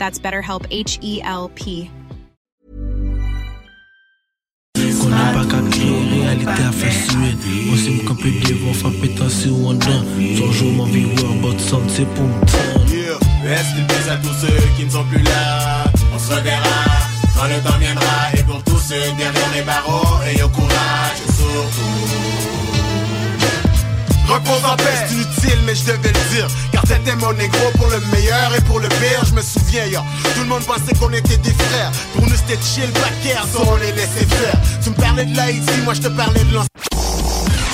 That's BetterHelp H L P. Qu'on n'a pas calculé, réalité à faire suer. Aussi me camper devant, frapper ta sur Wanda. Toujours mon viewer, but sound c'est pour me Yeah. Reste une bise à tous ceux qui ne sont plus. On se reverra quand le temps viendra. Et. Repose en paix, c'est inutile, mais je devais le dire. Car t'étais mon négro pour le meilleur et pour le pire. Je me souviens, yo, tout le monde pensait qu'on était des frères. Pour nous, c'était chill, backer, so on les laissait faire. Tu me parlais de l'Haïti, moi je te parlais de l'ancien.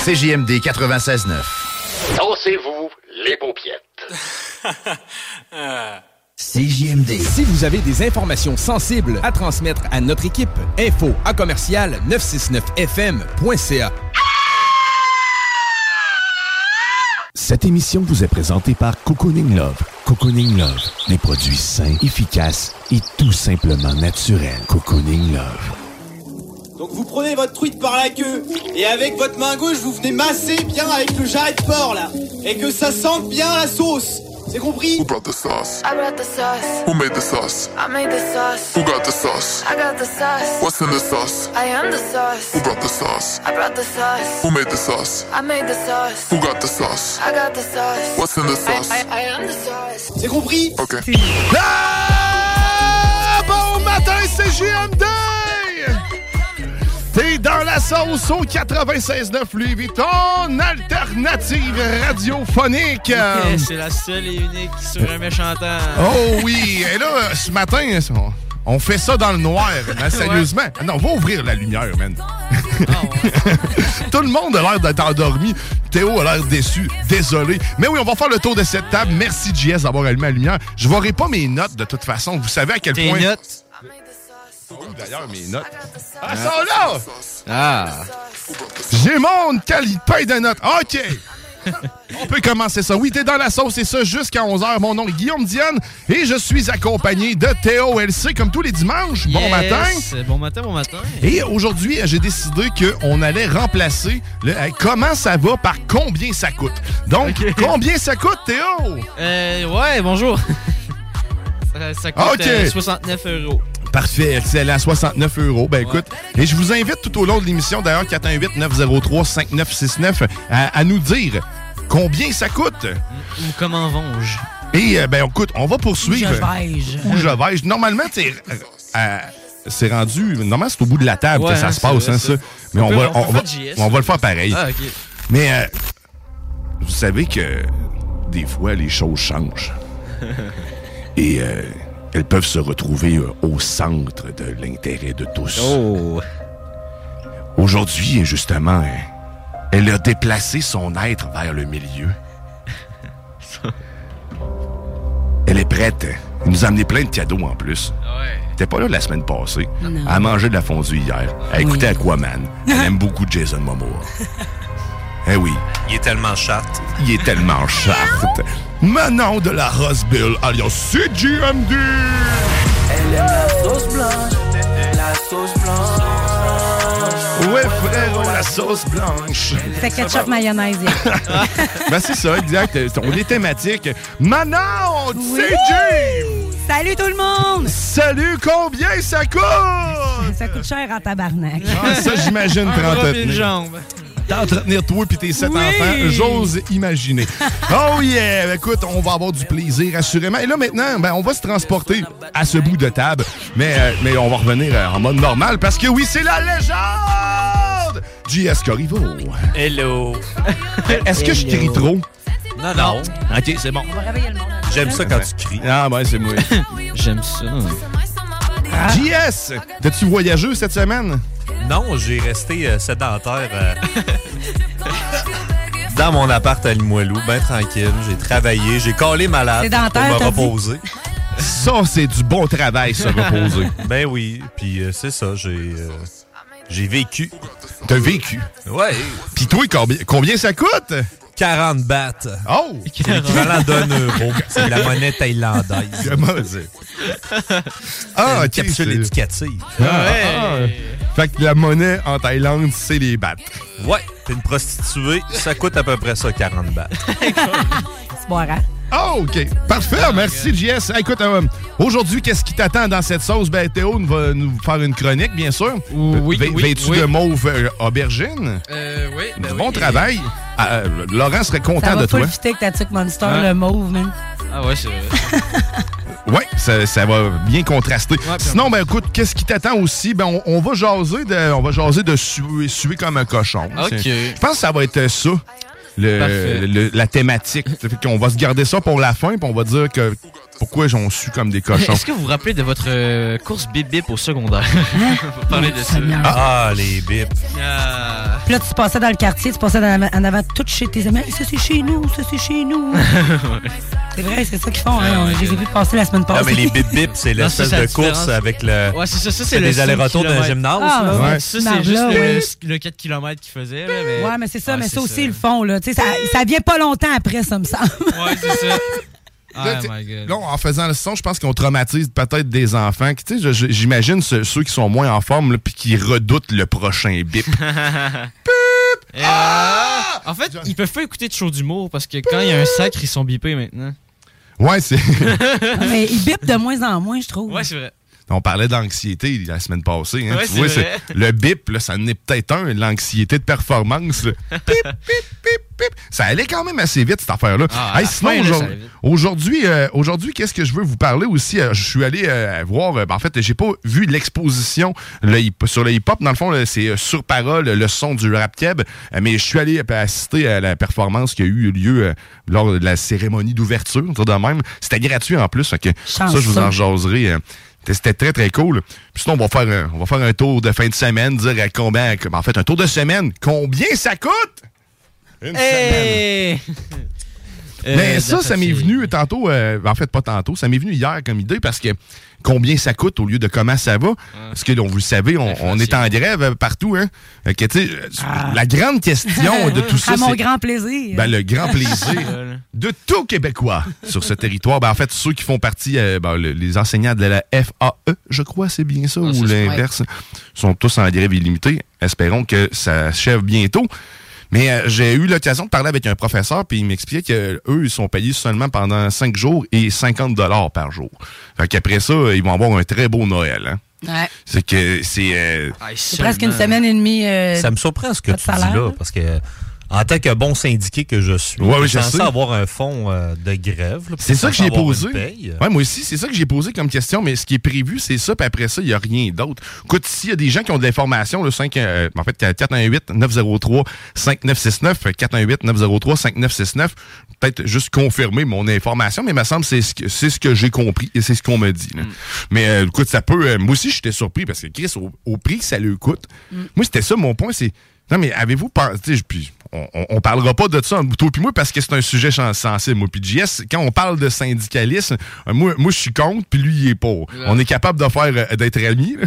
CJMD 96.9. Dansez-vous les paupiètes. CJMD. Si vous avez des informations sensibles à transmettre à notre équipe, info à commercial 969fm.ca. Cette émission vous est présentée par Cocooning Love. Cocooning Love, des produits sains, efficaces et tout simplement naturels. Cocooning Love. Donc vous prenez votre truite par la queue et avec votre main gauche vous venez masser bien avec le jarret de porc là et que ça sente bien la sauce. C'est compris? Who brought the sauce? I brought the sauce. Who made the sauce? I made the sauce. Who got the sauce? I got the sauce. What's in the sauce? I am the sauce. Who brought the sauce? I brought the sauce. Who made the sauce? I made the sauce. Who got the sauce? I got the sauce. What's in the sauce? I, I, I am the sauce. C'est compris? Ok. Ah, bon matin, c'est JMD! T'es dans la sauce au 96.9 Louis Vuitton, alternative radiophonique. C'est la seule et unique sur un méchanteur. Oh oui, et là, ce matin, on- fait ça dans le noir, hein, sérieusement. Non, on va ouvrir la lumière, man. Tout le monde a l'air d'être endormi. Théo a l'air déçu. Désolé. Mais oui, on va faire le tour de cette table. Merci, JS, d'avoir allumé la lumière. Je verrai pas mes notes, de toute façon. Vous savez à quel Tes point... notes? Oui, d'ailleurs, mes notes. Ah, elles sont là! Ah. J'ai mon calepin de notes. OK. On peut commencer ça. Oui, t'es dans la sauce et ça jusqu'à 11h. Mon nom est Guillaume Diane et je suis accompagné de Théo LC comme tous les dimanches. Bon Yes. matin. Bon matin, bon matin. Et aujourd'hui, j'ai décidé qu'on allait remplacer le hey, comment ça va par combien ça coûte. Donc, combien ça coûte, Théo? Euh, ouais, bonjour. ça, ça coûte euh, 69 euros. Parfait, excellent. 69 euros. Ben écoute, et je vous invite tout au long de l'émission, d'ailleurs, 418-903-5969, à, à nous dire combien ça coûte. Ou comment venge. Et euh, ben écoute, on va poursuivre. Où je vais-je? Où je vais-je? Normalement, tu c'est rendu. Normalement, c'est au bout de la table Ouais, que ça hein, se passe, hein, ça. Mais On on, peut- va, on on, peut va, on le faire pareil. Ah. Mais euh, vous savez que des fois, les choses changent. Et euh, elles peuvent se retrouver euh, au centre de l'intérêt de tous. Oh. Aujourd'hui, justement, elle a déplacé son être vers le milieu. Elle est prête. Elle nous a amené plein de cadeaux en plus. Ouais. T'es pas là la semaine passée. Non. Elle a mangé de la fondue hier. Elle a écouté Aquaman. Elle aime beaucoup Jason Momoa. eh oui. Il est tellement chat. Il est tellement charte. Manon de la Roseville, alias CGMD. Elle aime la sauce blanche, la sauce blanche. Ouais, frérot, la sauce blanche. C'est ketchup mayonnaise. ben, c'est ça, exact. On est thématique. Manon, Oui. CG. Salut tout le monde! Salut, combien ça coûte? Ça coûte cher en tabarnak. Ah, ça, j'imagine, Un bras d'entretenir toi et tes sept Oui. enfants. J'ose imaginer. Oh yeah! Écoute, on va avoir du plaisir, assurément. Et là, maintenant, ben, on va se transporter à ce bout de table. Mais, euh, mais on va revenir euh, en mode normal parce que oui, c'est la légende! JS Corriveau. Hello. Est-ce que je crie trop? Non, non. OK, c'est bon. J'aime ça quand tu cries. Ah, ben, c'est moi. J'aime ça. JS! T'as-tu voyagé cette semaine? Non, j'ai resté euh, sédentaire euh, dans mon appart à Limoilou, bien tranquille. J'ai travaillé, j'ai collé malade Sédentaire, pour t'as me dit? reposer. Ça, c'est du bon travail, se reposer. Ben oui, puis euh, c'est ça, j'ai euh, j'ai vécu. T'as vécu? Ouais. Puis toi, combien, combien ça coûte? 40 bahts. Oh! C'est l'équivalent d'un euro. C'est la monnaie thaïlandaise. Comment c'est? Ah, Une capsule c'est- éducative. Ah, ah. Fait que la monnaie en Thaïlande, c'est les bahts. Ouais, t'es une prostituée, ça coûte à peu près ça, 40 bahts. Bon, hein? Ah, OK. Parfait. Merci, JS. Ah, Écoute, euh, aujourd'hui, qu'est-ce qui t'attend dans cette sauce? Ben, Théo va nous faire une chronique, bien sûr. Oui, Ve- oui, Vêtu oui. de mauve euh, aubergine? Euh, oui. Ben bon oui. travail. Ah, euh, Laurent serait Ça content va de pas toi. ta tuque Monster, Hein? le mauve, man. Ah ouais, c'est vrai. Oui, ça, ça va bien contraster. Sinon, ben écoute, qu'est-ce qui t'attend aussi? Ben, on, on va jaser de, on va jaser de suer, suer comme un cochon. OK. Je pense que ça va être ça, le, le- la thématique. Qu'on va se garder ça pour la fin, puis on va dire que pourquoi j'en suis comme des cochons? Est-ce que vous vous rappelez de votre euh, course bip-bip au secondaire? Faut parler de ça. Ah, les bips. Ah. Puis là, tu passais dans le quartier, tu passais en avant, en avant tout chez tes amis. Hey, Ça, c'est chez nous, ça, c'est chez nous. c'est vrai, c'est ça qu'ils font. Hein? ouais, Je les ai vus passer la semaine Ah, passée. mais les bip bip, c'est Non, ça, l'espèce c'est la de course avec le. Ouais, c'est ça. Ça, c'est C'est le des 5 allers-retours d'un kilomètres. gymnase. Ah, là. ouais. Ça, c'est juste le, oui. le 4 km qu'il faisait. Là, mais... Ouais, mais c'est ça, Ouais, mais ça aussi, ils le font, là. Tu sais, ça, ça vient pas longtemps après, ça me semble. Ouais, c'est ça. Là, Oh tu- my god. là, en faisant le son, je pense qu'on traumatise peut-être des enfants. tu sais, J'imagine ceux, ceux qui sont moins en forme là, puis qui redoutent le prochain bip. Et, euh, En fait, ils peuvent pas écouter de show d'humour parce que quand il y a un sacre, ils sont bipés maintenant. ouais, c'est. mais ils bipent de moins en moins, je trouve. Ouais, c'est vrai. On parlait d'anxiété la semaine passée. Hein, Ouais, tu vois, le bip, là, ça en est peut-être un, l'anxiété de performance. là. Pip, pip, pip, pip. Ça allait quand même assez vite, cette affaire-là. Ah, Hey, sinon, aujourd'hui- euh, aujourd'hui, qu'est-ce que je veux vous parler aussi? Euh, je suis allé euh, voir, euh, ben, en fait, j'ai pas vu l'exposition le sur le hip-hop. Dans le fond, c'est euh, sur parole, le son du rap keb. Euh, mais je suis allé euh, assister à la performance qui a eu lieu euh, lors de la cérémonie d'ouverture, tout de même. C'était gratuit en plus. fait que ça, je vous en jaserai. Euh, c'était très, très cool. Puis sinon, on va, faire un, on va faire un tour de fin de semaine, dire à combien. En fait, un tour de semaine. Combien ça coûte? Une semaine. Hey! Mais Euh, ça, ça m'est venu tantôt, euh, en fait pas tantôt, ça m'est venu hier comme idée parce que combien ça coûte au lieu de comment ça va. Parce que, donc, vous le savez, on, on est en grève euh, partout. Hein? Fait que, tu sais, euh, La grande question de tout ça, à mon c'est grand plaisir. ben, le grand plaisir de tout Québécois sur ce territoire. Ben, en fait, ceux qui font partie, euh, ben, le- les enseignants de la FAE, je crois, c'est bien ça, Ah, ou l'inverse, sont tous en grève illimitée. Espérons que ça achève bientôt. Mais euh, j'ai eu l'occasion de parler avec un professeur, puis il m'expliquait que eux, ils sont payés seulement pendant 5 jours et 50 dollars par jour. Fait qu'après ça, ils vont avoir un très beau Noël. Hein? Ouais. C'est que c'est... euh, C'est presque une semaine et demie. euh, Ça me surprend ce que tu dis là. parce que en tant que bon syndiqué que je suis, Ouais, oui, je je suis avoir un fonds euh, de grève. là, C'est ça que j'ai posé. Ouais, moi aussi, c'est ça que j'ai posé comme question, mais ce qui est prévu, c'est ça, puis après ça, il n'y a rien d'autre. Écoute, s'il y a des gens qui ont de l'information, le 5, euh, en fait, 418-903-5969, 418-903-5969, peut-être juste confirmer mon information, mais il me semble que c'est ce que, c'est ce que j'ai compris et c'est ce qu'on m'a dit. là. Mais euh, écoute, ça peut. euh, moi aussi, j'étais surpris parce que Chris, au, au prix que ça lui coûte, moi, c'était ça mon point, c'est. Non, mais avez-vous pensé. tu sais, Puis, on, on, on parlera pas de ça, toi puis moi, parce que c'est un sujet sensible, moi. Puis, JS, quand on parle de syndicalisme, euh, moi, moi je suis contre, puis lui, il est pour. On est capable de faire euh, d'être amis.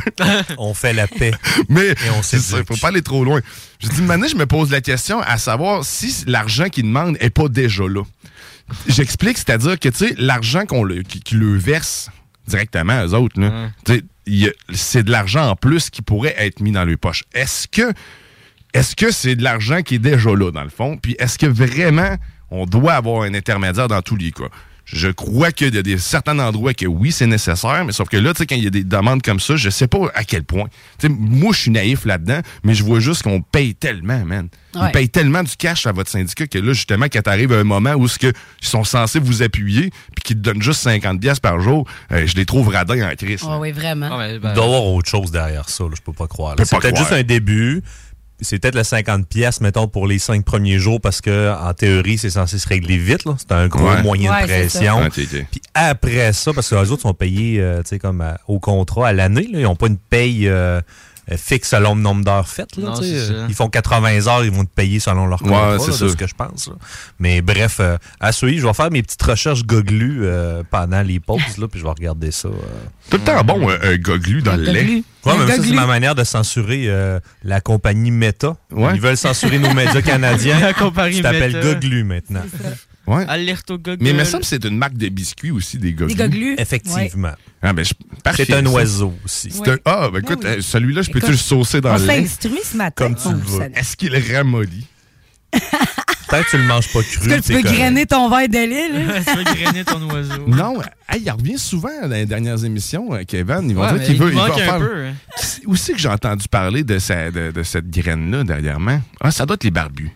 on fait la paix. Mais Et on ça, faut pas aller trop loin. Je dis, maintenant, je me pose la question à savoir si l'argent qu'il demande est pas déjà là. J'explique, c'est-à-dire que, tu sais, l'argent qu'on le, qui, qui le verse directement aux autres, là, c'est de l'argent en plus qui pourrait être mis dans les poches. Est-ce que est-ce que c'est de l'argent qui est déjà là, dans le fond? Puis est-ce que vraiment on doit avoir un intermédiaire dans tous les cas? Je crois qu'il y a des, certains endroits que oui, c'est nécessaire, mais sauf que là, tu sais, quand il y a des demandes comme ça, je sais pas à quel point. Tu sais, moi, je suis naïf là-dedans, mais je vois juste qu'on paye tellement, man. Ils Ouais. payent tellement du cash à votre syndicat que là, justement, quand t'arrives à un moment où ce que ils sont censés vous appuyer, puis qu'ils te donnent juste 50 pièces par jour, euh, je les trouve radins en crise. Ah oui, vraiment. Il doit y avoir autre chose derrière ça, là, je peux pas croire. C'est pas peut-être juste un début. C'est peut-être le 50 pièces mettons, pour les cinq premiers jours, parce que en théorie, c'est censé se régler vite. là. C'est un gros Ouais. moyen Ouais, de pression. Puis après ça, parce que les autres sont payés euh, tu sais, comme au contrat à l'année, ils n'ont pas une paye euh, fixe selon le nombre d'heures faites. là, Non, tu sais. c'est ça. Ils font 80 heures, ils vont te payer selon leur Ouais, contrat, c'est ça. de ce que je pense. là. Mais bref, euh, à suivre, je vais faire mes petites recherches goglues euh, pendant les pauses, là, puis je vais regarder ça. euh. Tout le temps bon, euh, goglu dans le lait. Ouais, mais ça, c'est goglu. ma manière de censurer euh, la compagnie Meta. Ouais. Ils veulent censurer nos médias canadiens. La compagnie Tu t'appelles Meta. Goglu maintenant. Ouais. Alerto. Mais il me semble que c'est une marque de biscuits aussi, des goglus. Des goglus. Effectivement. Ah, ben, je- C'est un oiseau aussi. C'est un- Ah, ben écoute, oui. euh, celui-là, je peux-tu le saucer dans On le s'est lait? instruit ce matin. Comme tu on le veux. Est-ce qu'il ramollit? Peut-être que tu le manges pas cru. Est-ce que tu peux grainer ton verre de lait, là? tu veux grainer ton oiseau. Non, hey, il revient souvent dans les dernières émissions, euh, Kevin. Ils vont Ouais, dire qu'il il veut. il manque va un faire- peu, hein. Où c'est que j'ai entendu parler de, sa- de- de cette graine-là dernièrement? Ah, ça doit être les barbus.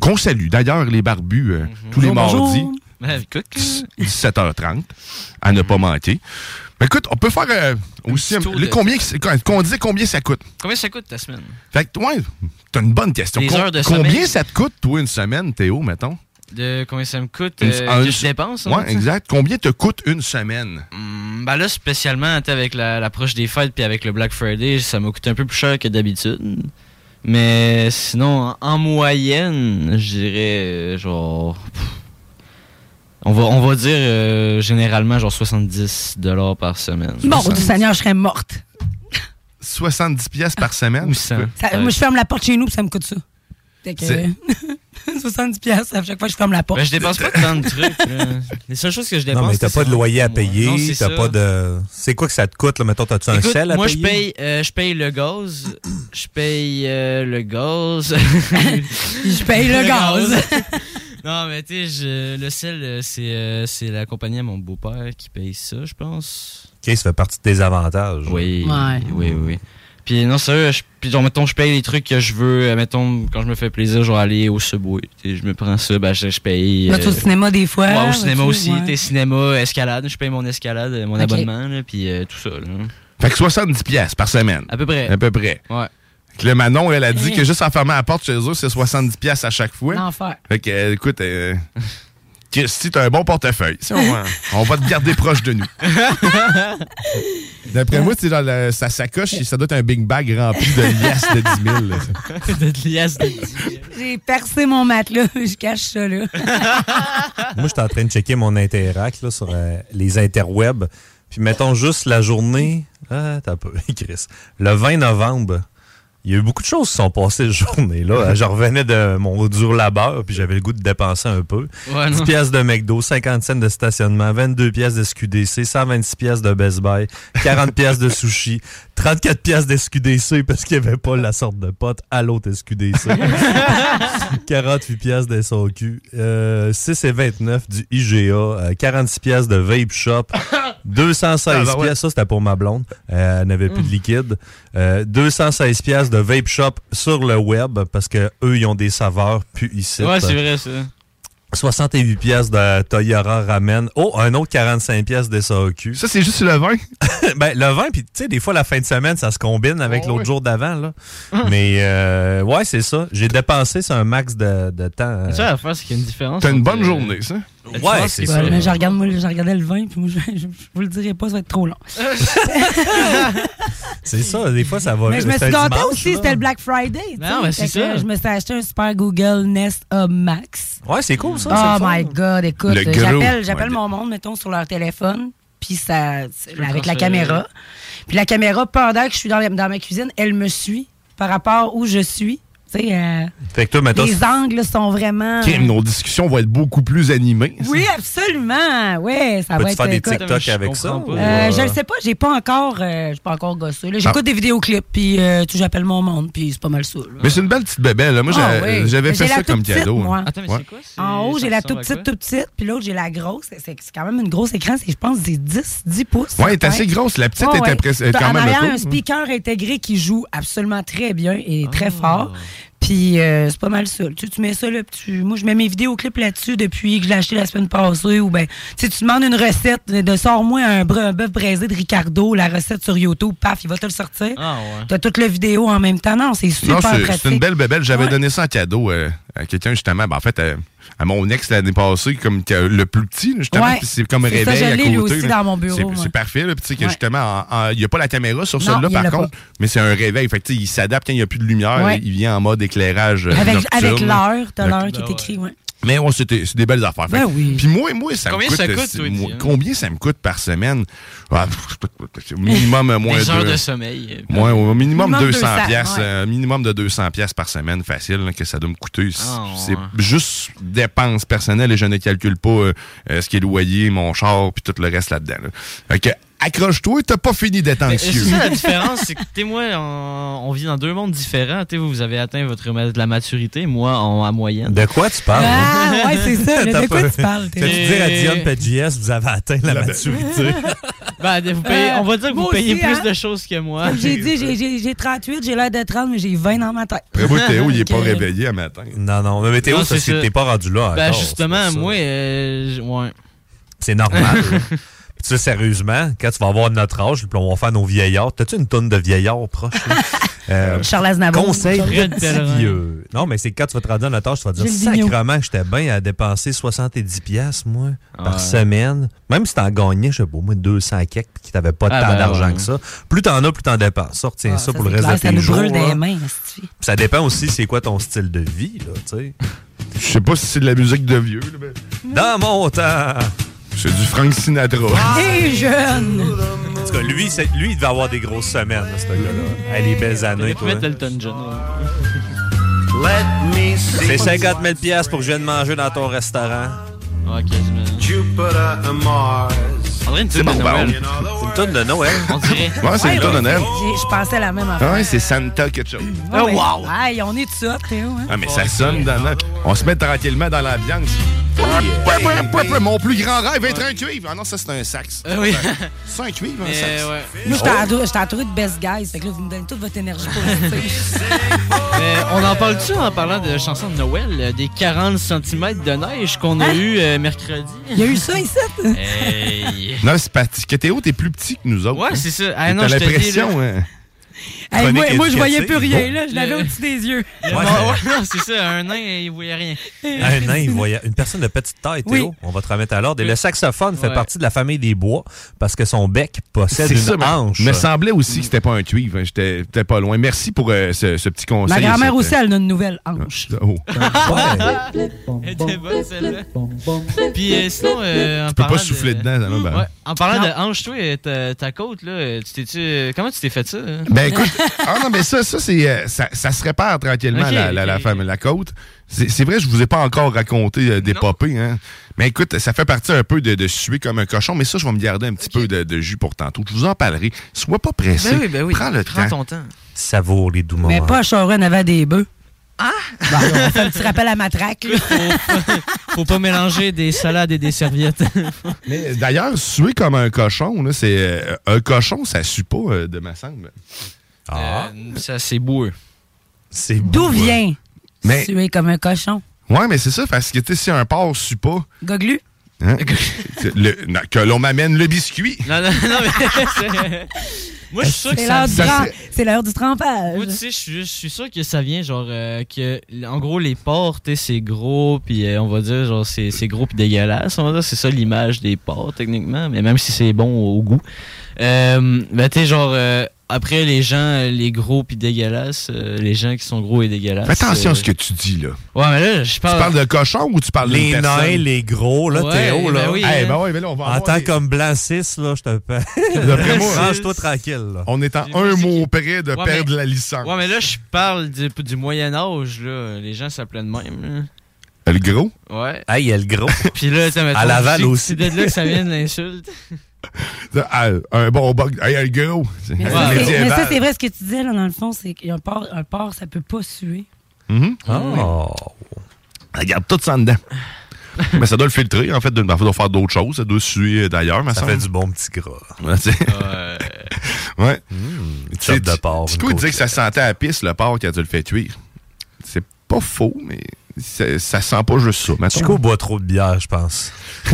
Qu'on salue. D'ailleurs, les barbus, euh, tous les Bonjour. mardis, Ben, écoute, 17h30, à ne pas manquer. Mais écoute, on peut faire euh, aussi. tour le- de- combien, qu'on disait combien ça coûte? combien ça coûte ta semaine? Fait que, toi, t'as une bonne question. Com- heures de combien ça te coûte, toi, une semaine, Théo, mettons? De combien ça me coûte Une- euh, un- que je dépense? Ouais, exact. Combien te coûte une semaine? Hmm, ben là, spécialement, avec la- l'approche des fêtes puis avec le Black Friday, ça m'a coûté un peu plus cher que d'habitude. Mais sinon, en, en moyenne, je dirais euh, genre. On va, on va dire euh, généralement genre 70 par semaine. Bon, du Seigneur, je serais morte. 70 pièces par semaine? Ou 100. Ça- moi, je ferme la porte chez nous, puis ça me coûte ça. Fait que, C'est- 70 pièces à chaque fois que je ferme la porte. Ben, je dépense pas tant de trucs. Les seules choses que je dépense. Non, mais t'as pas de loyer à Non, payer, c'est t'as pas de. C'est quoi que ça te coûte, là? Mettons, t'as-tu un sel à moi, payer? je paye, euh, je paye le gaz. Je paye euh, le gaz. Je paye le gaz. non, mais tu sais, je- le sel, euh, c'est euh, c'est la compagnie à mon beau-père qui paye ça, je pense. Ok, ça fait partie de tes avantages. Oui, Ouais. oui, oui, oui. Puis non, sérieux, je, puis genre, mettons, je paye les trucs que je veux. euh, Mettons, quand je me fais plaisir, genre aller au Subway. Je me prends ça, ben, je, je paye. Vas-tu au cinéma des fois? Ouais, au cinéma aussi. Ouais. T'es cinéma, escalade. Je paye mon escalade, euh, mon abonnement, là, puis euh, tout ça. Là. Fait que 70 pièces par semaine. À peu près. À peu près. Ouais. Le Manon, elle a dit Hey. que juste en fermant la porte chez eux, c'est 70 pièces à chaque fois. L'enfer. Fait que, euh, écoute, euh, Christy, t'as un bon portefeuille. Si, on, va, on va te garder proche de nous. D'après moi, c'est la- sa sacoche, ça doit être un big bag rempli de liasses de 10 000. là. de liasses de J'ai percé mon matelas, je cache ça, là. Moi, j'étais en train de checker mon Interact là, sur euh, les interwebs. Puis mettons juste la journée. Ah, t'as peu, Chris. Le 20 novembre, il y a eu beaucoup de choses qui sont passées cette journée-là. Je revenais de mon dur labeur, puis j'avais le goût de dépenser un peu. Ouais, 10 non. pièces de McDo, 50 cents de stationnement, 22 pièces de SQDC, 126 pièces de Best Buy, 40 pièces de sushi, 34 pièces de SQDC parce qu'il n'y avait pas la sorte de pote à l'autre SQDC. 48 pièces de euh, 6 et 29 du IGA, euh, 46 pièces de Vape Shop, 216 Ah, bah ouais. pièces, ça c'était pour ma blonde, euh, elle n'avait plus de liquide, euh, 216 pièces de Vape Shop sur le web parce que eux ils ont des saveurs plus ici. Ouais, c'est vrai, ça. 68 pièces de Toyota Ramen. Oh, un autre 45 pièces de SAQ. Ça, c'est juste le vin? ben, le vin, puis tu sais, des fois, la fin de semaine, ça se combine avec Oh, l'autre jour d'avant, là. Mais, euh, ouais, c'est ça. J'ai dépensé sur un max de, de temps. euh, Ça, la faire, c'est qu'il y a une différence. T'as une bonne euh, journée, ça? Ouais, c'est ça. Ouais, mais je regarde, moi, je regardais le vin, puis moi, je, vous le dirai pas, ça va être trop long. C'est ça, des fois, ça va Mais je me suis gâtée aussi, c'était le Black Friday. Non, mais c'est ça. Je me suis acheté un super Google Nest Hub Max. Ouais, c'est cool, ça. Oh my God, écoute, j'appelle, mon monde, mettons, sur leur téléphone, puis ça, avec la caméra. Puis la caméra, pendant que je suis dans, dans ma cuisine, elle me suit par rapport où je suis. Tu tu sais. euh, Fait que toi, maintenant, les angles sont vraiment. Kim, nos discussions vont être beaucoup plus animées. Oui, absolument. Ouais, ça va être. faire des écoute, TikTok avec ça? ou, Euh, euh, je ne sais pas, j'ai pas encore, euh, j'ai pas encore gossé. là. J'écoute Ah. des vidéoclips, puis euh, j'appelle mon monde, puis c'est pas mal ça. là. Mais c'est une belle petite bébelle. là. Moi, Ah, j'a- oui. j'avais fait ça comme petite, cadeau. moi. hein. Attends, mais Ouais. c'est quoi? c'est- En haut, j'ai la toute petite, toute petite, puis l'autre, j'ai la grosse. C'est quand même une grosse écran, c'est, je pense, c'est 10, 10 pouces. Ouais, elle est assez grosse. La petite est quand même arrière, cool. un speaker intégré qui joue absolument très bien et très Ah. fort. Puis euh, c'est pas mal ça. Tu, tu mets ça là, puis tu- moi je mets mes vidéoclips là-dessus depuis que je l'ai acheté la semaine passée ou ben tu sais, tu demandes une recette de, de sors-moi un, un bœuf braisé de Ricardo, la recette sur YouTube, paf, il va te le sortir. Ah ouais. T'as toute la vidéo en même temps. Non, c'est super Non, c'est- pratique. c'est une belle bébelle. J'avais Ouais. donné ça en cadeau euh, à quelqu'un, justement. Ben, en fait, euh, à mon ex l'année passée, comme le plus petit, justement. Ouais. c'est comme C'est ça, réveil je à côté. lui aussi, là. dans mon bureau, C'est- parfait. Là, que Ouais. justement, en- en- il n'y a pas la caméra sur celui-là, il par contre. pas. Mais c'est un réveil. Fait que, il s'adapte quand il n'y a plus de lumière. Ouais. Il vient en mode éclairage. euh, Avec, nocturne. avec l'heure, t'as l'heure qui est écrit, ouais. Mais ouais, c'était- c'est des belles affaires. Ben oui. Puis moi, moi, ça Combien me coûte. ça coûte, c'est- toi, moi, combien ça me coûte par semaine? Ah, minimum euh, moins Des heures deux- de sommeil. Ouais, au minimum, Minimum 200 200, piastres, ouais. euh, minimum de 200 piastres par semaine, facile, là, que ça doit me coûter. C'est- Ah, c'est ouais. juste dépenses personnelles et je ne calcule pas euh, euh, ce qui est loyer, mon char, puis tout le reste là-dedans. là. Fait que, accroche-toi, t'as pas fini d'être Mais C'est anxieux. ça la différence, c'est que t'es moi, on, on vit dans deux mondes différents. T'es vous, vous avez atteint votre de la maturité, moi en à moyenne. De quoi tu parles? Ah, ouais, c'est ça. De quoi tu parles? Fais-tu dire à Dion PGS, vous avez atteint la, maturité? Ben, vous payez- on va dire que vous payez aussi, plus hein. de choses que moi. Comme j'ai dit, j'ai- j'ai j'ai 38, j'ai l'air de 30, mais j'ai 20 dans ma tête. Théo, il est pas réveillé à matin. Non, non, mais Théo, c'est c'est que t'es pas rendu là Ben encore, justement, c'est moi, euh, ouais. C'est normal. tu sais, sérieusement, quand tu vas avoir notre âge, puis on va faire nos vieillards, t'as-tu une tonne de vieillards proches? Euh, Charles Aznavour. Conseil vieux. Non, mais c'est quand tu vas te rendre à notre âge, tu vas dire sacrement que j'étais bien à dépenser 70 pièces moi, par Ouais. semaine. Même si t'en gagnais, je sais pas, moi, 200 kek, puis que t'avais pas Ah, tant ben, d'argent ouais. que ça. Plus t'en as, plus t'en dépenses. Ça, retiens Ah, ça, pour le reste clair, de Ça tes nous jours. brûle là. des mains, ça dépend aussi c'est quoi ton style de vie, là, tu sais. Je sais pas si c'est de la musique de vieux. là, mais Dans mon temps! C'est du Frank Sinatra. Hey, jeune! En tout cas, lui, c'est- lui, il devait avoir des grosses semaines, là, ce gars-là. Hey, les belles années, toi. mettre Elton John. C'est 50 000 pièces pour que je vienne manger dans ton restaurant. Ah, quasiment. On dirait une bon, de bon. Noël. C'est une tonne de Noël. On dirait. Ouais, c'est Ouais, le tour de Noël. Je pensais à la même affaire. ouais, c'est Santa quelque chose. Ah, ouais. wow! On est de ça, Théo. Hein? Ah, mais ça sonne dans la- On se met tranquillement dans l'ambiance. Pouah, Mon plus grand rêve, être un cuivre. Ah non, ça, c'est un sax. Ah oui. C'est un cuivre, un sax. ouais. Moi, j'étais entouré- de best guys. Fait que là, vous me donnez toute votre énergie. Mais on en parle-tu en parlant de chansons de Noël, euh, des 40 cm de neige qu'on a Hein? eu euh, mercredi? Il y a eu ça ici? Hey! Non, c'est parce que Théo, t'es plus petit que nous autres. Ouais, c'est ça. Ah T'as l'impression, hein. Hey, moi, Chronique moi, je voyais plus rien, là. Je l'avais au-dessus des yeux. Ouais. non, c'est ça. Un nain, il voyait rien. Un nain, il voyait une personne de petite taille, Théo. Oui. On va te remettre à l'ordre. Et le saxophone fait Ouais. partie de la famille des bois parce que son bec possède C'est une ça, mais- hanche. me semblait aussi que c'était pas un cuivre. hein. J'étais pas loin. Merci pour euh, ce, ce petit conseil. Ma grand-mère aussi, elle a une nouvelle hanche. Oh. Ouais. Elle était bonne, celle-là. Puis euh, sinon, euh, en Tu peux pas parlant souffler de... dedans, ça, là, ben. Ouais. En parlant Non. de hanche, toi, euh, ta, ta côte, là, tu t'es-tu... euh, Comment tu t'es fait ça? hein? Ben écoute, ah non, mais ça, ça, c'est, euh, ça, ça se répare tranquillement, la, la, femme- la côte. C'est c'est vrai, je vous ai pas encore raconté euh, d'épopée, hein. Mais écoute, ça fait partie un peu de, de suer comme un cochon, mais ça, je vais me garder un petit peu de, de jus pour tantôt. Je vous en parlerai. Sois pas pressé. Ben oui, ben oui. Prends le Prends temps. ton temps. Savoure les doux Mais pas à Charon avant des bœufs. Ah! Bon, on fait un petit rappel à matraque. là. Faut pas mélanger des salades et des serviettes. Mais d'ailleurs, suer comme un cochon, là, c'est euh, un cochon, ça sue pas euh, de ma semble. Ah, Euh, ça, c'est boueux. c'est D'où vient? Mais- Tu es comme un cochon. Ouais, mais c'est ça, parce que tu sais, si un porc sue pas, Goglu? hein, c'est le- non, que l'on m'amène le biscuit. Non, non, non, mais... c'est- Moi, je suis sûr que C'est ça... c'est l'heure du trempage. Moi, tu sais, je suis, sûr que ça vient, genre, euh, que, en gros, les porcs, tu sais, c'est gros, puis euh, on va dire, genre, c'est c'est gros puis dégueulasse. On va dire, c'est ça l'image des porcs, techniquement, mais même si c'est bon au goût. Euh, ben, tu sais, genre, euh, après, les gens, euh, les gros puis dégueulasses, euh, les gens qui sont gros et dégueulasses. Fais attention euh, à ce que tu dis, là. Ouais, mais là, je parle. Tu parles de cochon ou tu parles Les d'une personne? nains, les gros, là, Ouais, Théo, là. ben oui, Eh hein. ben ouais, mais là, on va En avoir tant des- comme blanc 6, là, je te. D'après moi, Range-toi tranquille, là. On est en un mot près de Ouais, perdre mais- la licence. Ouais, mais là, je parle du, du Moyen-Âge, là. Les gens s'appelaient de même, Le gros? là. Ouais. Ah, il y a le gros. Puis là, tu sais, mettons, À Laval aussi. C'est de là que ça vient de l'insulte. Ah, un bon bug. Hey, le gros. Mais, Ouais. ça, c'est- mais médiéval. ça, c'est vrai ce que tu disais, là, dans le fond, c'est qu'un porc, un porc, ça peut pas suer. Mhm. Oh. Regarde tout ça en dedans. mais ça doit le filtrer, en fait. de- Ça doit faire d'autres choses. Ça doit suer d'ailleurs. mais Ça fait du bon petit gras. Ouais, tu. Ouais. Une Tu de porc. Une disait que ça sentait à la pisse, le porc, quand tu le fais cuire. C'est pas faux, mais ça, ça sent pas juste ça. mettons. Chico boit trop de bière, je pense.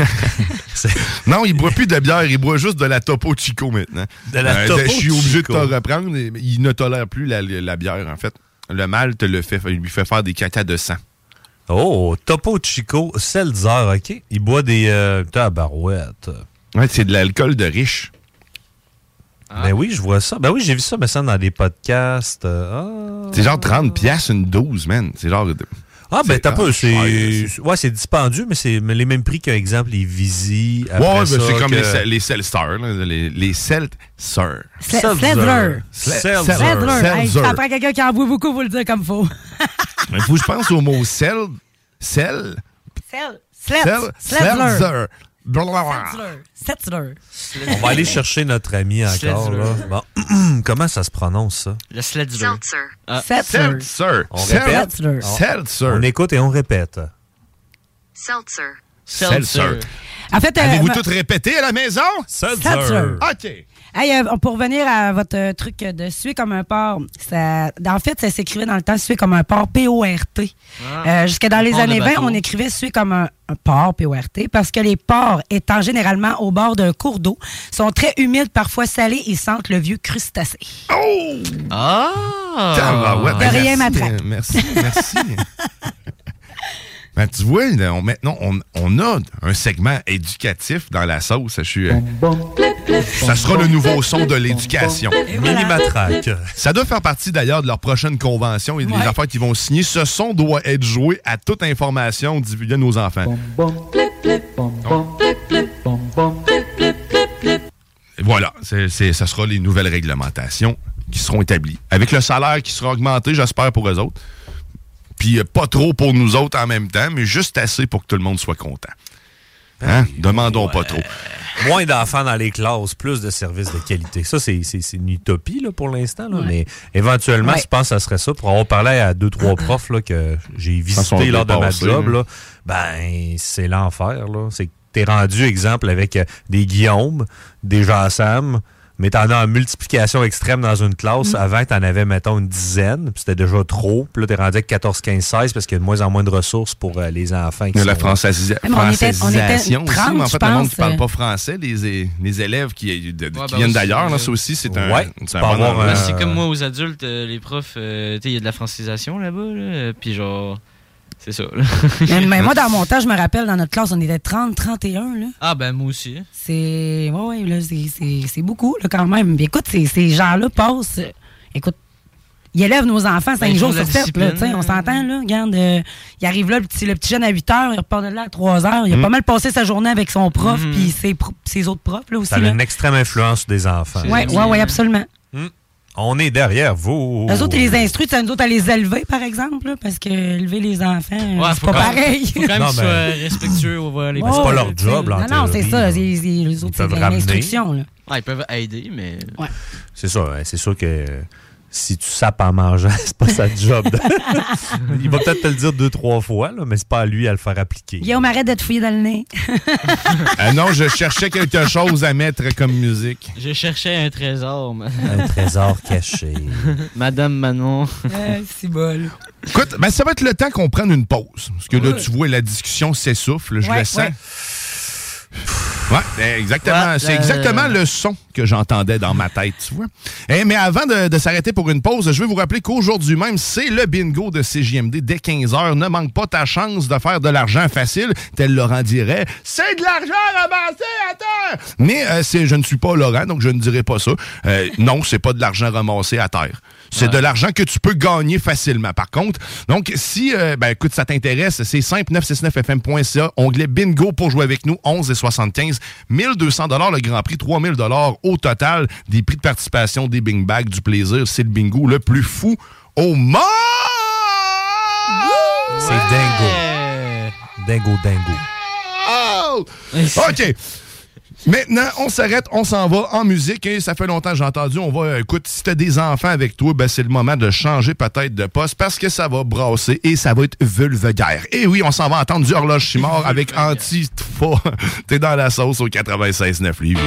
Non, il boit plus de bière, il boit juste de la Topo Chico maintenant. De la Euh, Topo Je suis obligé de te reprendre. et- Il ne tolère plus la, la bière, en fait. Le mal te le fait, il lui fait faire des cacas de sang. Oh, Topo Chico, Seltzer, OK? Il boit des euh, tabarouettes. Ouais, c'est de l'alcool de riche. Ben oui, je vois ça. Ben oui, j'ai vu ça, mais ça dans des podcasts. euh, ah. C'est genre 30 piastres une 12, man. C'est genre... Ah, ben t'as peu. C'est ouais, c'est dispendieux, mais c'est mais les mêmes prix qu'un exemple, les Visi. Ouais, après ben, ça, c'est comme que- les, Cel- les les, les Seltzer. Sle- Seltzer. Sledler. Seltzer. Ça prend quelqu'un qui en boit beaucoup pour le dire comme faut. Il faut que je pense au mot sel. Sel. Sel-. Seltzer. Setzler. On va aller chercher notre ami encore. Sledger. Là. Bon. Comment ça se prononce, ça? Le Sledger. Ah. Setzler. Seltzer. On répète? Seltzer. Seltzer. On écoute et on répète. Seltzer. Seltzer. En fait, euh, Avez-vous ma- tout répété à la maison? Seltzer. OK. Hey, euh, pour revenir à votre euh, truc de suer comme un porc, ça, en fait, ça s'écrivait dans le temps suer comme un porc, P-O-R-T. Ah. Euh, Jusque dans les années 20, bateau. on écrivait suer comme un, un porc, P-O-R-T, parce que les porcs, étant généralement au bord d'un cours d'eau, sont très humides, parfois salés et sentent le vieux crustacé. Oh! Ah! De rien, Merci, merci. Ben, tu vois, là, on- maintenant, on, on a un segment éducatif dans la sauce. Je suis, euh, ça sera le nouveau son de l'éducation. Mini matraque. Ça doit faire partie d'ailleurs de leur prochaine convention et des Ouais. affaires qu'ils vont signer. Ce son doit être joué à toute information divulguée à nos enfants. Et voilà, c'est- ça sera les nouvelles réglementations qui seront établies. Avec le salaire qui sera augmenté, j'espère, pour eux autres. Puis euh, pas trop pour nous autres en même temps, mais juste assez pour que tout le monde soit content. Hein? Demandons pas trop. Moins d'enfants dans les classes, plus de services de qualité. Ça, c'est c'est- c'est une utopie là, pour l'instant, mais éventuellement, Ouais. je pense que ça serait ça. Pour avoir parlé à deux, trois profs là, que j'ai sont visités lors de ma job, hein. là, ben, c'est l'enfer. C'est que t'es rendu, exemple, avec euh, des Guillaume, des Jean-Sam, mais t'en as en multiplication extrême dans une classe. Avant, t'en avais, mettons, une dizaine, puis c'était déjà trop. Puis là, t'es rendu avec 14, 15, 16 parce qu'il y a de moins en moins de ressources pour euh, les enfants. Qui la sont- francasisa- Mais on était- on était francisation aussi, 30, mais en fait, le monde qui parle euh. pas français, les, les élèves qui, de- Ouais, qui ben viennent d'ailleurs, là, euh, ça aussi, c'est un, Ouais, c'est un comme moi aux adultes, euh, les profs, euh, tu sais, il y a de la francisation là-bas, là, puis genre, c'est ça. là. mais, mais moi, dans mon temps, je me rappelle, dans notre classe, on était 30, 31, là. ah ben moi aussi. C'est. Ouais, ouais, là, c'est- beaucoup, là, quand même. Puis écoute, ces, ces gens-là passent. euh, écoute, ils élèvent nos enfants 5 Ben, jours sur la 7, là. tu sais, On s'entend, là. Regarde, euh, il arrive là, le petit, le petit jeune à 8 heures, il repart de là à 3 heures. Il a Mm. pas mal passé sa journée avec son prof, Mhm. puis ses, ses autres profs, là aussi. Ça a Là. une extrême influence sur des enfants. Ouais, ouais, ouais, absolument. On est derrière vous. Eux autres, ils les instruisent, c'est à nous autres à les élever, par exemple, là, parce que élever les enfants, Ouais, c'est pas pareil. Faut quand même qu'ils soient respectueux envers les Ouais, c'est pas leur job, là, Non, non, c'est ça. c'est- les autres, c'est peuvent de ramener. l'instruction, là. Ouais, ils peuvent aider, mais. Ouais. C'est ça, c'est sûr que euh, si tu sapes en mangeant, c'est pas sa job. de- Il va peut-être te le dire deux, trois fois, là, mais c'est pas à lui à le faire appliquer. Guillaume, arrête de te fouiller dans le nez. Ah non, je cherchais quelque chose à mettre comme musique. Je cherchais un trésor. ma- Un trésor caché. Madame Manon. Euh, c'est bol. Écoute, ben, ça va être le temps qu'on prenne une pause. Parce que là, tu vois, la discussion s'essouffle. Je Ouais, le sens. ouais. Ouais, exactement. Ouais, c'est euh, exactement le son que j'entendais dans ma tête, tu vois. Eh, mais avant de, de s'arrêter pour une pause, je vais vous rappeler qu'aujourd'hui même, c'est le bingo de CJMD dès 15h. Ne manque pas ta chance de faire de l'argent facile, tel Laurent dirait. C'est de l'argent ramassé à terre! Mais euh, je ne suis pas Laurent, donc je ne dirai pas ça. Euh, non, c'est pas de l'argent ramassé à terre. C'est de l'argent que tu peux gagner facilement. Par contre, donc si, euh, ben écoute, ça t'intéresse, c'est simple, 969fm.ca, onglet bingo pour jouer avec nous, 11 et 75, 1200 dollars le grand prix, 3000 dollars au total des prix de participation des Bing Bags, du plaisir. C'est le bingo le plus fou au monde! C'est dingo. Dingo, dingo. Oh! OK. Maintenant, on s'arrête, on s'en va en musique. Et ça fait longtemps que j'ai entendu. On va, écoute, si t'as des enfants avec toi, ben c'est le moment de changer peut-être de poste parce que ça va brasser et ça va être vulgaire. Et oui, on s'en va entendre du horloge chimard avec Antifa. T'es dans la sauce au 96.9 livres.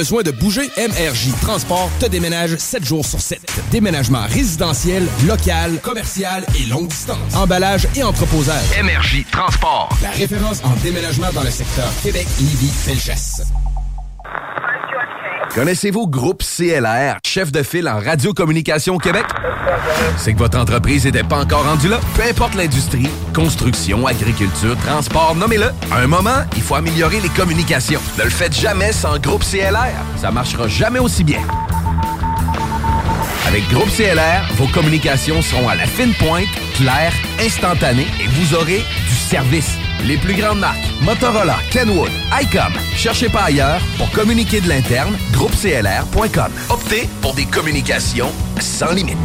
Besoin de bouger? MRJ Transport te déménage 7 jours sur 7. Déménagement résidentiel, local, commercial et longue distance. Emballage et entreposage. MRJ Transport. La référence en déménagement dans le secteur Québec, Lévis, Felchasse. Connaissez-vous Groupe CLR, chef de file en radiocommunication au Québec? C'est que votre entreprise n'était pas encore rendue là? Peu importe l'industrie, construction, agriculture, transport, nommez-le. À un moment, il faut améliorer les communications. Ne le faites jamais sans Groupe CLR. Ça marchera jamais aussi bien. Avec Groupe CLR, vos communications seront à la fine pointe, claires, instantanées et vous aurez du service. Les plus grandes marques, Motorola, Kenwood, ICOM. Cherchez pas ailleurs pour communiquer de l'interne, groupeclr.com. Optez pour des communications sans limite.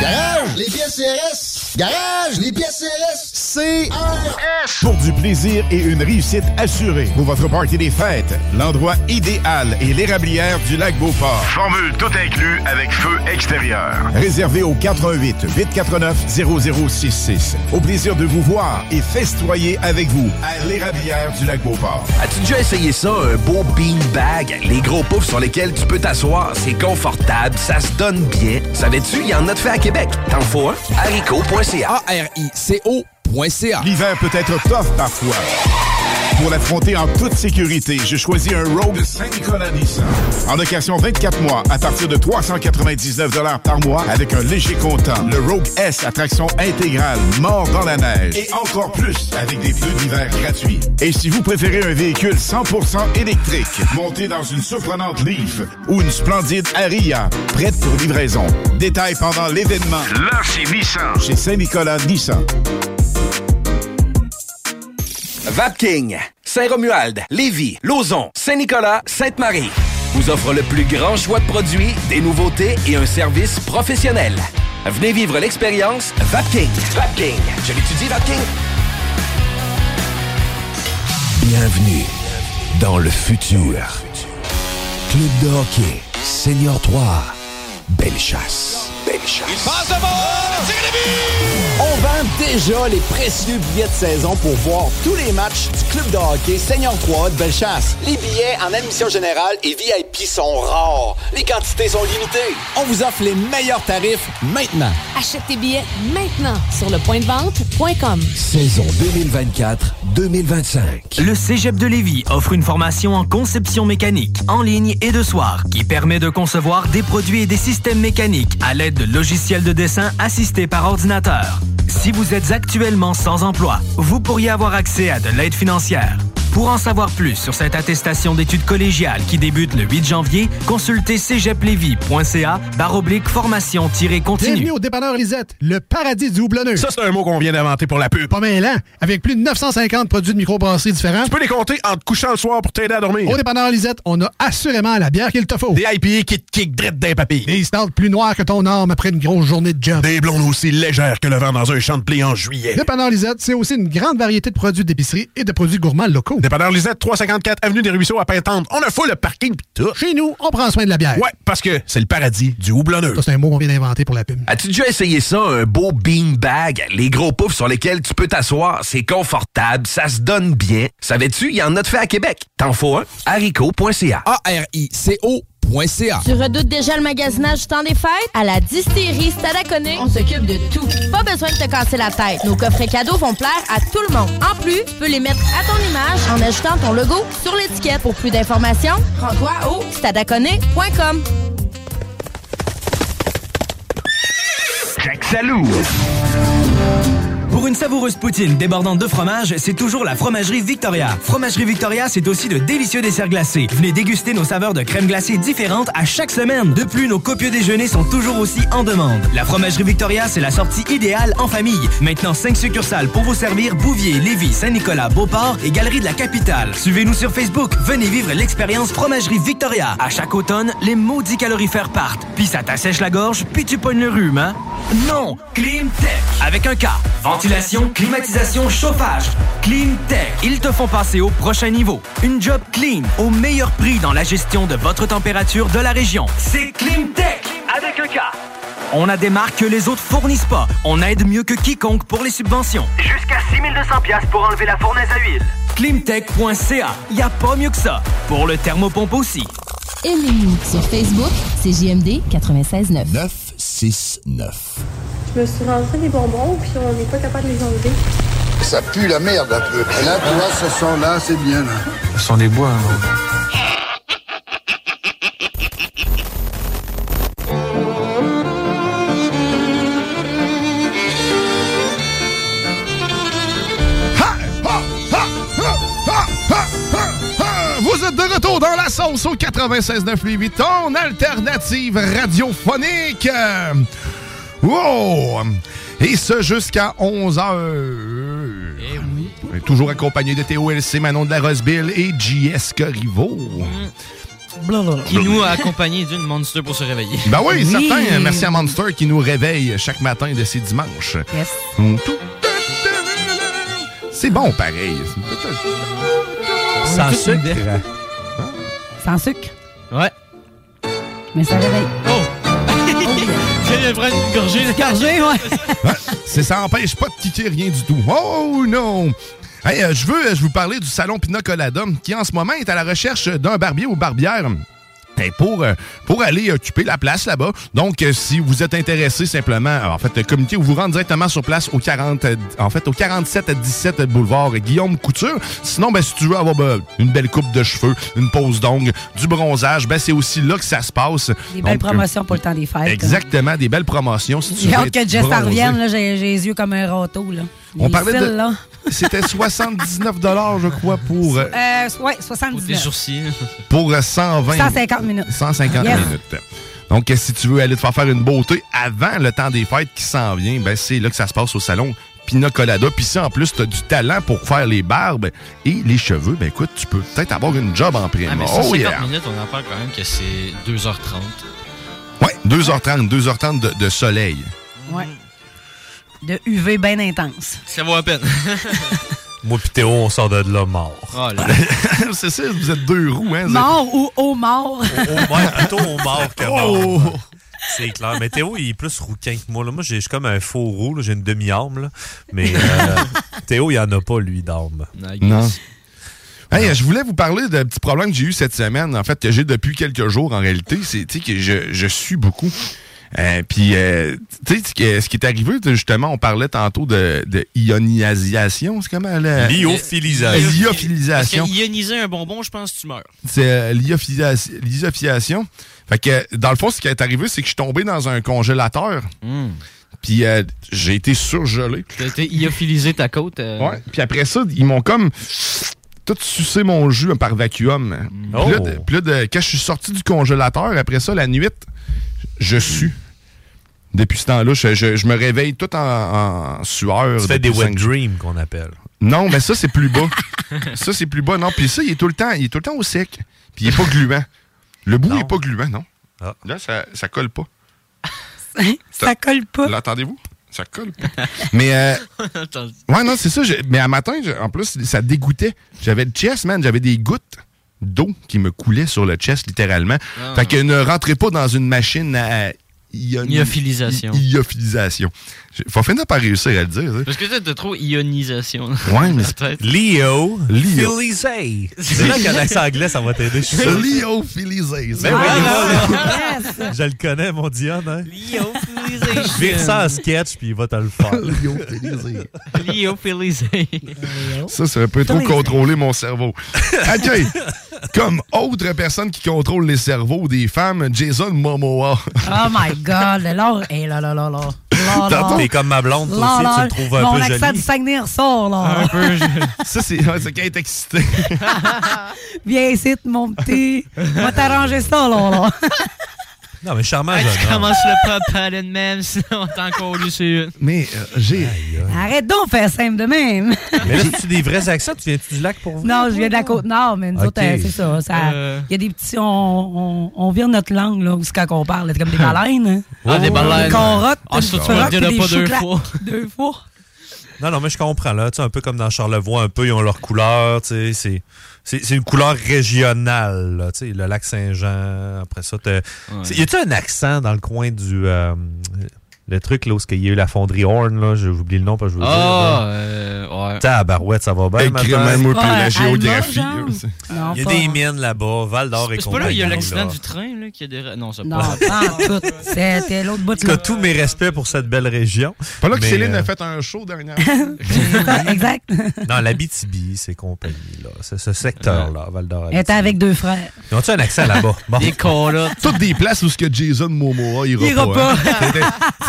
Garage, les pièces CRS. Garage, les pièces CRS. CRS. Pour du plaisir et une réussite assurée pour votre party des fêtes, l'endroit idéal est l'érablière du lac Beauport. Formule tout inclus avec feu extérieur. Réservé au 418 849 0066. Au plaisir de vous voir et festoyer avec vous à l'érablière du lac Beauport. As-tu déjà essayé ça, un beau bean bag? Les gros poufs sur lesquels tu peux t'asseoir, c'est confortable, ça se donne bien. Savais-tu, il y en a de fait à Québec. T'en faut un? haricot.ca. A-R-I-C-O.ca. L'hiver peut être tough parfois. Pour l'affronter en toute sécurité, j'ai choisi un Rogue Saint-Nicolas Nissan. En occasion 24 mois, à partir de 399 par mois, avec un léger comptant. Le Rogue S à traction intégrale, mort dans la neige. Et encore plus, avec des pneus d'hiver gratuits. Et si vous préférez un véhicule 100% électrique, monté dans une surprenante Leaf ou une splendide Aria, prête pour livraison. Détails pendant l'événement. Là, c'est Nissan. Chez Saint-Nicolas Nissan. Vapking, Saint-Romuald, Lévis, Lauson, Saint-Nicolas, Sainte-Marie vous offre le plus grand choix de produits, des nouveautés et un service professionnel. Venez vivre l'expérience Vapking. Vapking. Je l'étudie, Vapking. Bienvenue dans le futur. Club de hockey, Senior 3, Belle chasse. Passe de bord! Tire le but! On vend déjà les précieux billets de saison pour voir tous les matchs du club de hockey Senior 3 de Bellechasse. Les billets en admission générale et VIP sont rares. Les quantités sont limitées. On vous offre les meilleurs tarifs maintenant. Achète tes billets maintenant sur le point de vente.com. Saison 2024-2025. Le Cégep de Lévis offre une formation en conception mécanique, en ligne et de soir, qui permet de concevoir des produits et des systèmes mécaniques à l'aide de logiciels de dessin assistés par ordinateur. Si vous êtes actuellement sans emploi, vous pourriez avoir accès à de l'aide financière. Pour en savoir plus sur cette attestation d'études collégiales qui débute le 8 janvier, consultez cégeplevy.ca baroblique formation-continue. Bienvenue au dépanneur Lisette, le paradis du houblonneux. Ça, c'est un mot qu'on vient d'inventer pour la pub. Pas mal, hein? Avec plus de 950 produits de microbrasserie différents. Tu peux les compter en te couchant le soir pour t'aider à dormir. Au dépanneur Lisette, on a assurément la bière qu'il te faut. Des IPA qui te kick drette d'un papy. Des stouts plus noirs que ton arme après une grosse journée de job. Des blondes aussi légères que le vent dans un champ de blé en juillet. Dépanneur Lisette, c'est aussi une grande variété de produits d'épicerie et de produits gourmands locaux. Dépanneur Lisette, 354 Avenue des Ruisseaux à Pintante. On a full le parking pis tout. Chez nous, on prend soin de la bière. Ouais, parce que c'est le paradis du houblonneux. Ça, c'est un mot qu'on vient d'inventer pour la pub. As-tu déjà essayé ça, un beau bean bag? Les gros poufs sur lesquels tu peux t'asseoir, c'est confortable, ça se donne bien. Savais-tu, il y en a de fait à Québec? T'en faut un? haricot.ca. A-R-I-C-O. Tu redoutes déjà le magasinage du temps des fêtes? À la distillerie Stadaconé, on s'occupe de tout. Pas besoin de te casser la tête. Nos coffrets cadeaux vont plaire à tout le monde. En plus, tu peux les mettre à ton image en ajoutant ton logo sur l'étiquette. Pour plus d'informations, rends-toi au stadaconé.com. Jacques Salou. Pour une savoureuse poutine débordante de fromage, c'est toujours la Fromagerie Victoria. Fromagerie Victoria, c'est aussi de délicieux desserts glacés. Venez déguster nos saveurs de crème glacée différentes à chaque semaine. De plus, nos copieux déjeuners sont toujours aussi en demande. La Fromagerie Victoria, c'est la sortie idéale en famille. Maintenant, 5 succursales pour vous servir Bouvier, Lévis, Saint-Nicolas, Beauport et Galerie de la Capitale. Suivez-nous sur Facebook. Venez vivre l'expérience Fromagerie Victoria. À chaque automne, les maudits calorifères partent. Puis ça t'assèche la gorge, puis tu pognes le rhume, hein? Non! Clean Tech. Avec un K. Ventilation, climatisation, chauffage. Clean Tech. Ils te font passer au prochain niveau. Une job clean, au meilleur prix dans la gestion de votre température de la région. C'est Clean Tech. Avec un K. On a des marques que les autres fournissent pas. On aide mieux que quiconque pour les subventions. Jusqu'à 6200 pièces pour enlever la fournaise à huile. Climtech.ca. Y a pas mieux que ça. Pour le thermopompe aussi. Aimez-nous sur Facebook, c'est JMD 96.9. 969. Je me suis rentré des bonbons, puis on n'est pas capable de les enlever. Ça pue la merde un peu. Et là, tu vois, ce son-là, c'est bien, là. Ce sont des bois, hein. Vous êtes de retour dans la sauce au 96.9 Louis ton alternative radiophonique. Wow! Et ce jusqu'à 11h. Toujours accompagné de Théo LC, Manon de la Roseville et JS Corriveau. Qui nous a accompagnés d'une Monster pour se réveiller. Ben oui, certain. Merci à Monster qui nous réveille chaque matin de ces dimanches. Mm, tout- C'est bon, pareil. Sans sucre. Sans sucre? Ouais. Mais ça réveille. Oh! Je une gorgée. ouais. C'est- ça empêche pas de kicker rien du tout. Oh non! Hey, euh, je veux euh, je vous parler du salon Pina Colada qui en ce moment est à la recherche d'un barbier ou barbière. Ben, pour, euh, pour aller occuper la place là-bas. Donc, euh, si vous êtes intéressé simplement, euh, en fait, communiquez ou vous rendre directement sur place au 40, euh, en fait, au 47 à 17 boulevard Guillaume Couture. Sinon, ben, si tu veux avoir ben, une belle coupe de cheveux, une pose d'ongles, du bronzage, ben, c'est aussi là que ça se passe. Des belles Donc, promotions pour le temps des fêtes. Exactement, des belles promotions. Si tu J'ai veux hâte que Jess revienne, là, j'ai j'ai les yeux comme un râteau. Là. On parlait de. C'était 79 je crois, pour, euh, Euh, ouais, 79. Des sourcils. pour euh, 120. 150 minutes. 150 Yes. minutes. Donc, si tu veux aller te faire faire une beauté avant le temps des fêtes qui s'en vient, ben, c'est là que ça se passe au salon Pina Colada. Puis si en plus tu as du talent pour faire les barbes et les cheveux, ben écoute, tu peux peut-être avoir une job en prime. Ah, mais oh 150 yeah! minutes, on en parle quand même que c'est 2h30. Ouais, 2h30, 2h30 de, de soleil. Ouais. De UV bien intense. Ça vaut à peine. Moi pis Théo, on sort de là mort. Oh là. c'est ça, vous êtes deux roues, hein? Mort ou au mort? Ouais, plutôt au mort que Oh! mort. C'est clair. Mais Théo, il est plus rouquin que moi. Là. Moi, j'ai- je suis comme un faux roux. J'ai une demi-arme. là. Mais euh, Théo, il en a pas, lui, d'arme. Non. Hey, je voulais vous parler d'un petit problème que j'ai eu cette semaine, en fait, que j'ai depuis quelques jours en réalité. C'est tu sais, que je, je suis beaucoup. Euh, Puis, euh, tu sais, ce qui- est arrivé, justement, on parlait tantôt de, de ionisation. C'est comment? la- Lyophilisation. Lyophilisation. Parce que ioniser un bonbon, je pense que tu meurs. C'est euh, lyophilisation. lyophilisation. Fait que, dans le fond, ce qui est arrivé, c'est que je suis tombé dans un congélateur. Puis, euh, j'ai été surgelé. T'as été iophilisé ta côte. euh, Ouais. Puis après ça, ils m'ont comme tout sucé mon jus par vacuum. Puis là, Oh. de- puis là, de- quand je suis sorti du congélateur, après ça, la nuit, je sue. Depuis ce temps-là, je, je- je me réveille tout en, en sueur. Tu fais des wet dreams qu'on appelle. Non, mais ça, c'est plus bas. ça, c'est plus bas. Non, puis ça, il est tout le temps, il est tout le temps au sec. Puis il est pas gluant. Le bout, il est pas gluant, non? Là, ça, ça colle pas. ça colle pas. L'entendez-vous? Ça colle pas. mais euh. Ouais, non, c'est ça. je- Mais à matin, je- en plus, ça dégoûtait. J'avais le chest, man. J'avais des gouttes d'eau qui me coulaient sur le chest, littéralement. Ah. Fait que ne rentrez pas dans une machine à ioni- Iophilisation. i- Iophilisation. Faut finir par réussir à le dire. ça. Parce que t'as trop ionisation. Ouais, mais c'est- Peut-être. Leo. Leo. Philisé. C'est là qu'en accent anglais, ça va t'aider. je suis sûr. Lyophilisé. Mais oui, Ah, voilà. yes. Je le connais, mon Dion. Hein? Vire ça en sketch, puis il va te le faire. Lyophilisé. Ça, c'est un peu trop contrôler mon cerveau. OK. Comme autre personne qui contrôle les cerveaux des femmes, Jason Momoa. Oh my God, là, hé là là là là. Là, là. T'es comme ma blonde, toi Là, aussi, là, tu le trouves un mon peu accent joli. du Saguenay ressort, là. Un peu. Ça, c'est ouais, c'est quand elle est excitée. Viens ici, mon petit. On va t'arranger ça, là, là. Non, mais charmant Ah, tu commences le pop pattern même, sinon t'es encore dessus. Mais euh, j'ai. Arrête donc de faire simple de même. Mais là, tu des vrais accents? Tu viens-tu du lac pour vous? Non, je viens de la Côte-Nord, mais nous autres, euh, c'est ça. ça- Il Euh. y a des petits. On, on, on vire notre langue, là, c'est quand on parle. C'est comme des baleines. hein. Ah, des baleines. Qu'on rote. Ah, ça, tu des pas deux fois. Deux fois. Non, non, mais je comprends, là. Tu sais, un peu comme dans Charlevoix, un peu, ils ont leur couleur, tu sais. C'est, c'est, une couleur régionale, là. Tu sais, le lac Saint-Jean, après ça, c'est- Y a-tu un accent dans le coin du... euh, le truc, là, où il y a eu la fonderie Horn, là, j'ai oublié le nom, parce que je veux Ah, dire. euh, ouais. Tabarouette, ça va bien, puis Ouais, la géographie. Non, Il y a pas- des mines là-bas, Val d'Or et C'est pas là, il y a compagnie, l'accident du train, là, qui a des. Non, c'est Non, pas. pas en tout. C'était l'autre bout de tous mes respects pour cette belle région. Pas là que Céline euh, a fait un show dernièrement. Exact. Non, l'Abitibi, ces compagnies-là. C'est ce secteur-là, Val d'Or. Elle était avec deux frères. Ils ont-tu un accent là-bas? Bon. Des. Toutes des places où ce que Jason Momoa ira, pas.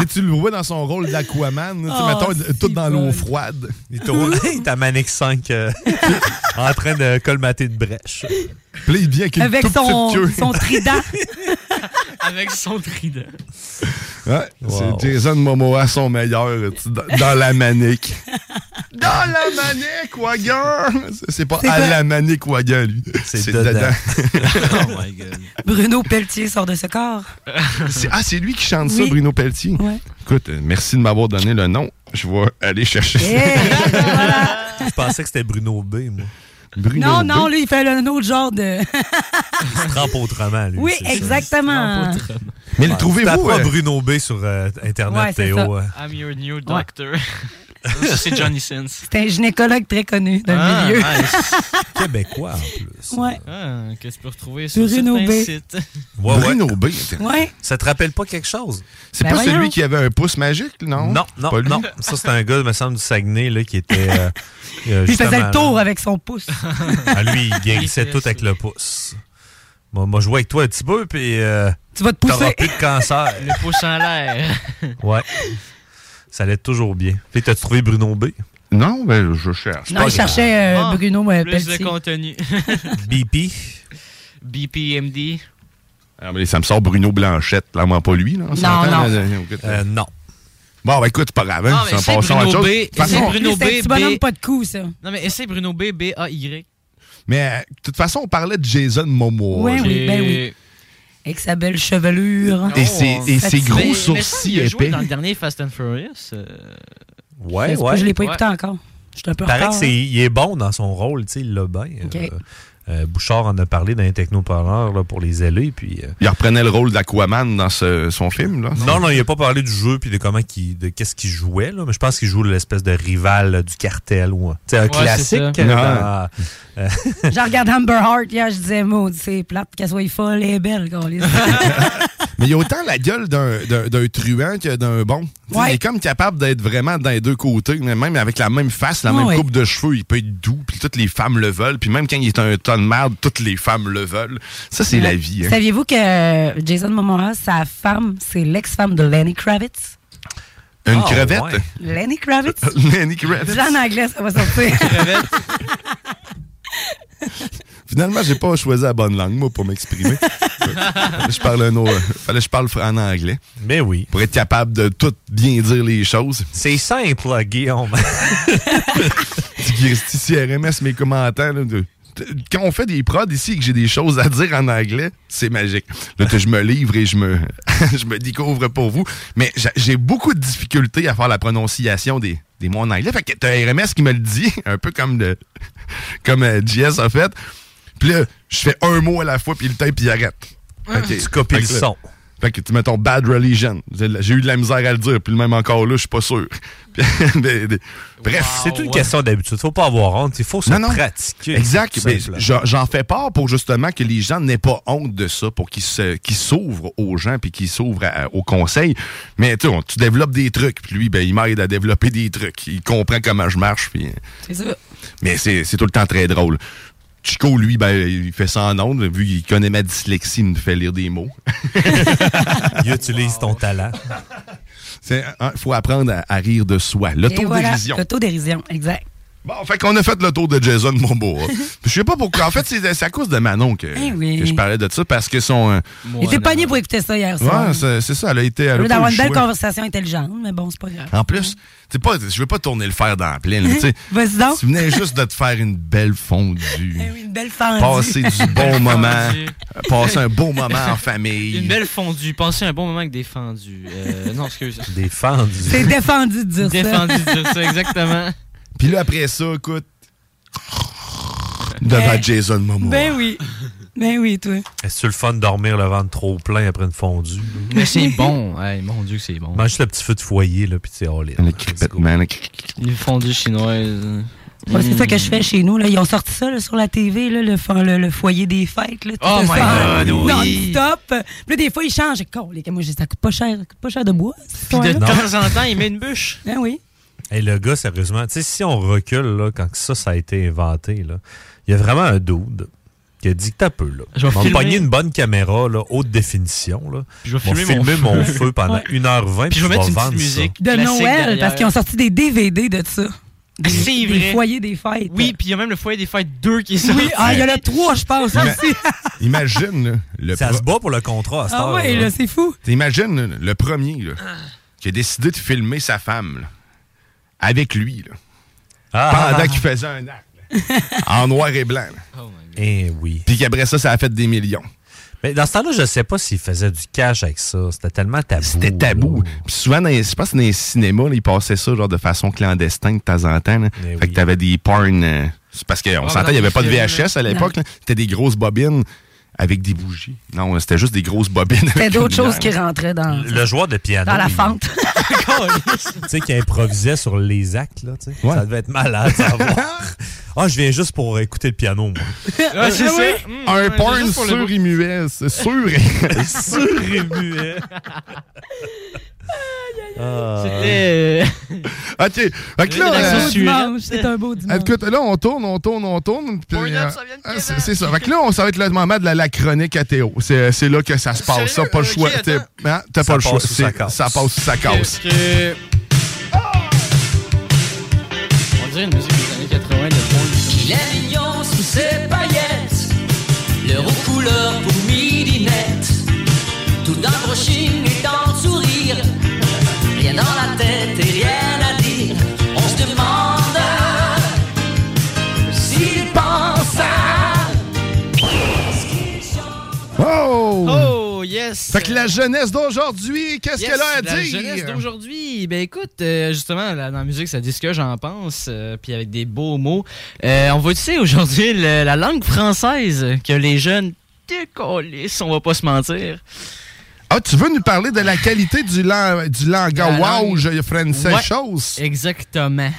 Tu le vois dans son rôle d'Aquaman, Oh, mettons, tout dans l'eau froide. Il est au- il est à Manic 5 euh, en train de colmater une brèche. Puis là, il vient avec son, trident. Avec son trident. Ouais, Wow. c'est Jason Momoa son meilleur dans, dans la manique. dans la manique, Wagon! C'est pas à quoi? la manique, Wagon, lui. C'est dedans. Oh my god. Bruno Pelletier sort de ce corps. C'est- ah, c'est lui qui chante ça. Bruno Pelletier. Ouais. Écoute, euh, merci de m'avoir donné le nom. Je vais aller chercher ça. Voilà. Je pensais que c'était Bruno B, moi. Bruno Non, B. non, lui, il fait un autre genre de. Il se trempe autrement, lui. Oui, exactement. Mais le trouvez-vous... pas euh, Bruno B sur euh, Internet, Ouais, Théo. ça. I'm your new doctor. Ça, c'est Johnny Sins. C'est un gynécologue très connu dans Ah, le milieu. nice. Québécois, en plus. Ouais. Ah, que tu peux retrouver sur Bruno B. sites? Ouais, ouais. Bruno B. Ouais. Ça te rappelle pas quelque chose? C'est Ben pas voyons. celui qui avait un pouce magique, non? Non, non, Pas lui? non. Ça, c'est un gars, me semble, du Saguenay, là, qui était... euh, euh, il faisait le tour avec son pouce. Ah, lui, il guérissait tout avec le pouce. Moi, moi, je jouais avec toi un petit peu, puis euh, Tu vas te pousser. plus de cancer. Le pouce en l'air. Ouais. Ça allait toujours bien. Puis, t'as trouvé Bruno B? Non, ben, je cherche. Non, il cherchait euh, Ah, Bruno euh, Plus de Pelletier. contenu. BP? BPMD. Ah, mais ça me sort Bruno Blanchette, clairement pas lui. Là, on Non, non. Euh, non. Bon, ben écoute, c'est pas grave. Hein, Ah, mais c'est à autre Bruno chose. B. De toute façon, C'est Bruno c'est B, petit bonhomme B. pas de cou, ça. Non, mais essaie Bruno B, B-A-Y. Mais euh, de toute façon, on parlait de Jason Momoa. Ouais, là. oui, ben oui. Avec sa belle chevelure. Et ses, et ses Fatigué. gros Mais- mais sourcils épais. dans le dernier Fast and Furious. euh, Ouais, ouais. Je l'ai pas Ouais. écouté encore. Je suis un peu retard. que c'est, il est bon dans son rôle, tu sais, il l'a bien. Ok. Euh, euh, Bouchard en a parlé dans les technopreneurs là, pour les ailer, puis... euh, Il reprenait le rôle d'Aquaman dans ce- son film. Là. Non, non, il n'a pas parlé du jeu puis de comment qu'il, de qu'est-ce qu'il jouait là, mais je pense qu'il joue l'espèce de rival là, du cartel ou un, Ouais, classique. euh, dans- euh, J'ai regardé Amber Heart hier, je disais, maudit, c'est plate qu'elle soit folle et belle. Mais il a autant la gueule d'un, truand que d'un bon. Ouais. Il est comme capable d'être vraiment dans les deux côtés, mais même avec la même face, la Ouais, même ouais. coupe de cheveux, il peut être doux, puis toutes les femmes le veulent, puis même quand il est un ton de merde, toutes les femmes le veulent. Ça, c'est la vie. Hein. Saviez-vous que Jason Momoa, sa femme, c'est l'ex-femme de Lenny Kravitz? Une Ah, crevette? ouais. Lenny Kravitz? Lenny Kravitz. En anglais, ça va sortir. Finalement, j'ai pas choisi la bonne langue, moi, pour m'exprimer. Je parle un autre- Fallait que je parle en anglais. Mais oui. Pour être capable de tout bien dire les choses. C'est simple, là, Guillaume. Si RMS mes commentaires, là, de- quand on fait des prods ici et que j'ai des choses à dire en anglais, c'est magique. Là, que je me livre et je me, je me découvre pour vous. Mais j'a- j'ai beaucoup de difficultés à faire la prononciation des, des mots en anglais. Fait que t'as RMS qui me le dit, un peu comme le, comme euh, JS a fait. Puis là, je fais un mot à la fois, puis le tape, puis il arrête. Tu copies le là, son. Fait que, tu mettons, Bad Religion. J'ai eu de la misère à le dire, puis le même encore là, je suis pas sûr. Des- des- Bref. C'est une question d'habitude. Faut pas avoir honte. Il faut se Non, non. pratiquer. Exact. j'en fais part pour justement que les gens n'aient pas honte de ça, pour qu'ils se- qu'ils s'ouvrent aux gens puis qu'ils s'ouvrent aux conseils. Mais tu tu développes des trucs, puis lui, ben, il m'aide à développer des trucs. Il comprend comment je marche. Puis... C'est ça. Mais c'est c'est tout le temps très drôle. Chico, lui, ben, il fait ça en ondes, vu qu'il connaît ma dyslexie, il me fait lire des mots. Il utilise ton talent. Il faut apprendre à, à rire de soi. L'autodérision. L'autodérision, exact. Bon, fait qu'on a fait le tour de Jason Momoa. je sais pas pourquoi. En fait, c'est à cause de Manon que, Eh oui. que je parlais de ça, parce que son... euh, Il était pogné pour écouter ça hier soir. Ouais, c'est ça. Elle a été. Elle d'avoir eu une le belle conversation intelligente, mais bon, c'est pas grave. En plus, c'est pas, je veux pas tourner le fer dans la plaine. là, tu sais. Vas-y donc. Tu venais juste de te faire une belle fondue. Une belle fendue. Passer du bon moment. Fondue. Passer un beau moment en famille. Une belle fondue. Pensez un bon moment avec des fendus. Euh, non, excuse. Des fendus. C'est défendu de dire ça. Défendu de dire ça, exactement. Puis là, après ça, écoute. Devant Ben- Jason Momoa. Ben oui. Ben oui, toi. Est-ce le fun de dormir le ventre trop plein après une fondue? Mais c'est bon. Hey, mon Dieu, que c'est bon. Mange le petit feu de foyer, là, puis tu sais, all in. Une fondue chinoise. Ouais, c'est ça que je fais chez nous. Là. Ils ont sorti ça là, sur la TV, là, le, le, le foyer des fêtes. Là, Oh my God, oui. Non-stop. Puis là, des fois, ils changent. Con, les gars, moi, ça coûte pas cher, ça coûte pas cher de bois. Puis de temps en temps, il met une bûche. Ah oui. Hey, le gars, sérieusement, tu sais, si on recule, là, quand ça, ça a été inventé, là, il y a vraiment un dude qui a dit que t'as peu, là. Je vais On filmer. une bonne caméra, là, haute définition, là. Je vais filmer mon filmer mon feu. pendant Ouais. 1h20, Puis je vais mettre une petite musique. De Noël, derrière. parce qu'ils ont sorti des DVD de ça. Des, C'est des vrai. foyers des fêtes. Oui, puis il y a même le foyer des fêtes 2 qui est sorti. Oui, ah, il y en a trois, je pense, Ima- aussi. Imagine, là, le Ça pro- se bat pour le contrat à cette Ah heure, ouais, là. là, c'est fou. T'imagines là, le premier là, qui a décidé de filmer sa femme là, avec lui là, Ah. pendant qu'il faisait un acte là, en noir et blanc. là. Eh oui. Puis qu'après ça, ça a fait des millions. Mais dans ce temps-là, je sais pas s'il faisait du cash avec ça. C'était tellement tabou. C'était tabou. Puis souvent, dans les- je pense que dans les cinémas, là, ils passaient ça genre de façon clandestine de temps en temps. là. Eh fait que t'avais des porn. euh, parce qu'on Ah, s'entend, il n'y avait pas de VHS à l'époque. C'était des grosses bobines avec des bougies. Non, c'était juste des grosses bobines. C'était d'autres choses qui rentraient dans, Le joueur de piano. dans la fente. Tu sais, qui improvisait sur les actes, là, tu sais. Ça devait être malade, ça, à voir. Ah, je viens juste pour écouter le piano, moi. Ah, c'est Ah ça. oui. Mmh, Un porn juste pour Ah. C'était. euh, OK. Fait que là, euh, C'est un beau dimanche. Écoute, là, on tourne, on tourne, on tourne. euh, ça vient de ah, c'est ça. Fait que là, on, ça va être le moment de la, la chronique à Théo. C'est là que ça se passe. Ça, pas le choix. hein, T'as Ça pas le choix. passe ou ça C'est- casse? Ça passe ou ça casse. Tête et rien à dire. On se demande s'il pense à Oh! Oh, yes! Fait que la jeunesse d'aujourd'hui, qu'est-ce Yes, qu'elle a à la dire? jeunesse d'aujourd'hui, ben écoute, euh, justement, là, dans la musique, ça dit ce que j'en pense, euh, puis avec des beaux mots. Euh, on va utiliser aujourd'hui la langue française que les jeunes décollissent, on va pas se mentir. Ah, tu veux nous parler de la qualité du, lang du langage La langue- français Ouais, chose? Exactement.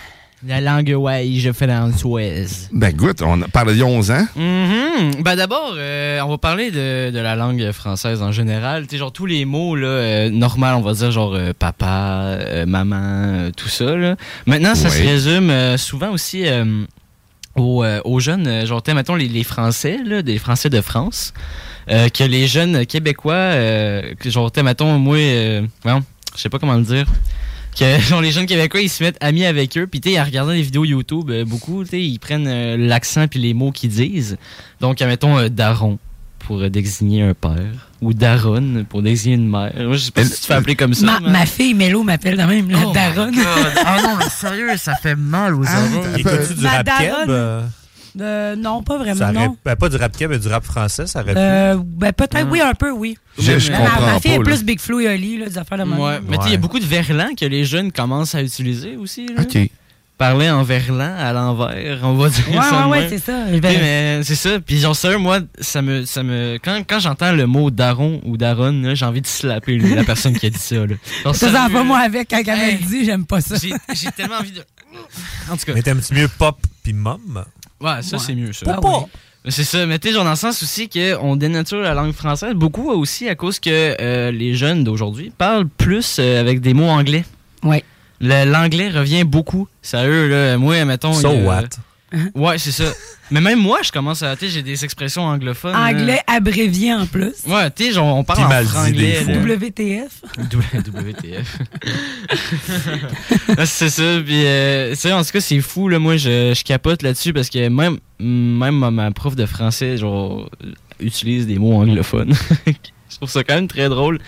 La langue ouais, française. Ben, écoute, on 11 ans. Mhm. Ben d'abord, euh, on va parler de, de la langue française en général. Tu genre tous les mots là, euh, normal, on va dire genre euh, papa, euh, maman, euh, tout ça. Là. Maintenant, ça se résume euh, souvent aussi euh, aux, euh, aux jeunes, euh, genre, mettons les, les Français, là, des Français de France, euh, que les jeunes Québécois, euh, que genre, mettons, moi, euh, voyons, je sais pas comment le dire. Que genre les jeunes québécois ils se mettent amis avec eux puis tu sais en regardant des vidéos YouTube euh, beaucoup tu sais ils prennent euh, l'accent puis les mots qu'ils disent donc mettons euh, daron pour désigner un père ou daronne pour désigner une mère moi je sais pas si tu te fais appeler comme ça Ma, mais- ma fille Mélo m'appelle de même, la Oh daronne. Ah non mais sérieux ça fait mal aux Ah, oreilles Écoutes-tu du rap. Euh, non, pas vraiment, ça non. ben, pas du rap keb, mais du rap français, ça aurait pu. Euh, ben, peut-être, oui, un peu, oui. Je, je ma, comprends ma fille pas. est là. plus Big Flo et Oli, là, des affaires de même. Ouais, mais tu sais, il y a Ouais. beaucoup de verlan que les jeunes commencent à utiliser aussi. Là. OK. parlait en verlan à l'envers, on va dire Ouais, ça. ouais, de ouais, c'est ça. Mais C'est ça. Puis genre sérieux, moi, ça me, ça me, quand, quand j'entends le mot daron ou daronne, j'ai envie de slapper lui, la personne qui a dit ça. Là. Genre, Ça s'en sérieux, va moi avec quand elle dit, j'aime pas ça. J'ai j'ai tellement envie de. En tout cas. Mais t'aimes-tu mieux pop puis mom? Ouais, ça, c'est mieux, ça. Papa. Ah Mais C'est ça, mais tu sais, genre dans le sens aussi qu'on dénature la langue française, beaucoup aussi à cause que euh, les jeunes d'aujourd'hui parlent plus euh, avec des mots anglais. Ouais. L'anglais revient beaucoup. Sérieux, là, moi, mettons... So a- what? Ouais, c'est ça. mais même moi, je commence à... Tu sais, j'ai des expressions anglophones. là. Anglais abrévié en plus. Ouais, tu sais, genre, on parle en franglais. WTF. WTF. C'est ça. Puis, euh, tu sais, en tout cas, c'est fou. Là, moi, je, je capote là-dessus parce que même, même ma, ma prof de français, genre, utilise des mots anglophones. je trouve ça quand même très drôle.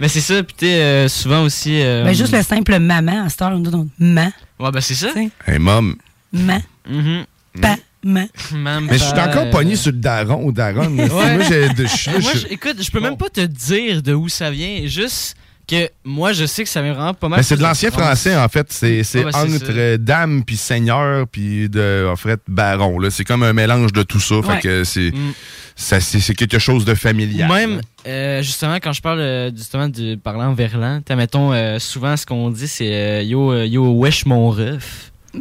Mais c'est ça. Puis, tu sais, euh, souvent aussi. euh, Ben, juste le simple maman, à cette heure, on dit donc, man, Ouais, ben, c'est ça. Hey, mom. Man, Mhm. pa, man. Même Mais je suis encore euh, pogné sur le daron ou daronne. Ouais. Moi, j'ai- de- je écoute, je peux même pas te dire de où ça vient. Juste que moi, je sais que ça vient vraiment pas mal. Mais c'est de l'ancien français, en fait. C'est ben, entre ça. euh, dame puis seigneur puis de, en fait, baron. C'est comme un mélange de tout ça. Ouais. Fait que c'est Mm. c'est c'est quelque chose de familial. Même, euh, justement, quand je parle euh, justement de parler en verlan, mettons, euh, souvent ce qu'on dit, c'est euh, yo, euh, yo, wesh mon ref.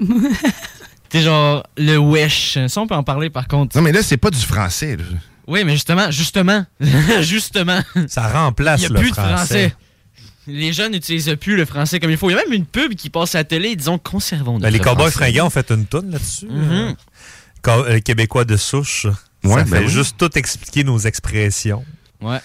T'es genre, le wesh. Ça, on peut en parler par contre. Non, mais là, c'est pas du français. là. Oui, mais justement, justement, justement. Ça remplace Il n'y a le plus de français. français. Les jeunes n'utilisent plus le français comme il faut. Il y a même une pub qui passe à la télé, disons, conservons Ben, les Cowboys français. fringants ont fait une toune là-dessus. Mhm. euh, euh, Québécois de souche. Ouais, ça ben fait oui. juste tout expliquer nos expressions. Ouais.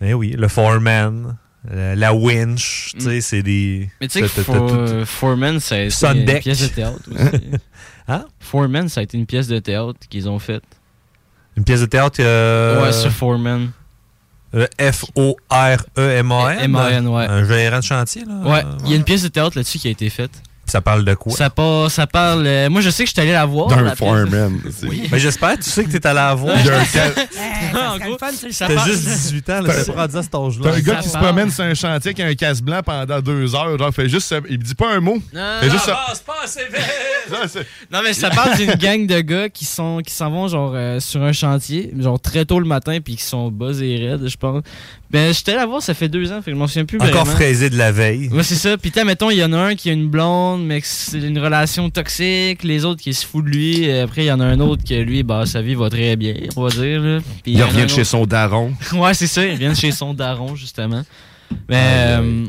Eh oui, le foreman, euh, la winch, tu sais, Mm. c'est des... Mais tu sais que For- Foreman, Sundeck. une pièce de théâtre aussi. Hein? Foreman, ça a été une pièce de théâtre qu'ils ont faite. Une pièce de théâtre... euh, Ouais, sur Foreman. F-O-R-E-M-A-N. M-A-N, ouais. Un gérant de chantier, là. Ouais, il y a une pièce de théâtre là-dessus qui a été faite. Ça parle de quoi? Ça, pas, ça parle. euh, moi, je sais que je suis allé la voir. D'un foreman. c'est- Oui. Mais j'espère, tu sais que t'es allé la voir. D'un cal- en gros, ça T'as parle- juste 18 ans, là, t'es pas rendu à cet âge-là. T'as un gars qui se parle. promène sur un chantier avec un casse blanc pendant deux heures. Genre, fait juste, il me dit pas un mot. Non, Fait non, juste ça. c'est pas assez vite! C'est- Non, mais ça parle d'une gang de gars qui sont qui s'en vont genre euh, sur un chantier, genre très tôt le matin, puis qui sont buzz et raides, je pense. Ben, j'étais la voir, ça fait deux ans, fait que je m'en souviens plus Encore vraiment. fraisé de la veille. Ouais, c'est ça. Puis, t'as, mettons, il y en a un qui a une blonde, mais c'est une relation toxique. Les autres qui se foutent de lui. Et Après, il y en a un autre que lui, bah, sa vie va très bien, on va dire. Là. Puis, Il revient de chez son daron. Ouais, c'est ça. Il vient de chez son daron, justement. Mais. Euh,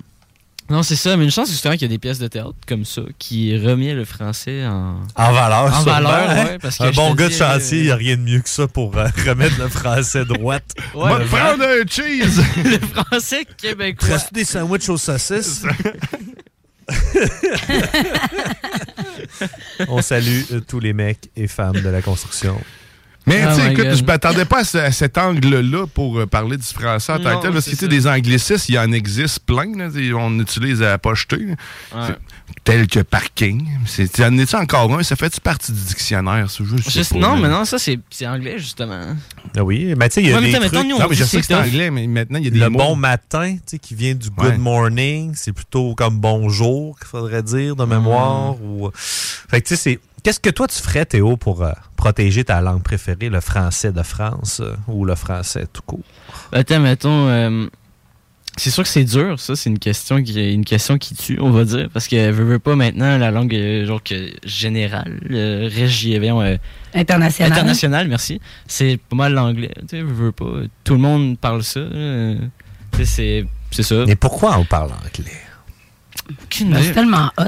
non, c'est ça. Mais une chance, justement, qu'il y a des pièces de théâtre comme ça qui remet le français en. En valeur, En sûrement, valeur, hein? ouais, parce que Un bon gars de chantier, il n'y a rien de mieux que ça pour euh, remettre le français droite. Ouais, te prendre un cheese! le français québécois. Reste des sandwichs aux saucisses. On salue euh, tous les mecs et femmes de la construction. Mais Oh tu sais, écoute, God. je m'attendais pas à, ce- à cet angle-là pour euh, parler du français en tant que tel. Parce que tu sais, des anglicismes, il y en existe plein. là, on utilise à pocheter. Ouais. Tel que parking. C'est, tu en es-tu encore un? Ça fait-tu partie du dictionnaire? Ça, je sais Juste- pas, non, là. mais non, ça, c'est, anglais, justement. Ah oui, mais tu sais, il y a Ouais, des mettons, Non, mais je sais que c'est anglais, mais maintenant, il y a des Le mots. bon matin, tu sais, qui vient du good Ouais. morning, c'est plutôt comme bonjour qu'il faudrait dire de mémoire. Ou... Fait que tu sais, c'est. Qu'est-ce que toi tu ferais, Théo, pour euh, protéger ta langue préférée, le français de France euh, ou le français tout court? Attends, mettons. euh, c'est sûr que c'est dur, ça. C'est une question qui une question qui tue, on va dire. Parce que veux, veux pas maintenant la langue genre que générale, euh, régie, voyons, euh, International. internationale, merci. C'est pas mal l'anglais. Tu sais, veux, veux pas. Tout le monde parle ça. euh, tu sais, c'est, c'est ça. Mais pourquoi on parle anglais? Ben, c'est tellement hot.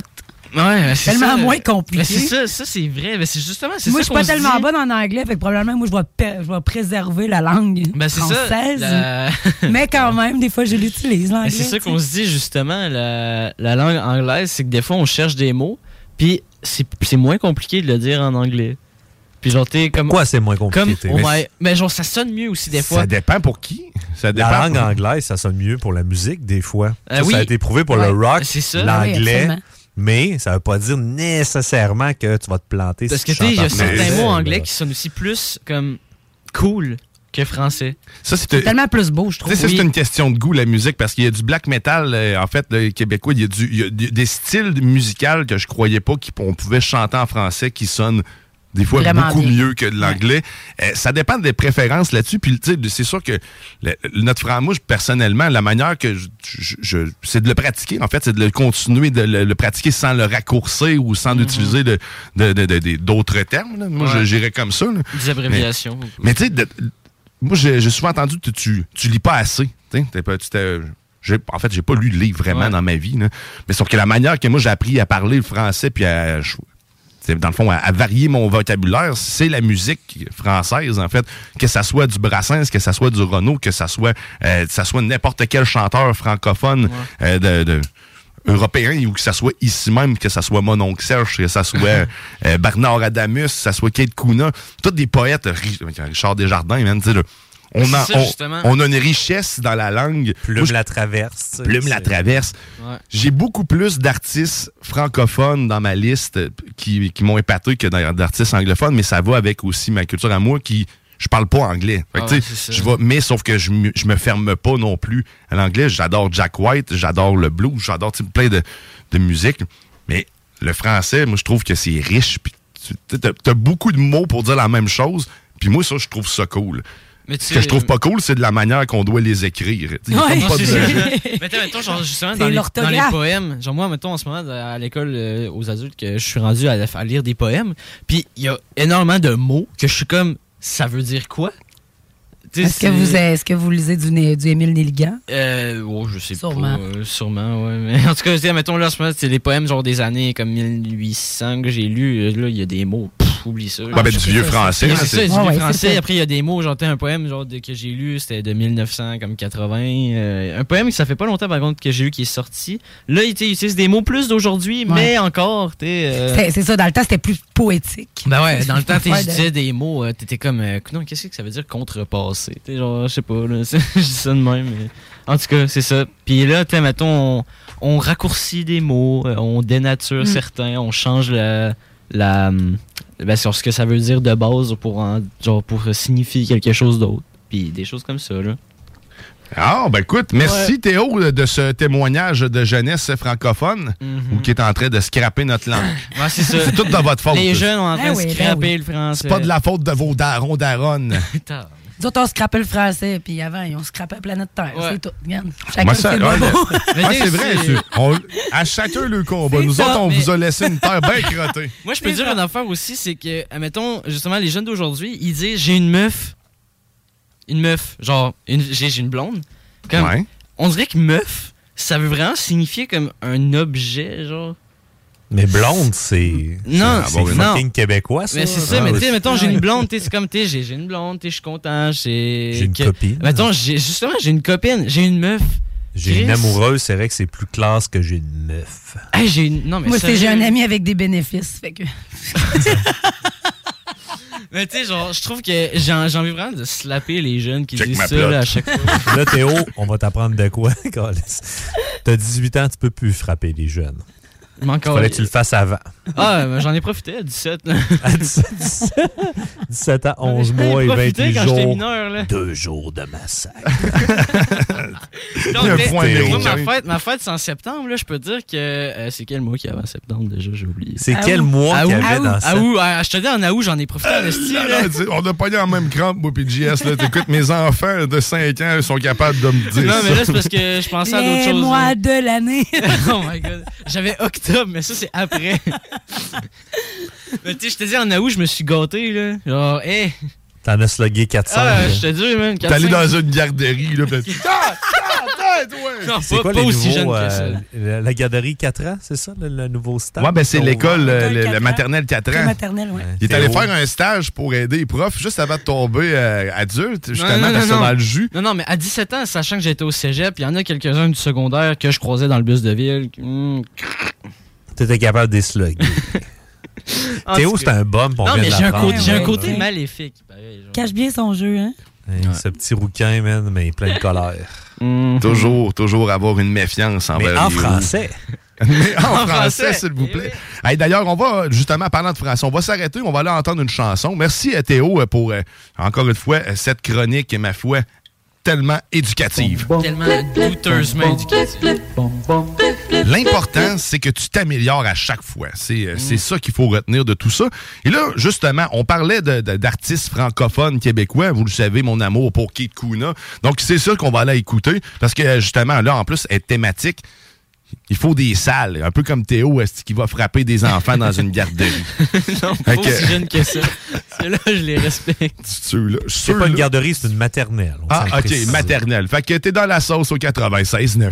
Ouais, c'est tellement ça. moins compliqué. Mais c'est ça, ça c'est vrai. Mais c'est justement, c'est Moi, ça je suis pas tellement dit. bonne en anglais, fait que probablement, moi, je vais, pe- je vais préserver la langue Ben, ça, française. la- Mais quand même, des fois, je l'utilise, l'anglais. Mais c'est ça qu'on se dit justement, la, la langue anglaise, c'est que des fois on cherche des mots, puis c'est c'est moins compliqué de le dire en anglais. Puis genre, t'es comme. Pourquoi c'est moins compliqué? Comme, oh Mais genre, ça sonne mieux aussi des fois. Ça dépend pour qui. Ça dépend La langue pour- anglaise, ça sonne mieux pour la musique, des fois. Euh, Ça, oui. ça a été prouvé pour Ouais, le rock. Oui, l'anglais. Mais ça veut pas dire nécessairement que tu vas te planter Parce si que tu sais, il y a chantes en certains mots anglais qui sonnent aussi plus comme cool. que français. Ça, c'est tellement plus beau, je trouve. c'est une question de goût, la musique, parce qu'il y a du black metal, euh, en fait, le québécois, il y a, du, il y a du- des styles musicaux que je croyais pas qu'on pouvait chanter en français qui sonnent des fois Vraiment beaucoup bien. mieux que de l'anglais. Euh, ça dépend des préférences là-dessus. Puis, tu sais, c'est sûr que le- notre franc-mouche, personnellement, la manière que je, je- je- c'est de le pratiquer, en fait, c'est de le continuer, de le, le pratiquer sans le raccourcir ou sans utiliser de- de- de- de- d'autres termes. là. Moi, Ouais. je- j'irais comme ça. là. Des abréviations. Mais, mais tu sais, moi, j'ai souvent entendu que tu, tu lis pas assez. T'es pas- tu en fait, j'ai pas lu le livre vraiment Ouais. dans ma vie. là. Mais sauf que la manière que moi j'ai appris à parler le français, puis à, dans le fond, à, à varier mon vocabulaire, c'est la musique française, en fait. Que ça soit du Brassens, que ça soit du Renault, que ça soit, euh, ça soit n'importe quel chanteur francophone euh, de, de- européen ou que ça soit ici même, que ça soit Mononcle Serge, que ça soit euh, Bernard Adamus, que ça soit Kate Kuna, tous des poètes, Ri- Richard Desjardins, man, tu sais, on, a, ça, on- a une richesse dans la langue. Plume Moi, je- la traverse. Plume la traverse. Ouais. J'ai beaucoup plus d'artistes francophones dans ma liste qui, qui m'ont épaté que d'a- d'artistes anglophones, mais ça va avec aussi ma culture à moi qui. Je parle pas anglais. Fait que, Ah tu ouais, sais, c'est ça. je vais, mais sauf que je, me- je me ferme pas non plus à l'anglais. J'adore Jack White, j'adore le blues, j'adore tu sais, plein de, de musique. Mais le français, moi, je trouve que c'est riche. Puis tu as, beaucoup de mots pour dire la même chose. Puis moi, ça, je trouve ça cool. Mais Ce que je trouve pas cool, c'est de la manière qu'on doit les écrire. Ouais. pas Non, c'est de-. Mais attends, mettons, genre, justement, dans les, dans les poèmes, genre moi, mettons, en ce moment, à l'école, euh, aux adultes, que je suis rendu à, à lire des poèmes, puis il y a énormément de mots que je suis comme, ça veut dire quoi? Est-ce que, vous, est-ce que vous lisez du, Né- du Émile Nelligan? Euh, oh, je sais Sûrement. pas. euh, sûrement, ouais. Mais en tout cas, mettons, là, en ce moment, c'est les poèmes, genre des années comme 1800 que j'ai lus. euh, Là, il y a des mots. Pff, oublie ça. Ouais, ben, du vieux français, C'est ça, du Ouais, vieux français. ça. Après, il y a des mots. Genre, t'as un poème genre, de- que j'ai lu, c'était de 1900, comme 80. euh, un poème que ça fait pas longtemps, par contre, que j'ai lu qui est sorti. Là, il tu utilise des mots plus d'aujourd'hui, mais encore, tu euh, C'est ça, dans le temps, c'était plus poétique. ben ouais, dans le temps, tu de- disais des mots, euh, t'étais comme, euh, non, qu'est-ce que ça veut dire contrepasser? T'sais, genre, je sais pas, là, je dis ça de même, mais en tout cas, c'est ça. Puis là, tu sais, mettons, on, on raccourcit des mots, euh, on dénature Mm. certains, on change la, la, hum, ben, sur ce que ça veut dire de base pour, en- genre, pour signifier quelque chose d'autre. Puis des choses comme ça, là. Ah, ben écoute, merci Ouais. Théo de ce témoignage de jeunesse francophone ou qui est en train de scraper notre langue. Ouais, c'est ça. C'est tout de votre faute. Les jeunes ont en train Ben de oui, ben scraper oui. le français. C'est pas de la faute de vos darons daronnes. Nous autres, on scrapait le français, puis avant, ils ont scrapé la planète Terre. Ouais. C'est tout. Regarde. Chacun Moi, ça, ses ouais, c'est vrai. c'est- on- à chacun le combat. C'est Nous ça, autres, on mais- vous a laissé une terre bien crottée. Moi, je peux dire une affaire aussi, c'est que, admettons, justement, les jeunes d'aujourd'hui, ils disent j'ai une meuf. Une meuf. Genre, j'ai j'ai une blonde. Comme, Ouais. On dirait que meuf, ça veut vraiment signifier comme un objet, genre. Mais blonde, c'est. Non, c'est c'est- fucking québécois, ça. Mais c'est ça, Ah, mais tu sais, mettons, j'ai une blonde, tu sais, c'est comme, tu sais, j'ai j'ai une blonde, tu sais, je suis content, j'ai. J'ai une que- copine. Mettons, j'ai- justement, j'ai une copine, j'ai une meuf. J'ai une amoureuse, c'est vrai que c'est plus classe que j'ai une meuf. Hey, j'ai une. Non, mais Moi, c'est j'ai un ami avec des bénéfices. Fait que... Mais tu sais, genre, je trouve que j'ai envie vraiment de slapper les jeunes qui Check disent ça là, à chaque fois. Là, Théo, on va t'apprendre de quoi, Carlis? T'as 18 ans, tu peux plus frapper les jeunes. Encore- Fallait que tu le fasses avant. Ah, ben, j'en ai profité à 17. À 17, 17 ans, 11 J'en ai mois et profité 28 quand j'étais jours. mineur, là. Deux jours de massacre. Donc, mais- point mais moi, ma fête, ma fête c'est en septembre, là, je peux dire que euh, c'est quel mois qu'il y avait en septembre déjà, j'ai oublié. C'est quel mois qu'il y avait dans Ah ça? où, je te dis en août, j'en ai profité en esti, Non, là. non, tu sais, on n'a pas eu en même crampe, moi, puis JS. Là. T'écoutes, mes enfants de 5 ans ils sont capables de me dire Non, mais là, c'est parce que je pensais à d'autres Les choses. mois de l'année. oh my god. J'avais octobre, mais ça, c'est après. Mais tu sais, je te dis, en août, je me suis gâté, là. Genre, hé. T'en as slugué 400. Ah, je te dis, man. T'es allé 4-5. dans une garderie, là, Ah, Non, C'est pas, quoi pas les aussi nouveaux, jeune que euh, ça. la, la garderie 4 ans, c'est ça, le, le nouveau stade? Ouais, ben c'est l'école, euh, le, quatre le ans. maternelle 4 ans. maternelle, ouais. Il est allé faire un stage pour aider les profs juste avant de tomber euh, adulte, justement, Non, non, parce non, dans le jus. Non, non, mais à 17 ans, sachant que j'étais au cégep, il y en a quelques-uns du secondaire que je croisais dans le bus de ville. Hmm. T'étais capable de Théo, c'est un bum, Non, mais de j'ai un côté, j'ai un côté ouais. maléfique. pareil, genre. Cache bien son jeu, hein? Hey, Ce petit rouquin, man, mais plein de colère. Mhm. Toujours, toujours avoir une méfiance envers Mais en les français. Mais en, En français, français, s'il vous plaît. Hey, D'ailleurs, on va, justement, parlant de français, on va s'arrêter, on va aller entendre une chanson. Merci à Théo euh, pour, euh, encore une fois, euh, cette chronique, et ma foi, tellement éducative. Tellement douteusement éducatif. L'important, c'est que tu t'améliores à chaque fois. C'est euh, c'est ça qu'il faut retenir de tout ça. Et là, justement, on parlait de- de- d'artistes francophones québécois. Vous le savez, mon amour pour Kate Kuna. Donc, c'est ça qu'on va aller écouter. Parce que, justement, là, en plus, elle est thématique. Il faut des salles. Un peu comme Théo, est-ce qui va frapper des enfants dans une garderie? non, pas que- aussi jeune que ça. Ceux-là, je les respecte. C'est pas une garderie, c'est une maternelle. Ah, OK, maternelle. Fait que t'es dans la sauce au 96.9.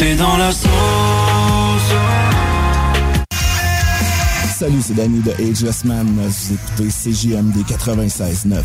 T'es dans la sauce. Salut, c'est Danny de Ageless Man. Vous écoutez CJMD 96.9.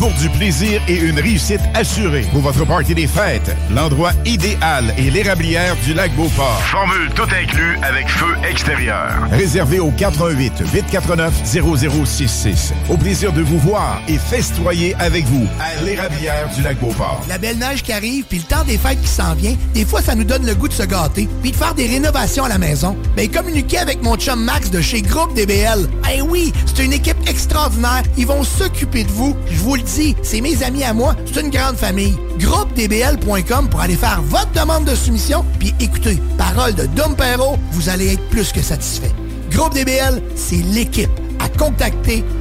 Pour du plaisir et une réussite assurée. Pour votre party des fêtes, l'endroit idéal est l'érablière du lac Beauport. Formule tout inclus avec feu extérieur. Réservé au 418 849 0066. Au plaisir de vous voir et festoyer avec vous à l'érablière du lac Beauport. La belle neige qui arrive, puis le temps des fêtes qui s'en vient, des fois, ça nous donne le goût de se gâter, puis de faire des rénovations à la maison. Ben, communiquez avec mon chum Max de chez Groupe DBL. Eh oui, c'est une équipe extraordinaire. Ils vont s'occuper de vous. Je vous le dis, c'est mes amis à moi. C'est une grande famille. GroupeDBL.com pour aller faire votre demande de soumission, puis écoutez, parole de Dom Perrault, vous allez être plus que satisfait. Groupe DBL, c'est l'équipe à contacter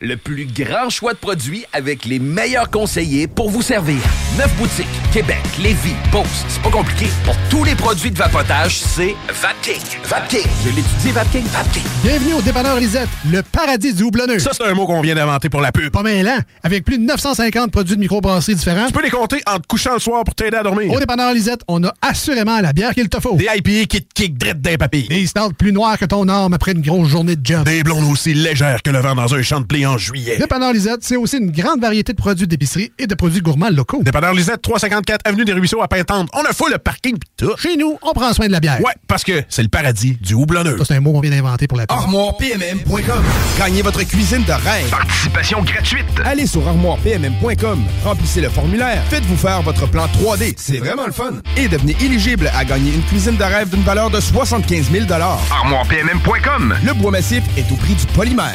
Le plus grand choix de produits avec les meilleurs conseillers pour vous servir. Neuf boutiques, Québec, Lévis, Beauce, c'est pas compliqué. Pour tous les produits de vapotage, c'est Vapking. Vapking, je l'étudie, Vapking, Vapking. Bienvenue au dépanneur Lisette, le paradis du houblonneux. Ça, c'est un mot qu'on vient d'inventer pour la pub. Pas mêlant, avec plus de 950 produits de microbrasserie différents. Tu peux les compter en te couchant le soir pour t'aider à dormir. Au dépanneur Lisette, on a assurément la bière qu'il te faut. Des IPA qui te kick drette d'un papy. Des stouts plus noirs que ton arme après une grosse journée de job. Des blondes aussi légères que le vent dans un champ de blé en juillet. Dépanneur Lisette, c'est aussi une grande variété de produits d'épicerie et de produits gourmands locaux. Dépanneur Lisette, 354 Avenue des Ruisseaux à Pintante. On a fou le parking pis tout. Chez nous, on prend soin de la bière. Ouais, parce que c'est le paradis du houblonneux. Ça, c'est un mot qu'on vient d'inventer pour la pub. ArmoirePMM.com. Gagnez votre cuisine de rêve. Participation gratuite. Allez sur ArmoirePMM.com. Remplissez le formulaire. Faites-vous faire votre plan 3D. C'est vraiment le fun. Et devenez éligible à gagner une cuisine de rêve d'une valeur de 75 000 ArmoirePMM.com. Le bois massif est au prix du polymère.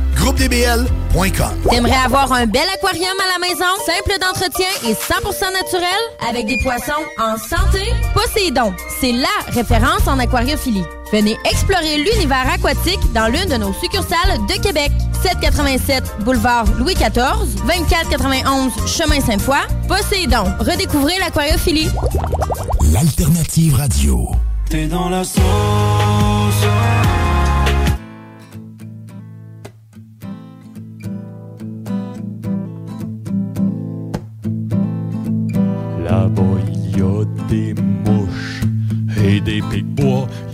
GroupeDBL.com T'aimerais avoir un bel aquarium à la maison, simple d'entretien et 100% naturel, avec des poissons en santé? Poséidon, c'est LA référence en aquariophilie. Venez explorer l'univers aquatique dans l'une de nos succursales de Québec. 787 boulevard Louis XIV, 2491 chemin Sainte-Foy. Poséidon, redécouvrez l'aquariophilie. L'alternative radio. T'es dans la sauce.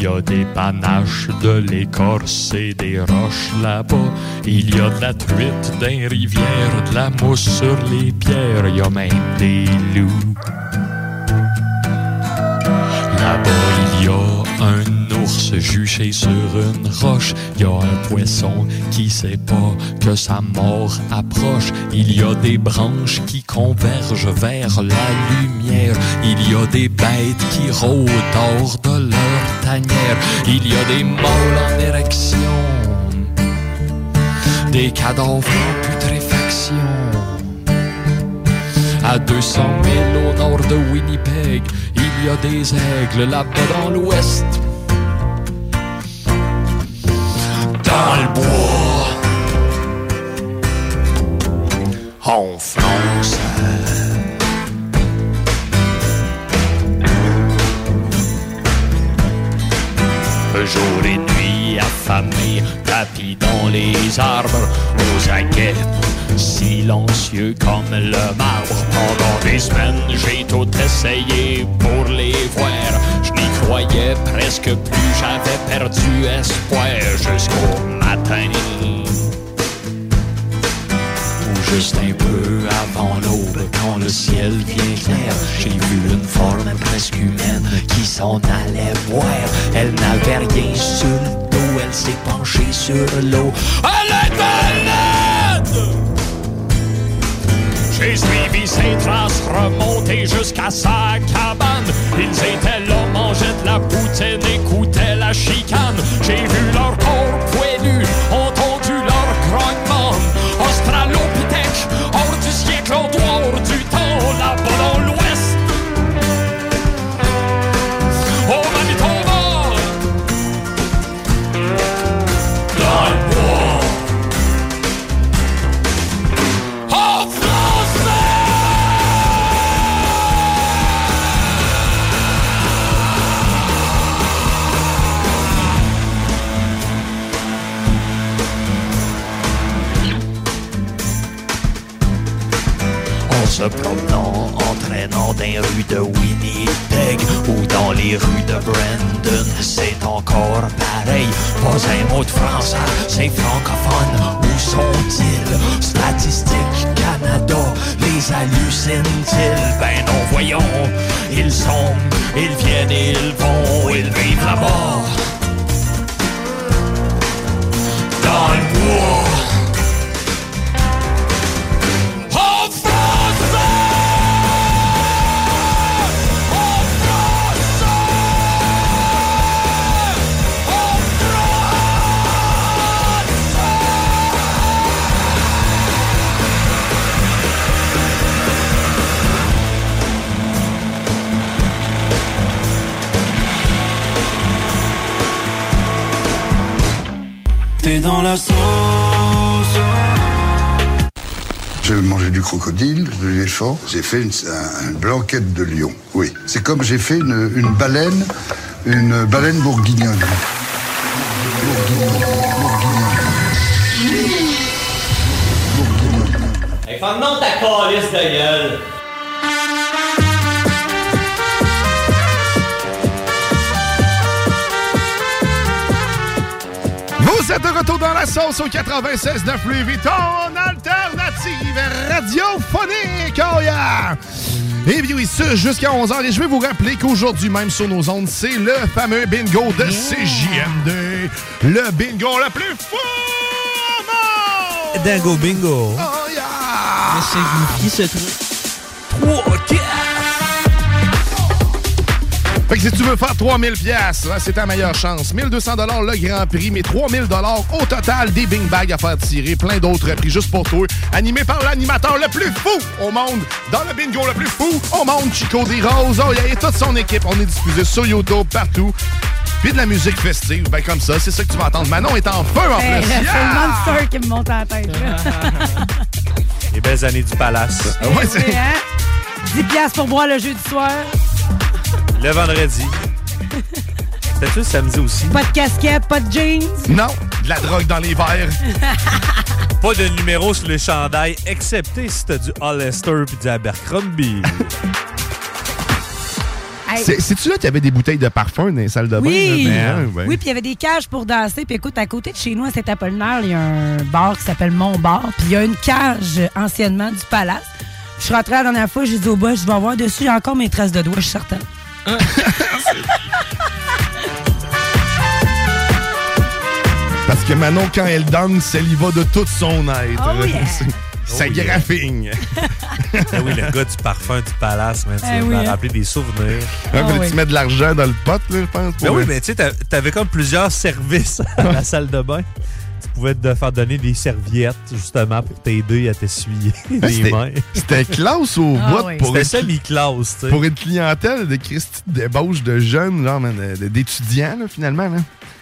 Y a des panaches, de l'écorce et des roches là-bas. Il y a de la truite d'un rivière, de la mousse sur les pierres. Il y a même des loups. Là-bas, il y a un ours juché sur une roche. Y a un poisson qui sait pas que sa mort approche. Il y a des branches qui convergent vers la lumière. Il y a des bêtes qui rôdent hors de leur tanière. Il y a des mâles en érection. Des cadavres en putréfaction. À 200 000 au nord de Winnipeg, il y a des aigles là-bas dans l'ouest. Dans le bois, en France. Jour et nuit à affamé, tapis dans les arbres, aux aguets, silencieux comme le marbre. Pendant des semaines, j'ai tout essayé pour les voir. Je n'y croyais presque plus, j'avais perdu espoir jusqu'au matin. Ou juste un peu avant l'aube, quand le ciel vient clair, j'ai vu une forme presque humaine qui s'en allait boire. Elle n'avait rien sur le dos, elle s'est penchée sur l'eau. Elle est malade! J'ai suivi ses traces, remonté jusqu'à sa cabane. Ils étaient là, mangeaient de la poutine, écoutaient la chicane. J'ai vu leur les rues de Winnipeg ou dans les rues de Brandon, c'est encore pareil. Pas un mot de français, c'est francophone. Où sont-ils? Statistique Canada, les hallucinent-ils? Ben non, voyons, ils sont, ils viennent, ils vont, ils vivent là-bas. Dans le. T'es dans la sauce. J'ai mangé du crocodile, de l'éléphant. J'ai fait une, un- une blanquette de lion. Oui. C'est comme j'ai fait une, une baleine, une baleine bourguignonne. Hey, ferme-donc ta calice de gueule. Vous êtes de retour dans la sauce au 96 9 Louis Vuitton, alternative radiophonique. Oh yeah! Et bien oui, jusqu'à 11h. Et je vais vous rappeler qu'aujourd'hui même sur nos ondes, c'est le fameux bingo de CJMD. Le bingo le plus fou! Dingo bingo. Oh yeah! Mais c'est goofy ce truc. 3, 4. Fait que si tu veux faire 3000 pièces, c'est ta meilleure chance. 1200 dollars le grand prix, mais 3000 dollars au total des bing bags à faire tirer, plein d'autres prix juste pour toi, animé par l'animateur le plus fou au monde, dans le bingo le plus fou au monde, Chico des Roses. Oh, et toute son équipe, on est diffusé sur YouTube partout. Puis de la musique festive, ben comme ça, c'est ça que tu vas entendre. Manon est en feu en Hey, plus. C'est Yeah! le monster qui me monte à la tête. Les belles années du palace. Ah ouais, Oui, hein? 10 piastres pour boire le jeu du soir. Le vendredi. C'était-tu le samedi aussi? Pas de casquette, pas de jeans? Non, de la drogue dans les verres. Pas de numéro sur le chandail, excepté si t'as du Hollister puis du Abercrombie. C'est-tu là qu'il y avait des bouteilles de parfum dans les salles de bain? Oui, là? Ben, ouais. oui, puis il y avait des cages pour danser. Puis écoute, à côté de chez nous, à Saint-Apollinaire, il y a un bar qui s'appelle Mon Bar. Puis il y a une cage anciennement du palace. Je suis rentrée la dernière fois, j'ai dit au boss, je vais voir dessus, j'ai encore mes traces de doigts, je suis certaine. Parce que Manon, quand elle danse, elle y va de toute son être. Oh yeah. Ça Oh yeah. graffigne. Ah oui, le gars du parfum du palace, man, tu Eh m'as oui, hein. rappelé des souvenirs. Ah, fallait-tu mettre de l'argent dans le pot, là, je pense? Ben oui, mais tu sais, t'a- t'avais comme plusieurs services à la salle de bain. Pouvais te faire donner des serviettes, justement, pour t'aider à t'essuyer les C'était- mains. C'était classe au Ah bout oui. pour C'était une- semi-classe, tu sais. Pour une clientèle de Christy de débauche de jeunes, d'étudiants, finalement. là.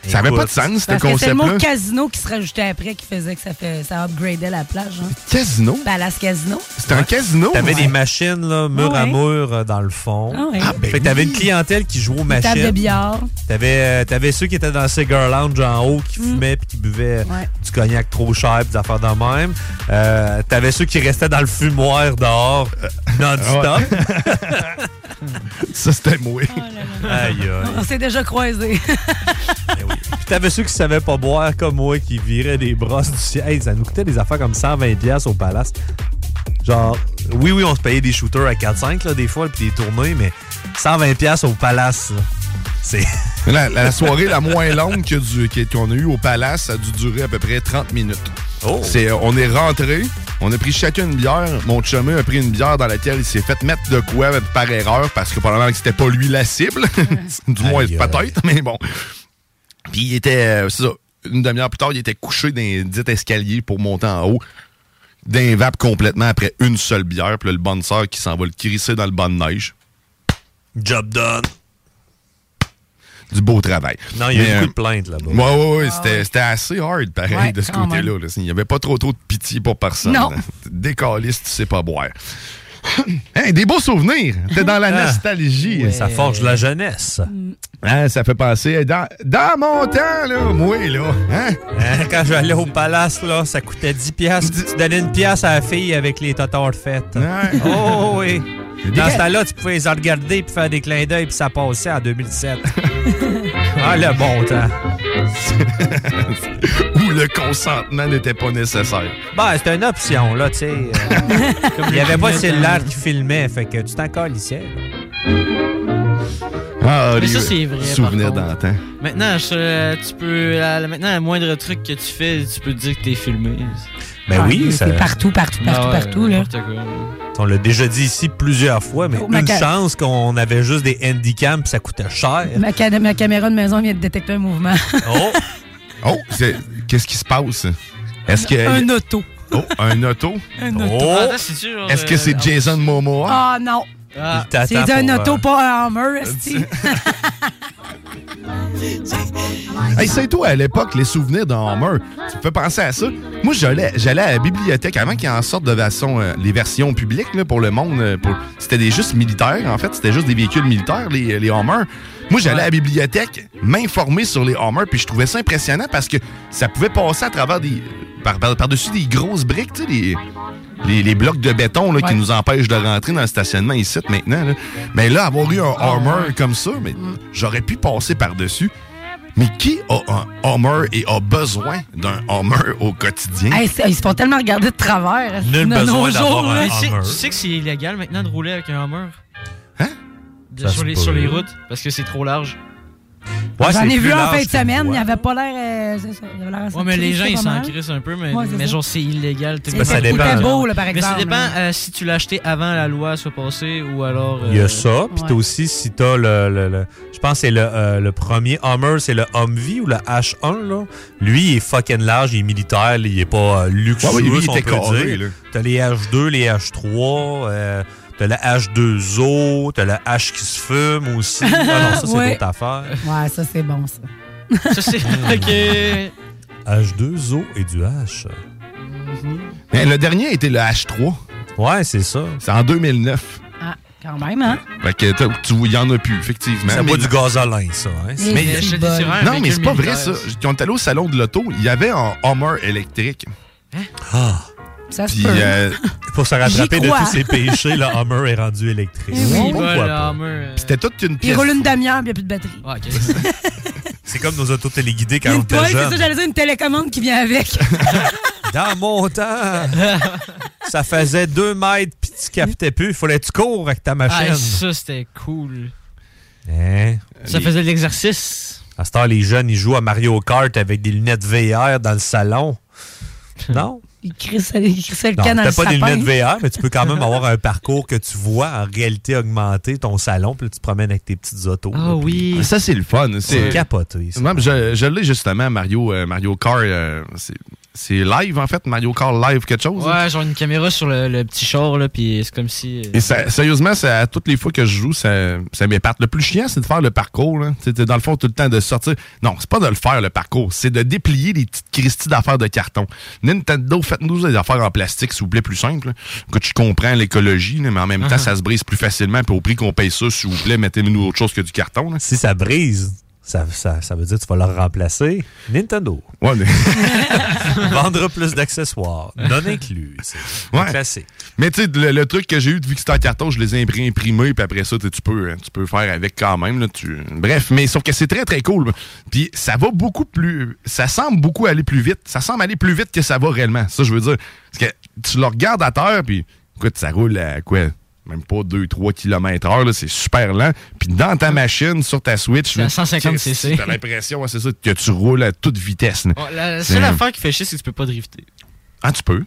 Ça avait Écoute, pas de sens, ce que c'est le concept-là. mot casino qui se rajoutait après qui faisait que ça, fait, ça upgradait la plage. Hein. Casino? Palace Casino. C'était un casino? T'avais Ouais. des machines, là, mur à mur euh, dans le fond. Ah ouais. Ah, ben fait que t'avais une clientèle qui jouait aux machines. billard. T'avais, euh, t'avais ceux qui étaient dans le cigar lounge en haut, qui fumaient puis qui buvaient Mm. Ouais. du cognac trop cher pis des affaires de même. Euh, t'avais ceux qui restaient dans le fumoir dehors non-stop. Ça, c'était moi. Aïe, aïe. On s'est déjà croisés. Puis t'avais ceux qui savaient pas boire comme moi, qui viraient des brosses du ciel. Hey, ça nous coûtait des affaires comme 120$ piastres au palace. Genre, oui, oui, on se payait des shooters à 4-5 là, des fois, puis des tournées, mais 120$ piastres au palace, là, c'est. La, la soirée la moins longue qu'on a eue au Palace, ça a dû durer à peu près 30 minutes. Oh. C'est, euh, on est rentré, on a pris chacun une bière. Mon chumé a pris une bière dans laquelle il s'est fait mettre de quoi par erreur parce que probablement que c'était pas lui la cible. du moins, peut-être, mais bon. Puis il était, euh, c'est ça, une demi-heure plus tard, il était couché dans dit escalier pour monter en haut. D'un vape complètement après une seule bière. Puis là, le bonne sœur qui s'en va le crisser dans le banc de neige. Job done. Du beau travail. Non, il y a eu beaucoup euh, de plaintes là-bas. Ouais, ouais, ouais, c'était, c'était assez hard, pareil, Ouais, de ce côté-là. là. Il n'y avait pas trop trop de pitié pour personne. Non. Décaliste, tu sais pas boire. Hein, des beaux souvenirs. T'es dans la Ah. nostalgie. Ça forge la jeunesse. Hein, ça fait penser dans, dans mon temps, là, moi, là. Hein? Hein, quand j'allais au palace, là, ça coûtait 10 piastres. Tu donnais une pièce à la fille avec les fête. Ouais. Oh oui. Dans ce temps-là, tu pouvais les regarder puis faire des clins d'œil puis ça passait en 2007. ah, le bon temps. Où le consentement n'était pas nécessaire. Ben, c'était une option, là, tu sais. euh, Il n'y avait pas de cellulaire qui filmait, fait que tu t'en colissais. Ah, Mais les ça, c'est vrai, contre. d'antan. Maintenant, je- tu peux. la- maintenant, le moindre truc que tu fais, tu peux te dire que t'es filmé. Ben Ah, oui, c'est ça- partout, partout, partout, Ah ouais, partout. Là. On l'a déjà dit ici plusieurs fois, mais Oh, ma une ca- chance qu'on avait juste des handicaps puis ça coûtait cher. Ma, ca- ma caméra de maison vient de détecter un mouvement. Oh! Oh, c'est- qu'est-ce qui se passe? Est-ce que. un auto. Oh, un auto? Un auto. Oh! Ah, Est-ce que euh, c'est Jason Momoa? Ah non. Ah, C'est un pour, auto, euh, pas esti. Hey, c'est toi, à l'époque, les souvenirs d'un Hummer. Tu me fais penser à ça. Moi, j'allais, j'allais à la bibliothèque avant qu'il y en sorte de version, euh, les versions publiques là, pour le monde. euh, pour- C'était des juste militaires, en fait. C'était juste des véhicules militaires, les, les Hummers. Moi, j'allais à la bibliothèque m'informer sur les Hummers, puis je trouvais ça impressionnant parce que ça pouvait passer à travers des. par- par- par-dessus des grosses briques, tu sais, les, les, les blocs de béton là, qui nous empêchent de rentrer dans le stationnement ici maintenant. Là. Mais là, avoir eu un Hummer comme ça, mais j'aurais pu passer par-dessus. Mais qui a un Hummer et a besoin d'un Hummer au quotidien? Hey, ils se font tellement regarder de travers. Nul de besoin d'avoir un tu sais- Hummer. tu sais que c'est illégal maintenant de rouler avec un Hummer? Hein? De- les, sur les routes, parce que c'est trop large. Ouais, J'en c'est ai vu en fin de semaine, il avait pas l'air. euh, Ouais, mais les gens, ils s'en crissent un peu, mais, Ouais, mais genre, c'est illégal. C'est Ben, ça dépend. beau, là, par Mais exemple. ça dépend là. euh, si tu l'as acheté avant la loi soit passée ou alors. Il y euh, a ça, puis t'as ouais. aussi si t'as le, le, le- je pense que c'est le, euh, le premier Hummer, c'est le Humvee ou le H1 là. Lui il est fucking large, il est militaire, là, il est pas euh, luxueux, Ouais, ouais, lui, il on était peut carré, dire. là. T'as les H2, les H3, euh, t'as le H2O, t'as le H qui se fume aussi. Ah non, ça c'est Ouais. d'autres affaires. Ouais, ça, c'est bon, ça. Ça, c'est. ok. H2O et du H. Mais le dernier était le H3. Ouais, c'est ça. C'est en 2009. Ah, quand même, hein? Fait que il y en a plus, effectivement. Ça Mais- boit du gazolin, ça. Hein? Mais- Mais- c'est bon. vraiment un Non, mais c'est pas vrai, ça. Quand on est allé au salon de l'auto, il y avait un Hummer électrique. Ah. Ça se Puis, peut. euh, Pour se rattraper de tous ses péchés, le Hummer est rendu électrique. Eh oui. Il le pas? Hummer, euh, c'était toute une Il pièce. roule une demi-heure, puis il n'y a plus de batterie. ouais, ok. C'est comme nos autos téléguidées quand on Une était toile, c'est jeune. ça, j'allais dire une télécommande qui vient avec. Dans mon temps, ça faisait deux mètres puis tu captais plus. Il fallait que tu cours avec ta machine. Ah, ça, c'était cool. Hein? Ça faisait de l'exercice. À cette heure, les jeunes, ils jouent à Mario Kart avec des lunettes VR dans le salon. Non? Il crissait, il crissait le Non, dans pas des lunettes VR, mais tu peux quand même avoir un parcours que tu vois en réalité augmentée, ton salon, puis là, tu te promènes avec tes petites autos. Ah là, puis- Ça, c'est le fun. C'est capoté, ça. Moi, je, je l'ai justement, Mario, euh, Mario Kart. euh, c'est- live, en fait, Mario Kart live quelque chose. hein? Ouais, genre une caméra sur le, le petit char, là, puis c'est comme si. euh, Et ça- sérieusement, ça, à toutes les fois que je joue, ça, ça m'épate. Le plus chiant, c'est de faire le parcours. Là. Tu sais, t'es dans le fond, tout le temps de sortir. Non, c'est pas de le faire, le parcours. C'est de déplier les petites cristies d'affaires de carton. Nintendo, faites-nous des affaires en plastique, s'il vous plaît, plus simple. Écoute, je comprends l'écologie, là, mais en même temps, Uh-huh. ça se brise plus facilement. Puis au prix qu'on paye ça, s'il vous plaît, mettez-nous autre chose que du carton. là. Si ça brise, ça, ça, ça veut dire que tu vas le remplacer. Nintendo. Ouais, mais- Vendre plus d'accessoires. Non inclus. C'est Ouais. classique. Mais tu sais, le, le truc que j'ai eu, vu que c'était en carton, je les ai imprimés, puis après ça, tu peux, hein, tu peux faire avec quand même. Là, tu... Bref, mais sauf que c'est très, très cool. Puis ça va beaucoup plus... Ça semble beaucoup aller plus vite. Ça semble aller plus vite que ça va réellement. Ça, je veux dire. Parce que tu le regardes à terre, puis écoute, ça roule à quoi? Même pas 2-3 km heure, là, c'est super lent. Puis dans ta machine, sur ta Switch... Là, 150 cc. T'as l'impression, ouais, c'est ça, que tu roules à toute vitesse. Bon, la seule affaire qui fait chier, c'est que tu peux pas drifter. Ah, tu peux.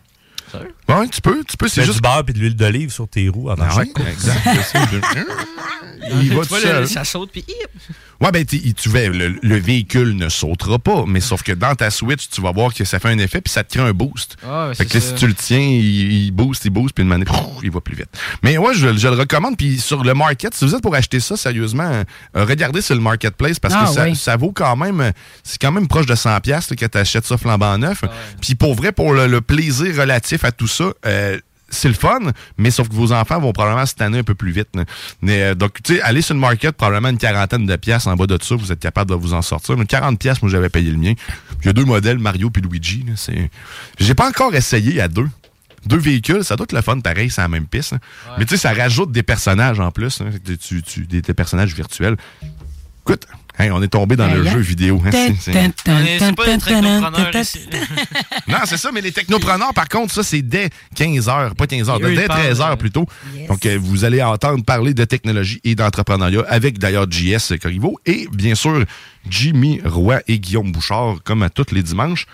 Ouais, tu peux, tu peux. Tu C'est juste du beurre et de l'huile d'olive sur tes roues avant Ah chaque course. exact. ça. Il va tu tout vois, seul. le- ça saute, puis! Ouais, ben, tu tu vas- le, le véhicule ne sautera pas, mais sauf que dans ta Switch, tu vas voir que ça fait un effet, puis ça te crée un boost. Ah, ouais, fait que là, ça. si tu le tiens, il, il booste, il booste, puis une manette, il va plus vite. Mais ouais, je, je le recommande, puis sur le market, si vous êtes pour acheter ça, sérieusement, euh, regardez sur le marketplace, parce Ah, que ça, oui. ça vaut quand même, c'est quand même proche de 100$ piastres, là, que tu achètes ça flambant neuf. Puis pour vrai, pour le, le plaisir relatif à tout ça, euh, c'est le fun, mais sauf que vos enfants vont probablement cette année un peu plus vite. Mais, euh, donc, tu sais, allez sur le market, probablement une quarantaine de piastres en bas de ça, vous êtes capable de vous en sortir. Mais 40 piastres, moi, j'avais payé le mien. Il y a deux modèles, Mario puis Luigi. C'est... J'ai pas encore essayé à deux. Deux véhicules, ça doit être le fun, pareil, c'est la même piste. hein. Mais tu sais, ça rajoute des personnages en plus, hein, tu, tu- des, des personnages virtuels. Écoute, on est tombé dans le jeu vidéo. non, c'est ça, mais les technopreneurs, par contre, ça, c'est dès 15 h, pas 15 h, Eux, ils dès parlent, 13 euh, h plutôt. Donc, euh, vous allez entendre parler de technologie et d'entrepreneuriat avec d'ailleurs JS Corriveau et bien sûr Jimmy Roy et Guillaume Bouchard, comme à tous les dimanches.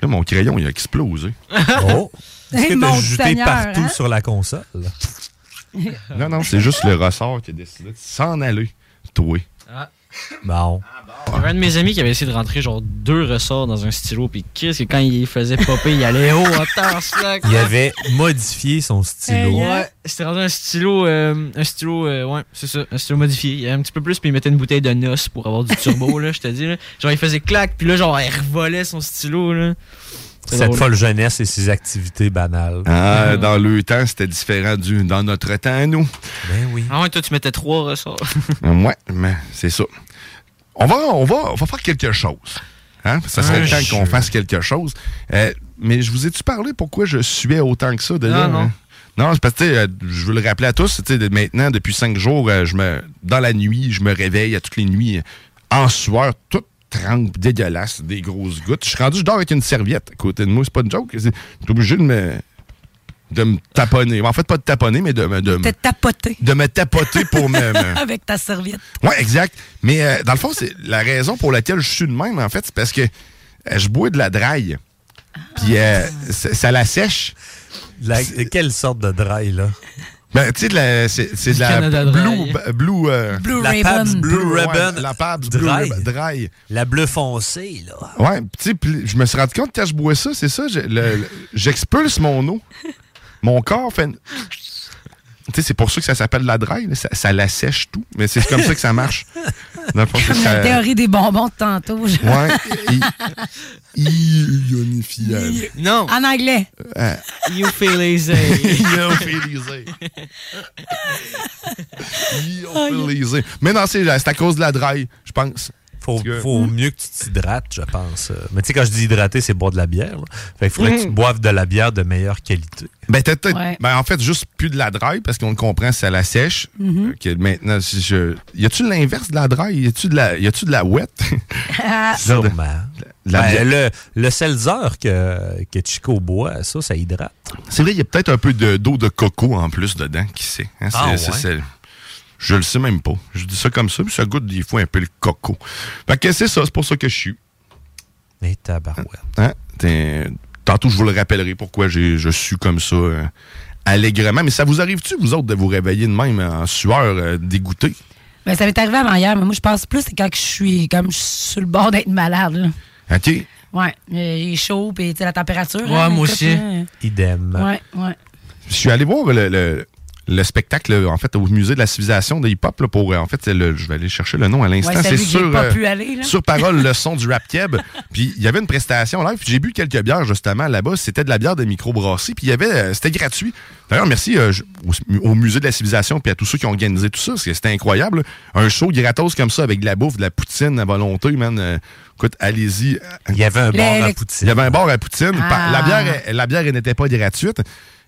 Là, mon crayon, il a explosé. Oh! Est-ce que t'as jeté partout hein? sur la console? Non, non, c'est juste le ressort qui a décidé de s'en aller. Toi. Ah. Bon. Il y avait un de mes amis qui avait essayé de rentrer genre deux ressorts dans un stylo, puis qu'est-ce que quand il faisait popper, il allait haut en temps, slack. Il avait modifié son stylo. Ouais, c'était rendu un stylo, euh, un stylo, euh, ouais, c'est ça, un stylo modifié. Il y avait un petit peu plus, puis il mettait une bouteille de noces pour avoir du turbo, là, je te dis, là. Genre, il faisait clac, puis là, genre, il revolait son stylo, là. Cette drôle. folle jeunesse et ses activités banales. Ah, dans le temps, c'était différent du dans notre temps, à nous. Ben oui. Ah ouais, toi, tu mettais trois ressorts. Ouais, mais c'est ça. On va, on va, on va faire quelque chose. Hein? Ça serait le temps qu'on fasse quelque chose. Euh, mais je vous ai-tu parlé pourquoi je suais autant que ça déjà? Ah, non. hein? Non, c'est parce que tu sais, euh, je veux le rappeler à tous. tu sais, de- Maintenant, depuis cinq jours, euh, je me, dans la nuit, je me réveille à toutes les nuits en sueur, toute trempe, dégueulasse, des grosses gouttes. Je suis rendu, je dors avec une serviette à côté de moi. C'est pas une joke. Je suis obligé de me, de me taponner. En fait, pas de taponner, mais de, me- de, tapoté de me tapoter pour me- me avec ta serviette. oui, exact. Mais euh, dans le fond, c'est la raison pour laquelle je suis de même, en fait, c'est parce que euh, je bois de la draille. Puis euh, ça, ça la sèche. La- quelle sorte de dry, là? Ben, tu sais, de la- c'est c'est de la Canada Blue... Dry. b- blue, euh, Blue la Ribbon. Pabst Blue Ribbon. la Pabst Blue Dry. Ribbon Dry. La bleu foncé, là. Ouais, tu sais, je me suis rendu compte quand je bois ça, c'est ça, je- le- le- j'expulse mon eau. Mon corps fait... une- Tu sais, c'est pour ça que ça s'appelle la dry, là, ça, ça la sèche tout. Mais c'est comme ça que ça marche. Dans le fond, c'est Comme ça- la théorie des bonbons de tantôt. Ouais. i- Ionifiable. Non. En anglais. Euh, You feel easy. Lyophilisé. Lyophilisé. Mais non, c'est à cause de la dry, je pense. Faut, que- faut mieux que tu t'hydrates, je pense. Mais tu sais, quand je dis hydrater, c'est boire de la bière. là. Fait qu'il faudrait que tu Mhm. boives de la bière de meilleure qualité. Ben, t'as- t'as- Ouais. ben, en fait, juste plus de la dry, parce qu'on le comprend, ça la sèche. Mhm. Que maintenant, si je... Y a-tu l'inverse de la dry? Y a-tu de la, y a-tu de la wet? Ah, Sûrement. La Ben, le, le seltzer que, que Chico boit, ça, ça hydrate. C'est vrai, il y a peut-être un peu de- d'eau de, coco en plus dedans, qui sait. hein? C'est- Ah, c'est- ouais? c'est- je le sais même pas. Je dis ça comme ça, puis ça goûte des fois un peu le coco. Fait que c'est ça, c'est pour ça que je suis. Mais tabarouette. Hein? T'es- tantôt, je vous le rappellerai pourquoi je suis comme ça euh, allègrement. Mais ça vous arrive-tu, vous autres, de vous réveiller de même en sueur, euh, dégoûté? Ben, ça m'est arrivé avant hier, mais moi, je pense plus c'est quand que je suis comme je suis sur le bord d'être malade. Là. OK? Ouais, euh, il est chaud, puis tu sais, la température. Ouais, hein, moi aussi. là, Idem. Ouais, ouais. Je suis allé voir le, le- le spectacle en fait au musée de la civilisation de hip-hop là, pour euh, en fait c'est le- je vais aller chercher le nom à l'instant Ouais, c'est sur pas euh, pu aller, là. sur parole le son du rap keb. Puis il y avait une prestation live j'ai bu quelques bières justement là-bas. C'était de la bière de microbrasserie puis il y avait euh, c'était gratuit. D'ailleurs merci euh, au, au musée de la civilisation puis à tous ceux qui ont organisé tout ça parce que c'était incroyable un show gratos comme ça avec de la bouffe de la poutine à volonté man euh, écoute allez-y il y avait un bar à poutine. il y avait un bar à poutine Ah. La bière la bière n'était pas gratuite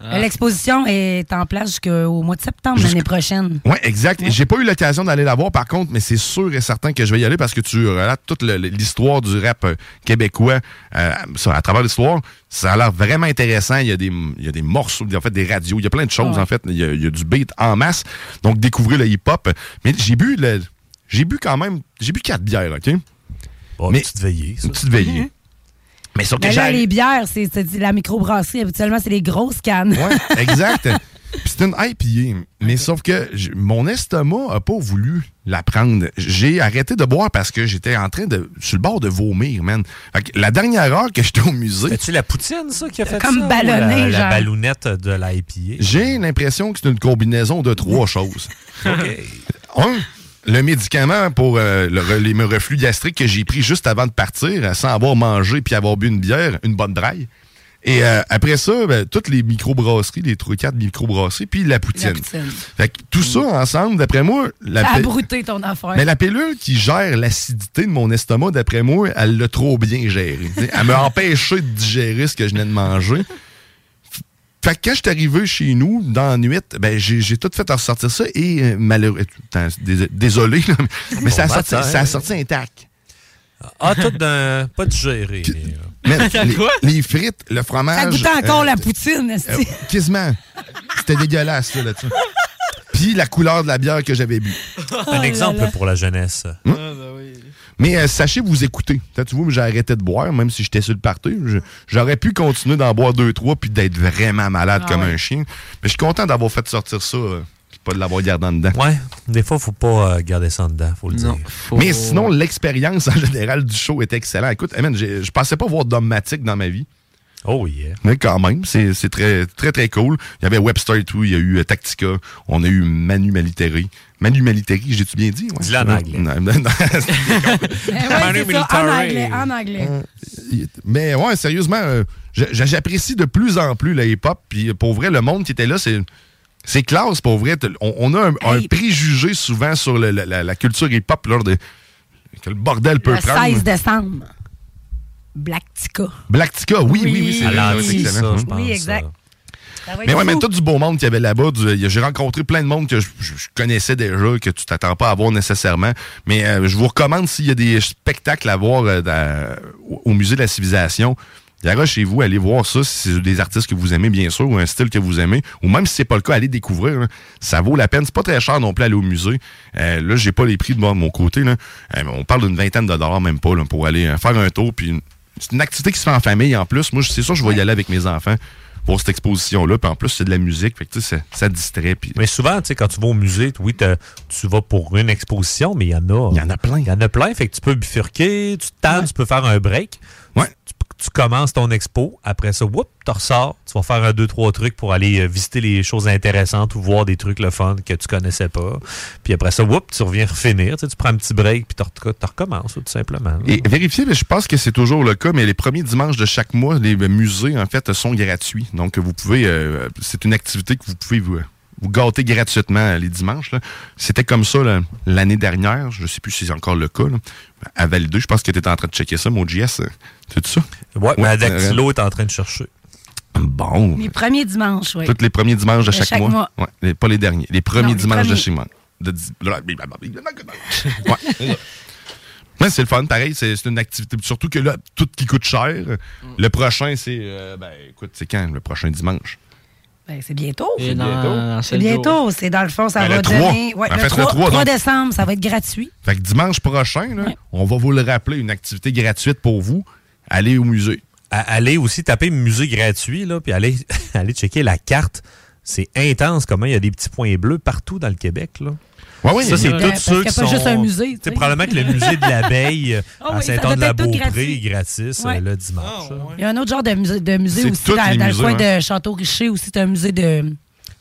Euh, L'exposition est en place jusqu'au mois de septembre l'année prochaine. Oui, exact. J'ai pas eu l'occasion d'aller la voir, par contre, mais c'est sûr et certain que je vais y aller parce que tu relates toute l'histoire du rap euh, québécois euh, à travers l'histoire. Ça a l'air vraiment intéressant. Il y, a des, il y a des morceaux, en fait, des radios. Il y a plein de choses, Ouais. en fait. Il y, a, il y a du beat en masse. Donc, découvrez le hip-hop. Mais j'ai bu le- J'ai bu quand même... J'ai bu quatre bières, OK? Une petite veillée, ça. Une petite veillée. Mais sauf que Mais là, j'ai... les bières, c'est c'est la microbrasserie. Habituellement, c'est les grosses cannes. Ouais, exact. Puis c'est une IPA. Mais sauf que mon estomac a pas voulu la prendre. J'ai arrêté de boire parce que j'étais en train de. sur le bord de vomir, man. Fait que la dernière heure que j'étais au musée. C'est-tu la poutine, ça, qui a fait Comme ça? ou ballonné, la, la genre. ballounette de la IPA. J'ai l'impression que c'est une combinaison de trois choses. Un, le médicament pour euh, le, les reflux gastriques que j'ai pris juste avant de partir, euh, sans avoir mangé puis avoir bu une bière, une bonne draille. Et euh, après ça, ben, toutes les microbrasseries, les 3-4 microbrasseries, puis la poutine. La poutine. Fait que tout ça ensemble, d'après moi, la, a brouté ton affaire. mais la pilule qui gère l'acidité de mon estomac, d'après moi, elle l'a trop bien géré. Elle m'a empêché de digérer ce que je venais de manger. Fait que quand je suis arrivé chez nous, dans la nuit, ben, j'ai tout fait ressortir ça et euh, dés- Désolé, là, mais Bon, ça, a ben, sorti, attends, ça a hein. sorti intact. Ah, tout d'un. Pas digéré. mais, euh. Mais les, les frites, le fromage. Ça goûtait encore euh, la poutine, euh, quasiment. C'était dégueulasse, là, là-dessus. Puis la couleur de la bière que j'avais bu. Un exemple pour la jeunesse. Mais euh, sachez vous écouter. Peut-être tu vois, j'ai arrêté de boire, même si j'étais sur le party. Je- J'aurais pu continuer d'en boire deux, trois, puis d'être vraiment malade Ah comme ouais. un chien. Mais je suis content d'avoir fait sortir ça, euh, puis pas de l'avoir gardé en dedans. Ouais, des fois, faut pas euh, garder ça en dedans, faut le dire. Mais sinon, l'expérience en général du show était excellente. Écoute, j'ai- je pensais pas voir Dogmatic dans ma vie. Oh yeah. Mais quand même, c'est c'est très, très, très cool. Il y avait Webster et tout, il y a eu euh, Tactica, on a eu Manu Militari. Manu Militari, j'ai-tu bien dit? Ouais. Dis-le en anglais. Non, non, non. Eh ouais, c'est ça, en anglais, en anglais. Mais ouais, sérieusement, euh, j'apprécie de plus en plus le hip-hop. Puis pour vrai, le monde qui était là, c'est. C'est classe, pour vrai. On, on a un, un préjugé souvent sur le- la, la- la culture hip-hop, là, de, que le bordel peut Le prendre. 16 décembre. Black Tica. Black Tica, oui, oui, oui, c'est vrai, c'est excellent. ça, je Hum. pense. Oui, exact. Mais ouais, mais tout du beau monde qu'il y avait là-bas. du- J'ai rencontré plein de monde que je, je- je connaissais déjà, que tu t'attends pas à voir nécessairement. Mais euh, je vous recommande s'il y a des spectacles à voir euh, dans- au- musée de la civilisation. Yara, chez vous, allez voir ça si c'est des artistes que vous aimez, bien sûr, ou un style que vous aimez. Ou même si c'est pas le cas, allez découvrir. là. Ça vaut la peine. C'est pas très cher non plus aller au musée. Euh, là, j'ai pas les prix de moi, de mon côté. Là. Euh, on parle d'une vingtaine de dollars, même pas, là, pour aller euh, faire un tour. Puis c'est une activité qui se fait en famille en plus. Moi, c'est sûr, je vais y aller avec mes enfants pour cette exposition-là. Puis en plus, c'est de la musique. Fait que, ça, ça distrait. Puis Mais souvent, tu sais, quand tu vas au musée, oui, tu vas pour une exposition, mais il y en a. Il y en a plein. Il y en a plein. Fait que tu peux bifurquer, tu te tannes, tu peux faire un break. Ouais. Tu, tu commences ton expo. Après ça, whoop, tu ressors. Tu vas faire un, deux, trois trucs pour aller euh, visiter les choses intéressantes ou voir des trucs le fun que tu connaissais pas. Puis après ça, whoop, tu reviens refinir. Tu, tu prends un petit break, puis tu re- tu recommences, tout simplement. Et vérifiez, je pense que c'est toujours le cas, mais les premiers dimanches de chaque mois, les musées, en fait, sont gratuits. Donc, vous pouvez, euh, c'est une activité que vous pouvez vous, vous gâter gratuitement euh, les dimanches. C'était comme ça l'année dernière. Je sais plus si c'est encore le cas. À Val 2, je pense que tu étais en train de checker ça, mon. C'est ça? Ouais, mais Adactilo est en train de chercher. Bon. Les premiers dimanches, oui. Tous les premiers dimanches de De chaque, chaque mois. mois. Ouais, les- pas les derniers. Les premiers Non, les dimanches de premiers. chez moi. De di- Ouais, c'est ça. Ouais, c'est le fun, pareil, c'est une activité. Surtout que là, tout qui coûte cher. Le prochain, c'est. euh, ben, écoute, c'est quand le prochain dimanche? Ben, c'est bientôt. C'est bientôt. C'est bientôt. C'est dans le fond, ça Ben, va le 3. donner. Ouais, En le, fait, le 3, 3, donc. décembre, ça va être gratuit. Fait que dimanche prochain, là, on va vous le rappeler, une activité gratuite pour vous. Allez au musée. à- allez aussi taper musée gratuit, là, puis allez, allez checker la carte. C'est intense comment il y a des petits points bleus partout dans le Québec. Là. Ouais, ouais, ça, c'est Parce ceux qui pas sont... juste un musée, tu Tu sais, sais. Probablement que le musée de l'abeille Ah à oui, Saint-Anne-de-la-Beaupré tout est gratis euh, Ouais. le dimanche. Il y a un autre genre de musée, de musée C'est aussi dans, les dans musées, le coin hein. de Château-Richer aussi. C'est un musée de.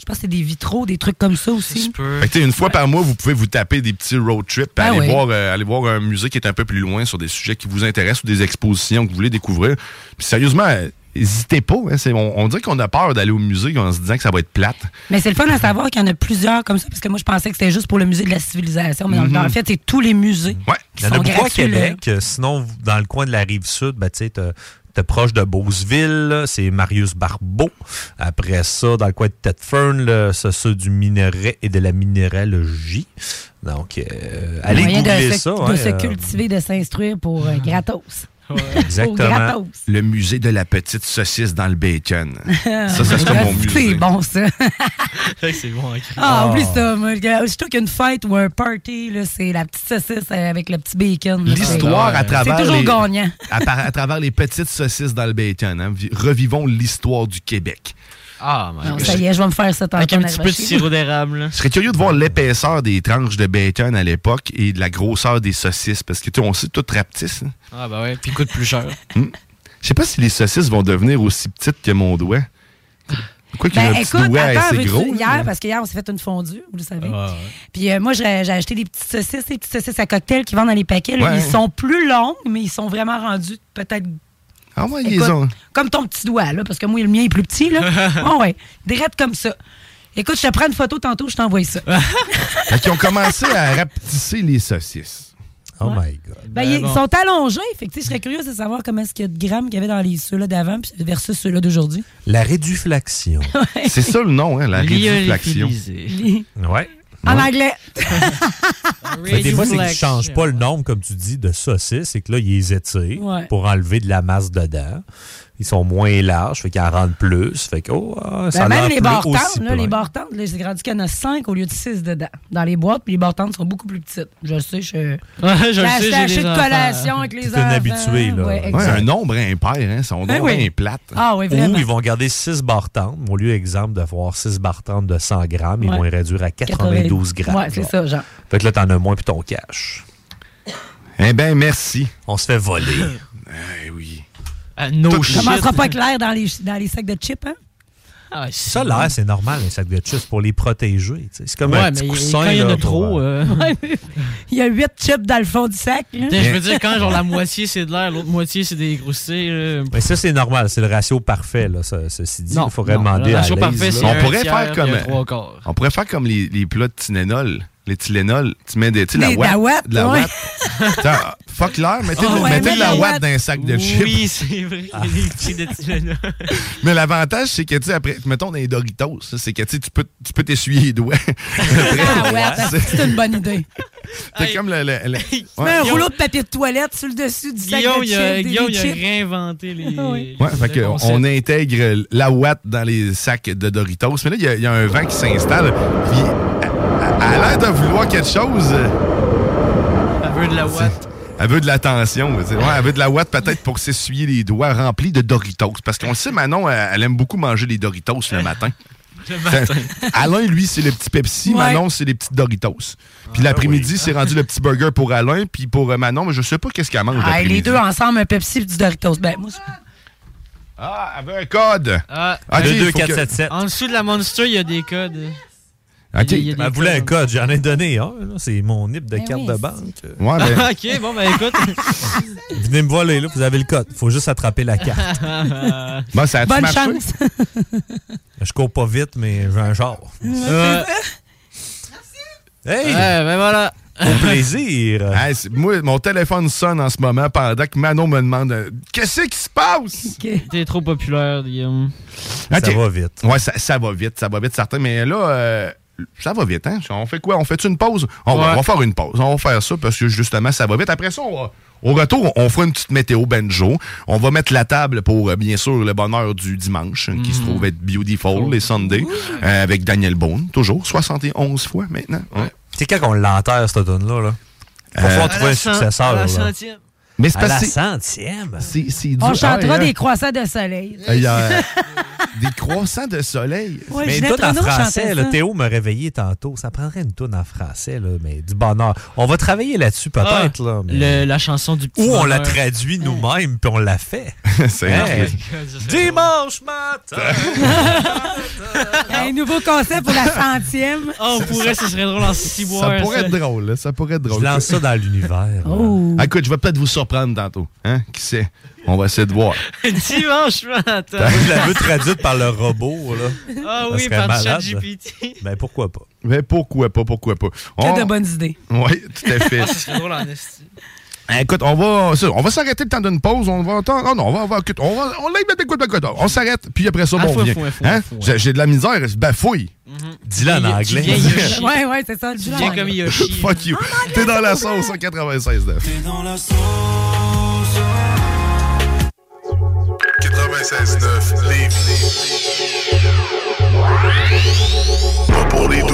Je pense que c'est des vitraux, des trucs comme ça aussi. Fait que, une fois par mois, vous pouvez vous taper des petits road trips, Ah aller, oui. voir, euh, aller voir un musée qui est un peu plus loin sur des sujets qui vous intéressent ou des expositions que vous voulez découvrir. Puis sérieusement, n'hésitez pas. hein, on, on dirait qu'on a peur d'aller au musée en se disant que ça va être plate. Mais c'est le fun à savoir qu'il y en a plusieurs comme ça, parce que moi, je pensais que c'était juste pour le musée de la civilisation. Mais dans- Mhm. en fait, c'est tous les musées. Il y en a sont beaucoup à là. Québec. Euh, Sinon, dans le coin de la rive sud, ben, tu sais, t'es proche de Beauceville, c'est Marius Barbeau. Après ça, dans le coin de Thetford, là, c'est ça du minerai et de la minéralogie. Donc, euh, allez googler ça. de ouais, se euh, cultiver, de s'instruire pour euh, gratos. Exactement. Le musée de la petite saucisse dans le bacon. ça, ça serait mon C'est musée. bon, ça. c'est bon. Ah, oublie ça. Moi, aussitôt qu'il y a une fête ou un party, là, c'est la petite saucisse avec le petit bacon. L'histoire à C'est- travers C'est toujours les, gagnant. à, par- à travers les petites saucisses dans le bacon. hein. Vi- Revivons l'histoire du Québec. Ah, Non, ça y est, je vais me faire ça. Avec un petit peu de sirop d'érable. Je serais curieux de voir l'épaisseur des tranches de bacon à l'époque et de la grosseur des saucisses, parce que tu sais, on sait tout rapetisse. hein. Ah, bah ouais, puis coûte plus cher. Hmm. Je sais pas si les saucisses vont devenir aussi petites que mon doigt. Quoi qu'il y a Ben, écoute, doigt attends, assez gros. hier, parce qu'hier, on s'est fait une fondue, vous le savez. Ah, ouais. Puis euh, moi, j'ai acheté des petites saucisses, des petites saucisses à cocktail qui vendent dans les paquets. Ouais. Ils sont plus longs, mais ils sont vraiment rendus peut-être. Ah ouais, ils Écoute, ont. Comme ton petit doigt, là, parce que moi, le mien est plus petit. Là. oh, ouais, direct comme ça. Écoute, je te prends une photo tantôt, je t'envoie ça. Fait qu'ils ont commencé à rapetisser les saucisses. Oh my God. Ben, ils, ils sont allongés. Fait que, tu sais, je serais curieux de savoir comment est-ce qu'il y a de grammes qu'il y avait dans les ceux-là d'avant puis versus ceux-là d'aujourd'hui. La réduflexion. C'est ça le nom, hein, la réduflexion. Ouais. En anglais. Fait des fois, c'est qu'ils ne changent pas le nombre, comme tu dis, de saucisses. C'est que là, ils les étirent Ouais. pour enlever de la masse dedans. Ils sont moins larges, fait qu'ils en rendent plus. Fait que, oh, ah, ça Ben, même les tentes, là, les là, c'est rendu qu'il y en a 5 au lieu de 6 dedans. Dans les boîtes, puis les barres tentes sont beaucoup plus petites. Je le sais, je. Ouais, je le sais, j'ai de collation avec les T'es enfants. un habitué, là. Ouais, un nombre impair, hein, son Ben nom oui. est plate. Ah oui, vraiment. Ou ils vont garder 6 barres tentes. Au lieu, exemple, de voir 6 barres tentes de 100 grammes, ils Ouais. vont les réduire à 92 grammes. Ouais, c'est ça, genre. Fait que là, t'en as moins puis ton cash. Eh ben, merci. On se fait voler. Eh oui. No Tout- shit. Commencera pas clair dans les, dans les sacs de chips, hein? Ah, Ça, l'air, c'est normal, un sac de chips, pour les protéger. C'est comme Ouais, un petit coussin. quand il y en là, a trop, euh, euh, Il y a 8 chips dans le fond du sac. Je veux dire, quand genre la moitié c'est de l'air, l'autre moitié c'est des croustilles. Mais ça, c'est normal. C'est le ratio parfait, là, ça- ceci dit. Non, il faudrait non, demander le à ratio parfait, là. On un pourrait tiers, faire comme. On pourrait faire comme les, les plats de Tylenol. Les Tylenol, tu mets des, tu la Les- ouate. la ouate, de la ouais. ouate. Attends, fuck l'air, mettez, Ah de- ouais, mettez mets de la ouate. dans un sac de chips. Oui, c'est vrai. Il y a des petits de Tylenol. Mais l'avantage, c'est que, tu sais, après, mettons dans les Doritos, c'est que, tu sais, tu peux tu peux t'essuyer les doigts. Ah ouais, c'est une bonne idée. C'est comme le. le- le- Tu Ouais. mets un Guillaume- rouleau de papier de toilette sur le dessus du sac Guillaume, de a, chips. des- Guillaume, il a réinventé les. Oui. Ouais, fait que on, intègre la ouate dans les sacs de Doritos. Mais là, il y a- il y, a un vent qui s'installe. Puis, elle- a l'air de vouloir quelque chose. Elle veut de la ouate. Elle veut de l'attention. Ouais, elle veut de la ouate peut-être pour s'essuyer les doigts remplis de Doritos. Parce qu'on le sait, Manon, elle, elle aime beaucoup manger les Doritos le matin. Le matin. Alain, lui, c'est le petit Pepsi. Ouais. Manon, c'est les petites Doritos. Puis l'après-midi, c'est rendu le petit burger pour Alain. Puis pour euh, Manon, mais je sais pas qu'est-ce qu'elle mange Ah, l'après-midi. les deux ensemble, un Pepsi et du Doritos. Ben, moi, je- Ah, elle veut un code. Ah, Ok, Le il 2, faut 4, que- 7, 7. En dessous de la Monster, il y a des codes. OK. Il y a Elle voulait un code, j'en ai donné un. là. C'est mon NIP de Ben carte oui, de banque. Ouais, ben, ok, bon, ben écoute. Venez me voler, là, vous avez le code. faut juste attraper la carte. bon, ça a-tu Bonne marché? chance. Je cours pas vite, mais j'ai un genre. Ouais. Hey! Ouais, ben voilà. Au plaisir! Hey, moi, mon téléphone sonne en ce moment pendant que Manon me demande euh, Qu'est-ce qui se passe? T'es trop populaire, Guillaume. Ça va vite. Ouais, ça, ça va vite, ça va vite, certain. Mais là, euh, ça va vite, hein? On fait quoi? On fait une pause? On, va, Ouais. on va faire une pause. On va faire ça parce que justement, ça va vite. Après ça, on va- au retour, on fera une petite météo banjo. On va mettre la table pour, euh, bien sûr, le bonheur du dimanche, hein, qui se trouve être Beautiful les Sundays, euh, avec Daniel Boone, toujours 71 fois maintenant. Ouais. C'est quand qu'on l'enterre, cette tune là? Faut Euh, trouver un cent- à successeur. la là. Mais c'est À la centième. C'est c'est dur. On chantera Ah, des hein. croissants de soleil. Il y a des croissants de soleil. Ouais, mais une toune en français, là. Théo m'a réveillé tantôt. Ça prendrait une toune en français, là, mais du bonheur. On va travailler là-dessus peut-être. Ah, là, mais- le- la chanson du petit Ou on l'a traduit nous-mêmes, puis on l'a fait. C'est Hey. Dimanche matin. Un nouveau concept pour la centième. Oh, on pourrait, ce serait drôle en six Ça pourrait être drôle, là, ça pourrait être drôle. Je lance ça dans l'univers. Oh. Ah, Écoute, je vais peut-être vous surprendre tantôt. Hein? Qui sait? On va essayer de voir. Dimanche matin. Je la veux traduite par le robot. Là. Ah oui, par. ChatGPT. Ben pourquoi pas? Mais pourquoi pas, pourquoi pas? Que de bonnes idées. Oui, tout à fait. Ah, ce serait drôle en Écoute, on va, ça, on va s'arrêter le temps d'une pause. On va attendre. Oh non, on va, on va, écoute, on va, on l'a écoute, écoute, écoute, On s'arrête, puis après ça, Ah, bon, on faut, Hein? J'ai- J'ai de la misère, je bafouille. Dis-le en Tu viens- anglais. tu viens. Ouais, ouais, c'est ça. Tu viens comme Yoshi. Fuck you. T'es dans la sauce en 96 9. T'es dans la sauce. 96.9 Lévis. Pas pour les doux.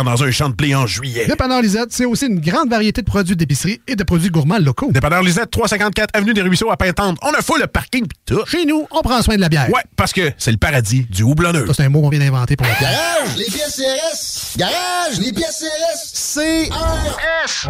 dans un champ de blé en juillet. Dépanneur Lisette, c'est aussi une grande variété de produits d'épicerie et de produits gourmands locaux. Dépanneur Lisette, 354 Avenue des Ruisseaux à Pintante. On a fou le parking pis tout. Chez nous, on prend soin de la bière. Ouais, parce que c'est le paradis du houblonneux. Ça, c'est un mot qu'on vient d'inventer pour la bière. Garage, les pièces CRS. Garage, les pièces CRS. CRS.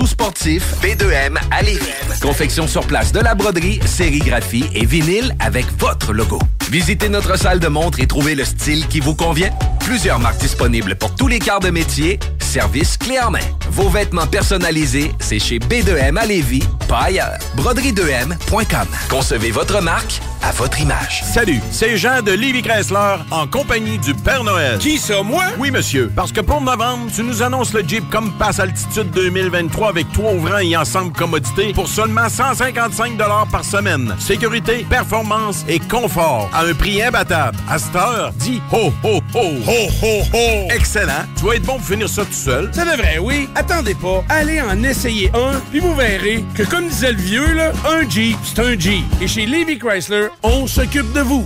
ou sportifs, B2M à Lévis. Confection sur place de la broderie, sérigraphie et vinyle avec votre logo. Visitez notre salle de montre et trouvez le style qui vous convient. Plusieurs marques disponibles pour tous les quarts de métier. Service clé en main. Vos vêtements personnalisés, c'est chez B2M à Lévis, pas ailleurs. Broderie2M.com. Concevez votre marque à votre image. Salut, c'est Jean de Livy Chrysler en compagnie du Père Noël. Qui ça, moi? Oui, monsieur. Parce que pour novembre, tu nous annonces le Jeep Compass Altitude 2023 avec toit ouvrant et ensemble commodité pour seulement 155 par semaine. Sécurité, performance et confort à un prix imbattable. À cette heure, dis ho, ho, ho. Ho, ho, ho. Excellent. Tu vas être bon pour finir ça tout seul. Ça devrait, oui. Attendez pas. Allez en essayer un, puis vous verrez que, comme disait le vieux, là, un Jeep, c'est un Jeep. Et chez Levy Chrysler, on s'occupe de vous.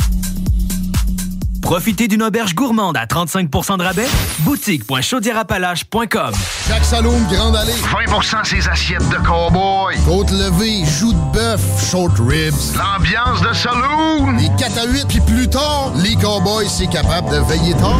Profitez d'une auberge gourmande à 35% de rabais. Boutique.chaudierapalache.com Jacques Saloum, Grande Allée. 20% ses assiettes de cowboy. Côte levée, joues de bœuf, short ribs. L'ambiance de saloon. Les 4 à 8, puis plus tard, les cowboys, c'est capable de veiller tard.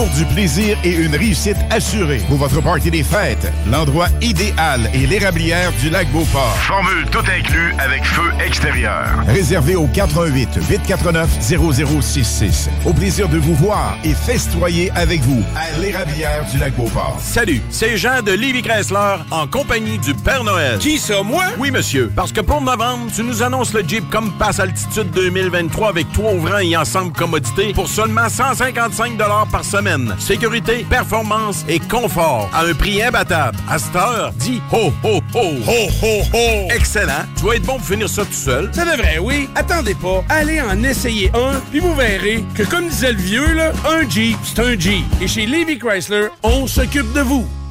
Pour du plaisir et une réussite assurée. Pour votre party des fêtes, l'endroit idéal est l'érablière du lac Beauport. Formule tout inclus avec feu extérieur. Réservé au 88 849 0066. Au plaisir de vous voir et festoyer avec vous à l'érablière du lac Beauport. Salut, c'est Jean de Livy Chrysler en compagnie du Père Noël. Qui ça, moi? Oui, monsieur. Parce que pour novembre, tu nous annonces le Jeep Compass Altitude 2023 avec trois ouvrants et ensemble commodité pour seulement 155 par semaine. Sécurité, performance et confort à un prix imbattable. À cette heure, dis ho, ho, ho. Ho, ho, ho. Excellent. Tu vas être bon pour finir ça tout seul. Ça devrait, oui. Attendez pas. Allez en essayer un, puis vous verrez que, comme disait le vieux, là, un Jeep, c'est un Jeep. Et chez Levy Chrysler, on s'occupe de vous.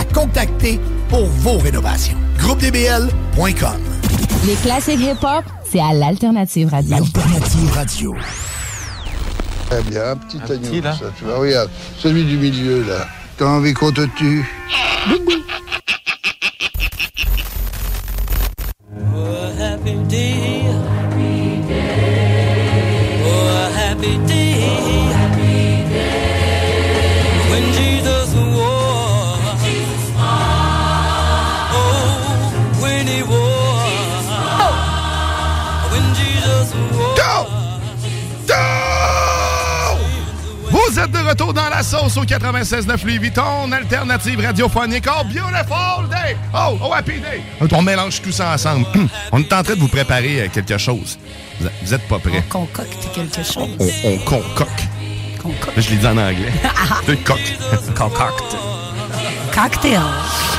à contacter pour vos rénovations. GroupeDBL.com. Les classiques hip-hop, c'est à l'Alternative Radio. Alternative Radio. Très bien, un petit agneau, ça, tu vois, regarde, celui du milieu, là. T'as envie qu'on te tue? Oh, happy day. Oh, happy day. Retour dans la sauce au 96.9 Louis Vuitton, alternative radiophonique. Oh, beautiful day! Oh, oh, happy day! On mélange tout ça ensemble. On est en train de vous préparer euh, quelque chose. Vous êtes- pas prêts. Concocte quelque chose. On, on concocte. Concocte. Je l'ai dit en anglais. De coq. Concocte. Cocktail.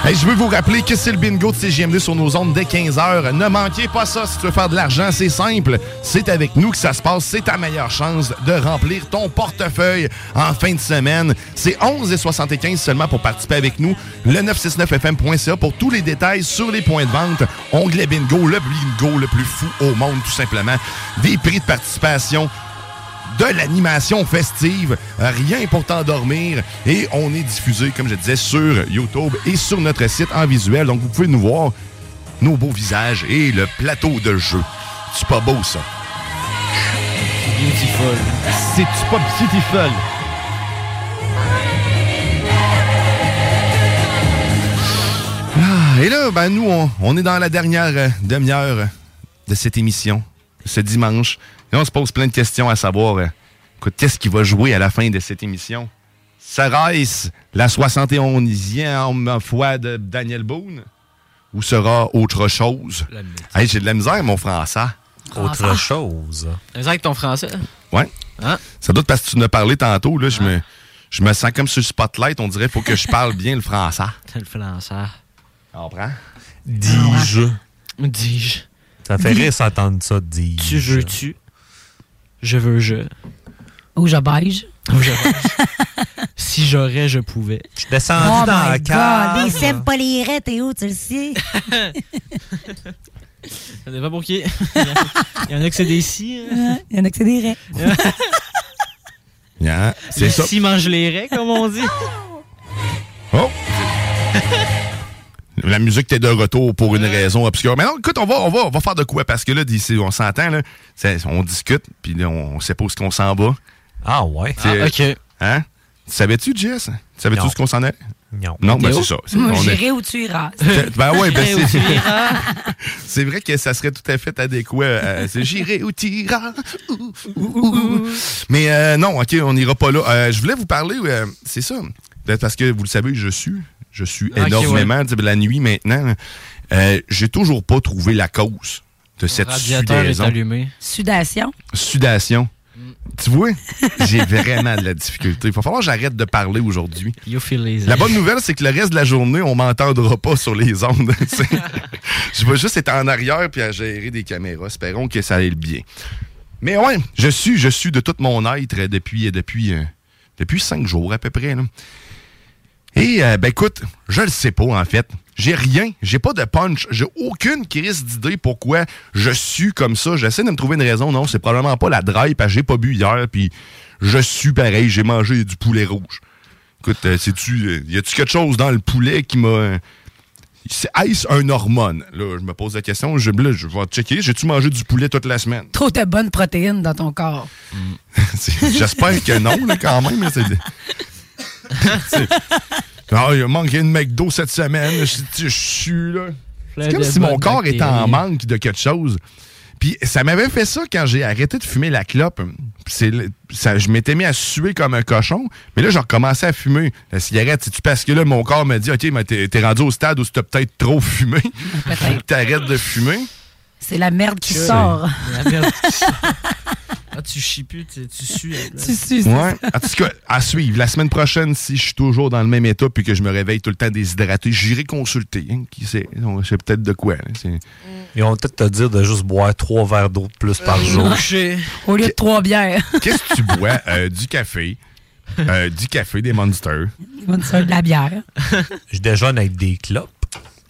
Je veux vous rappeler que c'est le bingo de CGMD sur nos ondes dès 15h. Ne manquez pas ça. Si tu veux faire de l'argent, c'est simple. C'est avec nous que ça se passe. C'est ta meilleure chance de remplir ton portefeuille en fin de semaine. C'est 11,75 seulement pour participer avec nous. Le 969fm.ca pour tous les détails sur les points de vente. Onglet bingo, le bingo le plus fou au monde, tout simplement. Des prix de participation de l'animation festive, rien pour t'endormir. Et on est diffusé, comme je disais, sur YouTube et sur notre site en visuel. Donc vous pouvez nous voir nos beaux visages et le plateau de jeu. C'est pas beau ça? Beautiful. C'est-tu pas beautiful? Ah, et là, ben nous, on, on est dans la dernière euh, demi-heure de cette émission, ce dimanche. Et on se pose plein de questions à savoir, euh, écoute, qu'est-ce qui va jouer à la fin de cette émission? Sera-ce la 71e fois de Daniel Boone? Ou sera autre chose? Hey, J'ai de la misère, mon français. Autre chose. C'est avec ton français? Ouais. Hein? Ça doit être parce que tu nous as parlé tantôt. Là, je, me, je me sens comme sur le spotlight. On dirait qu'il faut que je parle bien le français. C'est le français. Comprends? Dis-je. Dis-je. Ça fait rire s'entendre ça, dis-je. Tu veux tu. Je veux je. Ou je beige. Ou je si j'aurais, je pouvais. Je descendu Oh dans God, cave. les sèves pas les raies, t'es où, tu le sais? Ça dépend pour qui? Il y en a que c'est des si. hein. Il y en a que c'est des raies. Yeah, c'est Le ça. si mange les raies, comme on dit. Oh! La musique t'es de retour pour une raison obscure. Mais non, écoute, on va, on va, on va faire de quoi? Parce que là, d'ici, on s'entend, là. On discute, puis là, on sait pas où est-ce qu'on s'en va. Ah ouais? Ah, ok. Hein? Savais-tu, Jess? Savais-tu ce qu'on s'en est? Non. Non, ben c'est ça. On est- J'irai où tu iras. Ben ouais, ben J'irai c'est. c'est vrai que ça serait tout à fait adéquat. euh, c'est J'irai où tu iras. Ouh, ouh, ouh. Mais euh, non, ok, on n'ira pas là. Euh, je voulais vous parler, euh, c'est ça. peut-être parce que vous le savez, je suis. Je suis énormément. La nuit maintenant, euh, j'ai toujours pas trouvé la cause de cette radiateur est sudaison. allumé. Sudation? Sudation. Tu vois, j'ai vraiment de la difficulté. Il va falloir que j'arrête de parler aujourd'hui. You feel lazy. La bonne nouvelle, c'est que le reste de la journée, on m'entendra pas sur les ondes. je vais juste être en arrière puis à gérer des caméras. Espérons que ça aille bien. Mais ouais, je suis, je suis de tout mon être depuis, depuis, euh, depuis cinq jours à peu près. là. Et euh, ben écoute, je le sais pas en fait. J'ai rien, j'ai pas de punch, j'ai aucune crise d'idée pourquoi je suis comme ça. J'essaie de me trouver une raison. Non, c'est probablement pas la drive parce que j'ai pas bu hier puis je suis pareil, j'ai mangé du poulet rouge. Écoute, euh, sais-tu, euh, y a-tu quelque chose dans le poulet qui m'a c'est est-ce un hormone? Là, je me pose la question. Je, là, je vais checker. J'ai-tu mangé du poulet toute la semaine? Trop de bonnes protéines dans ton corps. J'espère que non, là, quand même. Ah, il a manqué une McDo cette semaine. Je, suis là. C'est comme si mon corps était en manque de quelque chose. Puis ça m'avait fait ça quand j'ai arrêté de fumer la clope. Ça, je m'étais mis à suer comme un cochon, mais là, j'ai recommencé à fumer la cigarette. C'est-tu parce que là, mon corps me dit, OK, mais t'es rendu au stade où t'as peut-être trop fumé? Que t'arrêtes de fumer. C'est la merde qui C'est- sort. La merde qui sort. Ah, tu chies plus, tu, tu sues. Tu sues. Ouais. En tout cas, à suivre. La semaine prochaine, si je suis toujours dans le même état puis que je me réveille tout le temps déshydraté, j'irai consulter. hein, qui sait? On sait peut-être de quoi. hein, c'est- Ils vont peut-être te dire de juste boire trois verres d'eau de plus par jour. Au lieu de trois bières. Qu'est-ce que tu bois? Euh, du café. Euh, du café, des monsters. Bonne soeur de la bière. Je déjeune avec des clopes.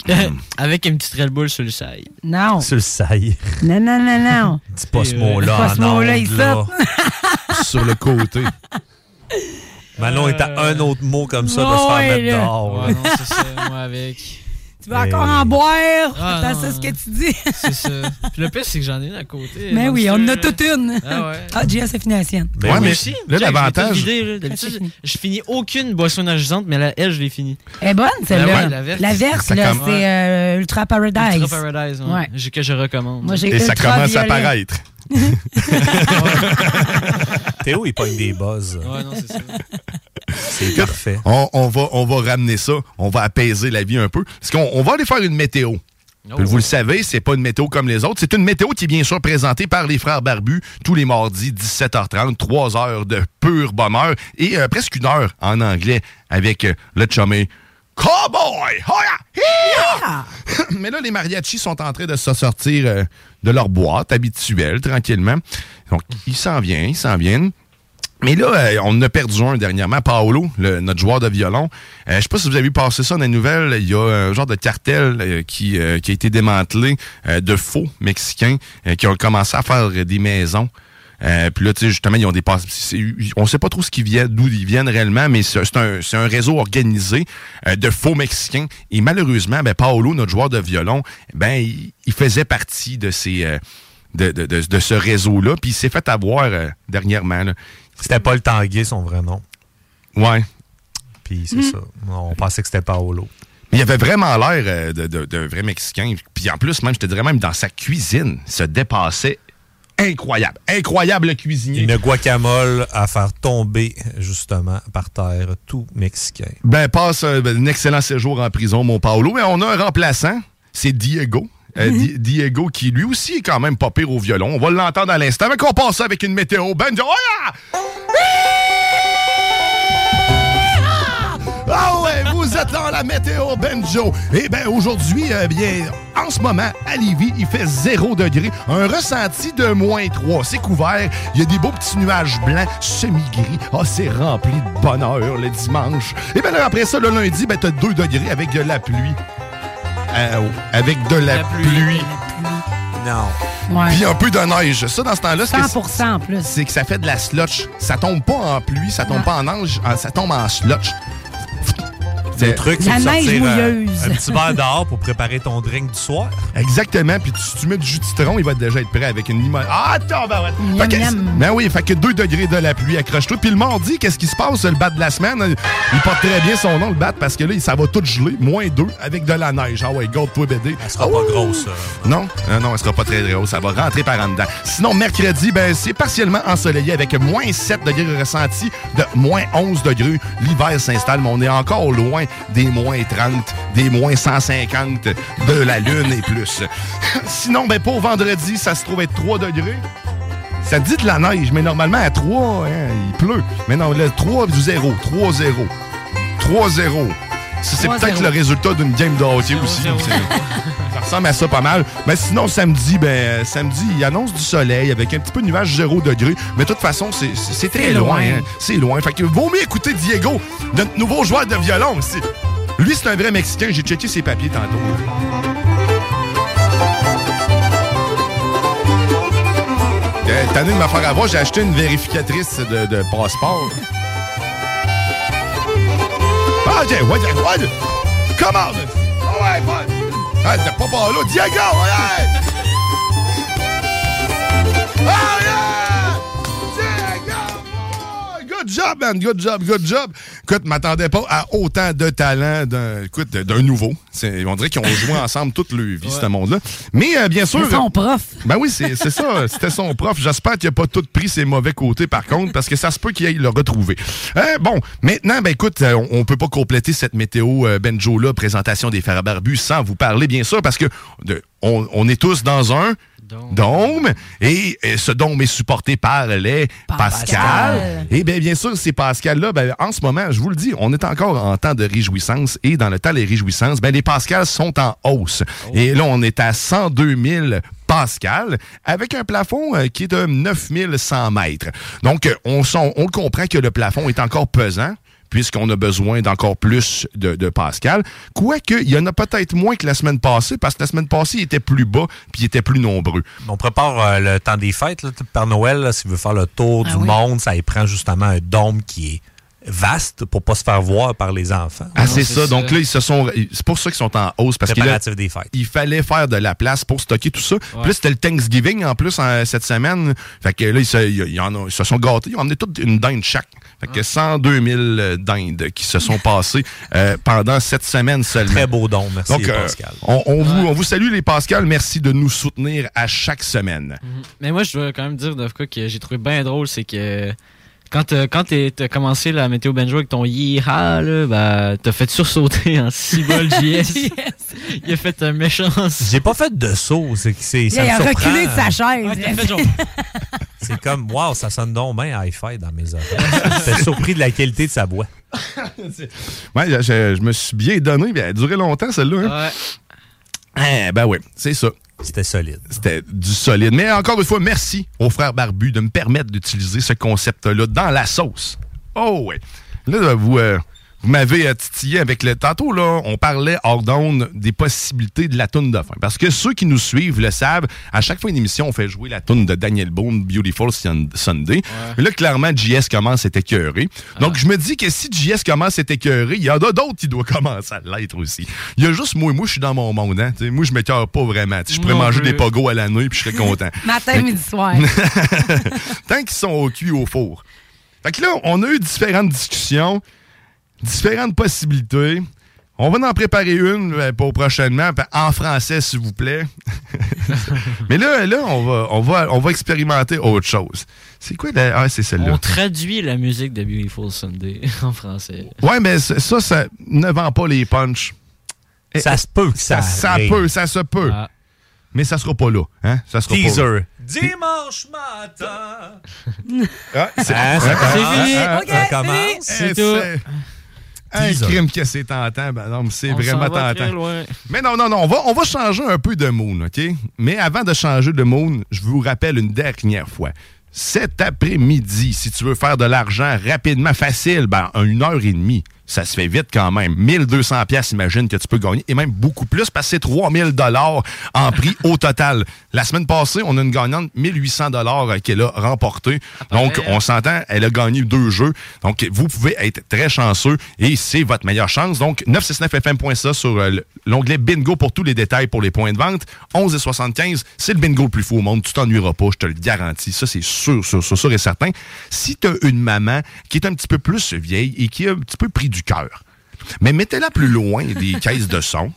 Avec une petite Red Bull sur le side. Non. Sur le saille. Non, non, non, non. Dis pas ce Euh, mot-là pas ce en mot-là, ondes, il là. Sur le côté. Manon est à un autre mot comme ça de se faire mettre dehors. Ouais, non, c'est ça, moi avec. Tu vas encore en boire? Ah, ça ce que tu dis. C'est ça. Puis le pire, c'est que j'en ai une à côté. Mais oui, on en a toute une. Ah ouais. Ah, JS a fini la sienne. Ouais, mais aussi. là, l'avantage- je finis aucune boisson énergisante, mais là, elle, je l'ai fini. Elle est bonne, celle-là. Ben ouais, la. La Ça là, comme- c'est euh, Ultra Paradise. Ultra Paradise, ouais. Que je recommande. Moi, j'ai Et ça commence à paraître. Théo, il pogne des buzz. Ouais, non, c'est ça. C'est parfait. On, on va, on va ramener ça. On va apaiser la vie un peu. Parce qu'on on va aller faire une météo. Oh. Vous le savez, c'est pas une météo comme les autres. C'est une météo qui est bien sûr présentée par les frères Barbus tous les mardis, 17h30, 3 heures de pur bonheur et euh, presque une heure en anglais avec euh, le chumé Cowboy! Hoya! Hiya! Mais là, les mariachis sont en train de se sortir euh, de leur boîte habituelle, tranquillement. Donc, ils s'en viennent, ils s'en viennent. Mais là, euh, on a perdu un dernièrement, Paolo, le- notre joueur de violon. Euh, je sais pas si vous avez vu passer ça dans les nouvelles. Il y a un genre de cartel euh, qui, euh, qui a été démantelé euh, de faux Mexicains euh, qui ont commencé à faire des maisons. Puis là, tu sais, justement, ils ont des passe- c'est- On sait pas trop ce qui vient, d'où ils viennent réellement, mais c'est un, un réseau organisé de faux Mexicains. Et malheureusement, ben, Paolo, notre joueur de violon, ben, il, il faisait partie de ces. de, de- de ce réseau-là, puis il s'est fait avoir euh, dernièrement. là. C'était pas le Tanguay, son vrai nom. Ouais. Puis c'est ça. On pensait que c'était Paolo. Mais il avait vraiment l'air euh, de, de, de vrai Mexicain. Puis en plus, même, je te dirais, même dans sa cuisine, il se dépassait. Incroyable. Incroyable le cuisinier. Une guacamole à faire tomber, justement, par terre, tout mexicain. Ben, passe un, ben, un excellent séjour en prison, mon Paolo. Mais on a un remplaçant, c'est Diego. Euh, Di- Diego qui lui aussi est quand même pas pire au violon. On va l'entendre à l'instant. Mais qu'on passe avec une météo. Ben, oh, Ah ouais, vous êtes dans la météo Benjo. Eh bien, aujourd'hui, euh, bien, en ce moment, à Lévis, il fait 0 degré. Un ressenti de moins 3. C'est couvert. Il y a des beaux petits nuages blancs, semi-gris. Ah, c'est rempli de bonheur le dimanche. Et bien, là, après ça, le lundi, ben, t'as 2 degrés avec de la pluie. Euh, avec de la, pluie. Non. Ouais. Puis un peu de neige. Ça, dans ce temps-là, c'est que 100 en plus. c'est que ça fait de la slotch. Ça tombe pas en pluie, ça tombe Non. pas en neige, ah, ça tombe en slotch. Le Mais- truc, c'est de sortir euh, un petit verre dehors pour préparer ton drink du soir. Exactement. Puis tu, tu mets du jus de citron, il va déjà être prêt avec une limonade. Ah, attends, ben ouais. Fait que-. Ben oui, fait que 2 degrés de la pluie, accroche-toi. Puis le mardi, qu'est-ce qui se passe, le bat de la semaine? Il porte très bien son nom, le bat, parce que là, ça va tout geler, moins 2, avec de la neige. Ah ouais, garde-toi, BD. Elle sera pas grosse. euh. Non, non, non, elle sera pas très grosse. Ça va rentrer par en dedans. Sinon, mercredi, ben, c'est partiellement ensoleillé avec moins 7 degrés ressentis de moins 11 degrés. L'hiver s'installe, mais on est encore loin des moins 30, des moins 150 de la Lune et plus. Sinon, ben, pour vendredi, ça se trouve être 3 degrés. Ça dit de la neige, mais normalement, à 3, hein, il pleut. Mais non, le 3 du 0, 3-0. 3-0. Ça, C'est 3-0. peut-être le résultat d'une game de hockey aussi. Ça ressemble à ça pas mal. Mais sinon, samedi, ben, samedi, il annonce du soleil avec un petit peu de nuage 0 degré. Mais de toute façon, c'est- très loin. hein. C'est loin. Fait que vaut mieux écouter Diego, notre nouveau joueur de violon aussi. Lui, c'est un vrai Mexicain. J'ai checké ses papiers tantôt. Euh, Tanné de me faire avoir, j'ai acheté une vérificatrice de, de passeport. Ah, ok, what, what? Come on! Oh, ouais? Ah, t'es pas par là. Diego, ouais! Job, man. Good job, good job. Écoute, m'attendais pas à autant de talent d'un, écoute, d'un nouveau. C'est- on dirait qu'ils ont joué ensemble toute leur vie, ce monde-là. Mais, euh, bien sûr. C'est son prof. Ben oui, c'est c'est ça. C'était son prof. J'espère qu'il n'a pas tout pris ses mauvais côtés, par contre, parce que ça se peut qu'il aille le retrouver. Euh, bon, maintenant, ben écoute, euh, on, on peut pas compléter cette météo euh, Benjo-là, présentation des frères barbus, sans vous parler, bien sûr, parce que de- on, on est tous dans un dôme, et, ce dôme est supporté par les Pascal. Pascal. Et bien, bien sûr, ces Pascal-là, ben, en ce moment, je vous le dis, on est encore en temps de réjouissance, et dans le temps des réjouissances, ben, les Pascal sont en hausse. Et là, on est à 102 000 Pascal, avec un plafond euh, qui est de 9100 mètres. Donc, euh, on comprend que le plafond est encore pesant puisqu'on a besoin d'encore plus de, de Pascal. Quoique, il y en a peut-être moins que la semaine passée, parce que la semaine passée, il était plus bas, puis il était plus nombreux. On prépare euh, le temps des fêtes. Là, Père Noël, là, s'il veut faire le tour du monde, ça y prend justement un dôme qui est vaste pour pas se faire voir par les enfants. Ah, c'est ça. Donc là, ils se sont. C'est pour ça qu'ils sont en hausse. Parce Préparatifs des fêtes. il fallait faire de la place pour stocker tout ça. Puis là, c'était le Thanksgiving en plus en- cette semaine. Fait que là, ils se, ils- ils en ont- ils se sont gâtés. Ils ont emmené toute une dinde chaque. Fait que 102 000 dindes qui se sont passées euh, pendant cette semaine seulement. Très beau don, merci Donc, euh, Pascal. on, on vous, on vous salue les Pascal. Merci de nous soutenir à chaque semaine. Mais moi, je dois quand même dire, Dovka, que j'ai trouvé bien drôle, c'est que quand t'as quand t'es- t'as commencé la météo Benjo avec ton Yeeha, là, bah, t'as fait sursauter en 6 bol JS. Il a fait un méchant. J'ai pas fait de saut. C'est, il a surprend. reculé de sa chaise. Ouais, t'as fait genre- C'est comme, wow, ça sonne donc bien hi-fi dans mes oreilles. J'étais surpris de la qualité de sa voix. Ouais, je, je- je me suis bien donné. Elle a duré longtemps, celle-là. hein? Eh, ben oui, c'est ça. C'était solide. C'était du solide. Mais encore une fois, merci aux frères barbus de me permettre d'utiliser ce concept-là dans la sauce. Oh ouais. Là, vous, euh, vous m'avez titillé avec le... Tantôt, là, on parlait hors d'onde des possibilités de la toune de fin. Parce que ceux qui nous suivent le savent, à chaque fois une émission, on fait jouer la toune de Daniel Boone, Beautiful Sun- Sunday. Là, clairement, JS commence à être écœuré. Donc, je me dis que si JS commence à être écœuré, il y en a d'autres qui doivent commencer à l'être aussi. Il y a juste moi, moi, je suis dans mon monde. Hein? Moi, je m'écœure pas vraiment. Je pourrais Non manger plus. des pogos à l'année puis je serais content. Matin, midi, soir. Tant qu'ils sont au cul au four. Fait que là, on a eu différentes discussions, différentes possibilités. On va en préparer une euh, pour prochainement, en français, s'il vous plaît. Mais là, là on, va, on, va, on va expérimenter autre chose. C'est quoi la... Ah, c'est celle-là. On traduit la musique de Beautiful Sunday en français. Ouais, mais ça, ça, ça ne vend pas les punchs. Ça se peut que ça Ça arrive. peut, ça se peut. Mais ça sera pas là. Hein? Ça sera pas Teaser. là. Dimanche matin. Ah, c'est Ah, ça ah, commence. ah, fini. ah, Ok, ah, commence. eh, C'est tout. Un Teaser. crime que c'est tentant, ben non, mais c'est On vraiment très tentant. loin. Mais non, non, non, on va, on va changer un peu de moon, OK? Mais avant de changer de moon, je vous rappelle une dernière fois. Cet après-midi, si tu veux faire de l'argent rapidement, facile, ben, en une heure et demie, ça se fait vite quand même. 1200 pièces, imagine que tu peux gagner, et même beaucoup plus, parce que c'est 3000 dollars en prix au total. La semaine passée, on a une gagnante 1800 dollars qu'elle a remporté. Donc, on s'entend, elle a gagné deux jeux. Donc, vous pouvez être très chanceux et c'est votre meilleure chance. Donc, 969fm.ca sur euh, l'onglet bingo pour tous les détails pour les points de vente. 11 et 75, c'est le bingo le plus fou au monde. Tu t'ennuieras pas, je te le garantis. Ça, c'est sûr, sûr, sûr, sûr et certain. Si tu as une maman qui est un petit peu plus vieille et qui a un petit peu pris du cœur, mais mettez-la plus loin des caisses de son.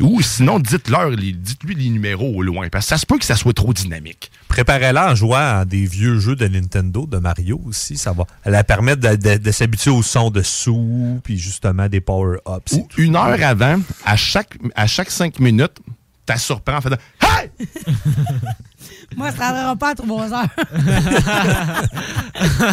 Ou sinon, dites-leur, les- dites-lui les numéros au loin. Parce que ça se peut que ça soit trop dynamique. Préparez-la en jouant à des vieux jeux de Nintendo, de Mario aussi. Ça va elle va permettre de, de- de s'habituer au son de sous, puis justement des power-ups. Ou une heure avant, à chaque, à chaque cinq minutes, t'as surprends en faisant Hey! Moi, ça ne rendra pas à 3 heures.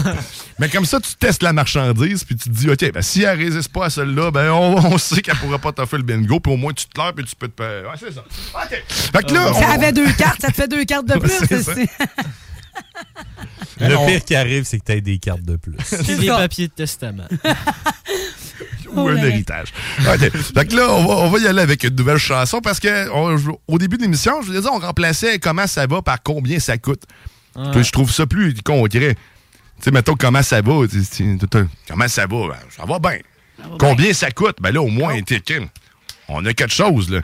Mais comme ça, tu testes la marchandise, puis tu te dis, OK, ben, si elle résiste pas à celle-là, ben, on, on sait qu'elle pourra pas t'offrir le bingo, puis au moins, tu te leurres, puis tu peux te. Ouais, c'est ça. OK. Fait que là. Ça on- avait deux cartes, ça te fait deux cartes de plus. C'est ça. c'est- Le pire qui arrive, c'est que tu aies des cartes de plus. Puis des papiers de testament. ou un héritage. OK. Fait que là, on va, on va y aller avec une nouvelle chanson parce que on- au début de l'émission, je vous disais, on remplaçait comment ça va par combien ça coûte. Puis Je trouve ça plus concret. Tu sais, mettons, comment ça va? Comment ça va? Ben, ça va bien. Combien ça coûte? Ben là, au moins, on a quelque chose, là.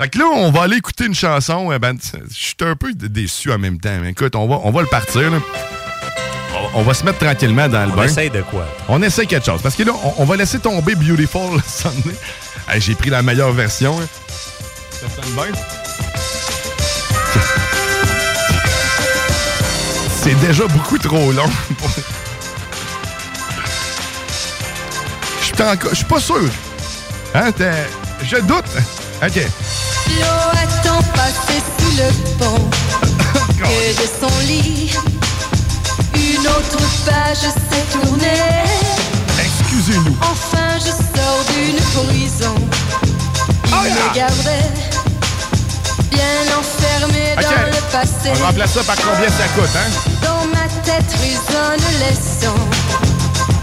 Fait que là, on va aller écouter une chanson. eh Ben, je suis un peu dé- déçu en même temps. Mais écoute, on va, on va le partir, là. On, on va se mettre tranquillement dans le On bain. essaye de quoi? On essaie quelque chose. Parce que là, on, on va laisser tomber Beautiful Sunday. Hey, J'ai pris la meilleure version. hein. Ça sonne bien? C'est déjà beaucoup trop long. Je suis pas sûr. Hein, je doute. OK. L'eau a tant passé sous le pont que de son lit, une autre page s'est tournée. Excusez-nous. Enfin, je sors d'une prison. Il me gardait bien enfermé dans le passé. On remplace ça par combien ça coûte, hein? Dans ma tête résonne laissant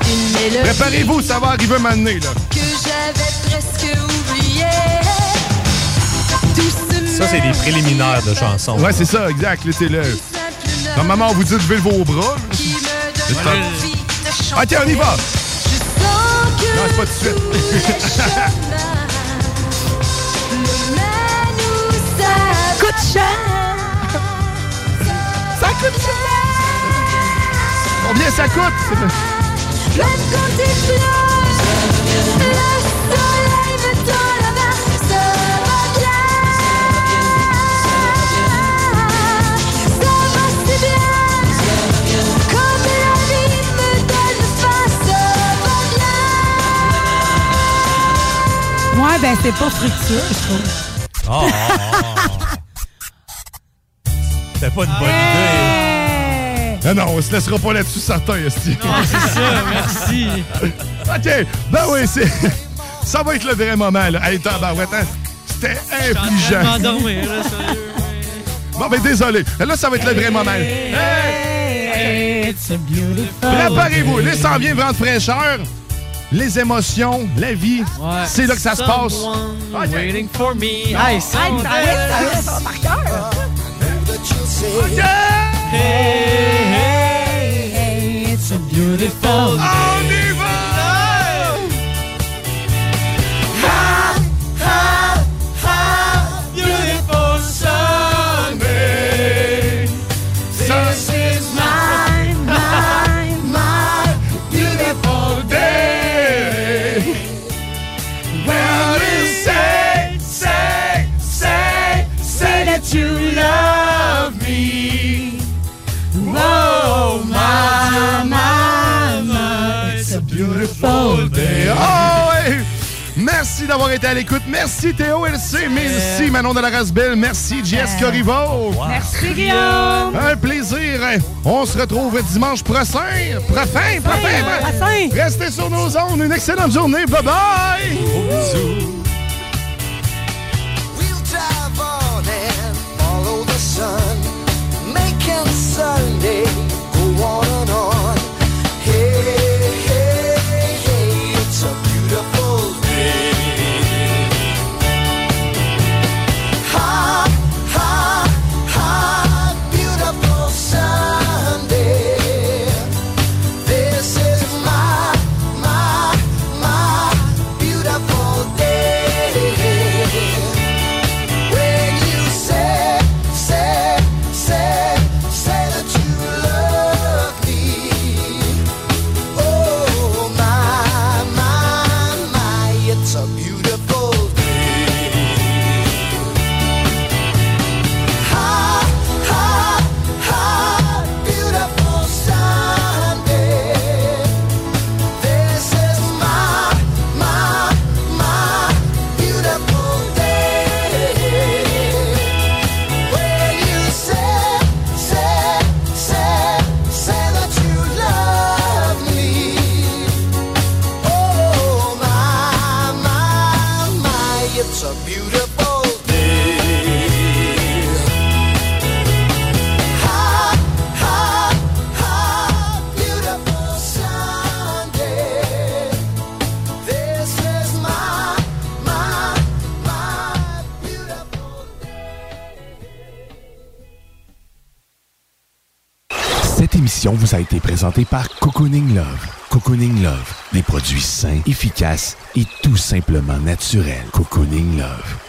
une mélodie Préparez-vous, ça va arriver maintenant, là. que j'avais presque oubliée. Douce Ça, c'est des préliminaires de chansons. Ouais, c'est ça, exact. Là, t'es là. Normalement, on vous dit de lever vos bras. Pas- OK, on y va. Non, c'est pas tout de suite. Coûte cher. Ça coûte cher. Combien ça coûte? Même quand Ouais, ben, c'est pas fructueux, je trouve. Ah. C'était pas une bonne idée. Non, non, on se laissera pas là-dessus certain, Esti. c'est ça, merci. OK, ben oui, c'est... Ça va être le vrai moment, là. Hey, tabarouette, hein? C'était Je infligeant. suis en train de m'endormir, là, sérieux. Bon, ben désolé. Là, ça va être le vrai moment. It's a beautiful Préparez-vous. Là, ça en vient vent de fraîcheur. Les émotions, la vie, c'est là que ça se passe. Someone Waiting for me. Hey, I ça saw va, that. ça va par cœur. Hey, hey, hey, it's a beautiful day. Say that you love me. Whoa, my, my, my, it's a beautiful day. Oh. Merci d'avoir été à l'écoute. Merci Théo LC. Merci Manon de la Rasbelle. Merci JS Corriveau. Merci, Guillaume. Un plaisir. On se retrouve dimanche prochain. Prochain, prochain. Prochain. Restez sur nos ondes. Une excellente journée. Bye bye. Monday. Émission vous a été présentée par Cocooning Love. Cocooning Love, des produits sains, efficaces et tout simplement naturels. Cocooning Love.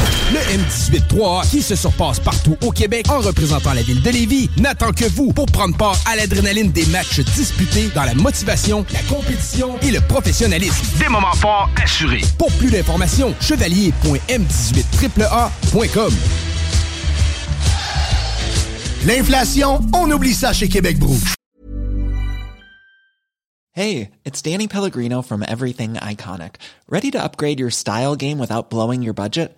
Le M18-3A, qui se surpasse partout au Québec en représentant la ville de Lévis, n'attend que vous pour prendre part à l'adrénaline des matchs disputés dans la motivation, la compétition et le professionnalisme. Des moments forts assurés. Pour plus d'informations, chevalier.m18AAA.com. L'inflation, on oublie ça chez Québec Brou. Hey, it's Danny Pellegrino from Everything Iconic. Ready to upgrade your style game without blowing your budget?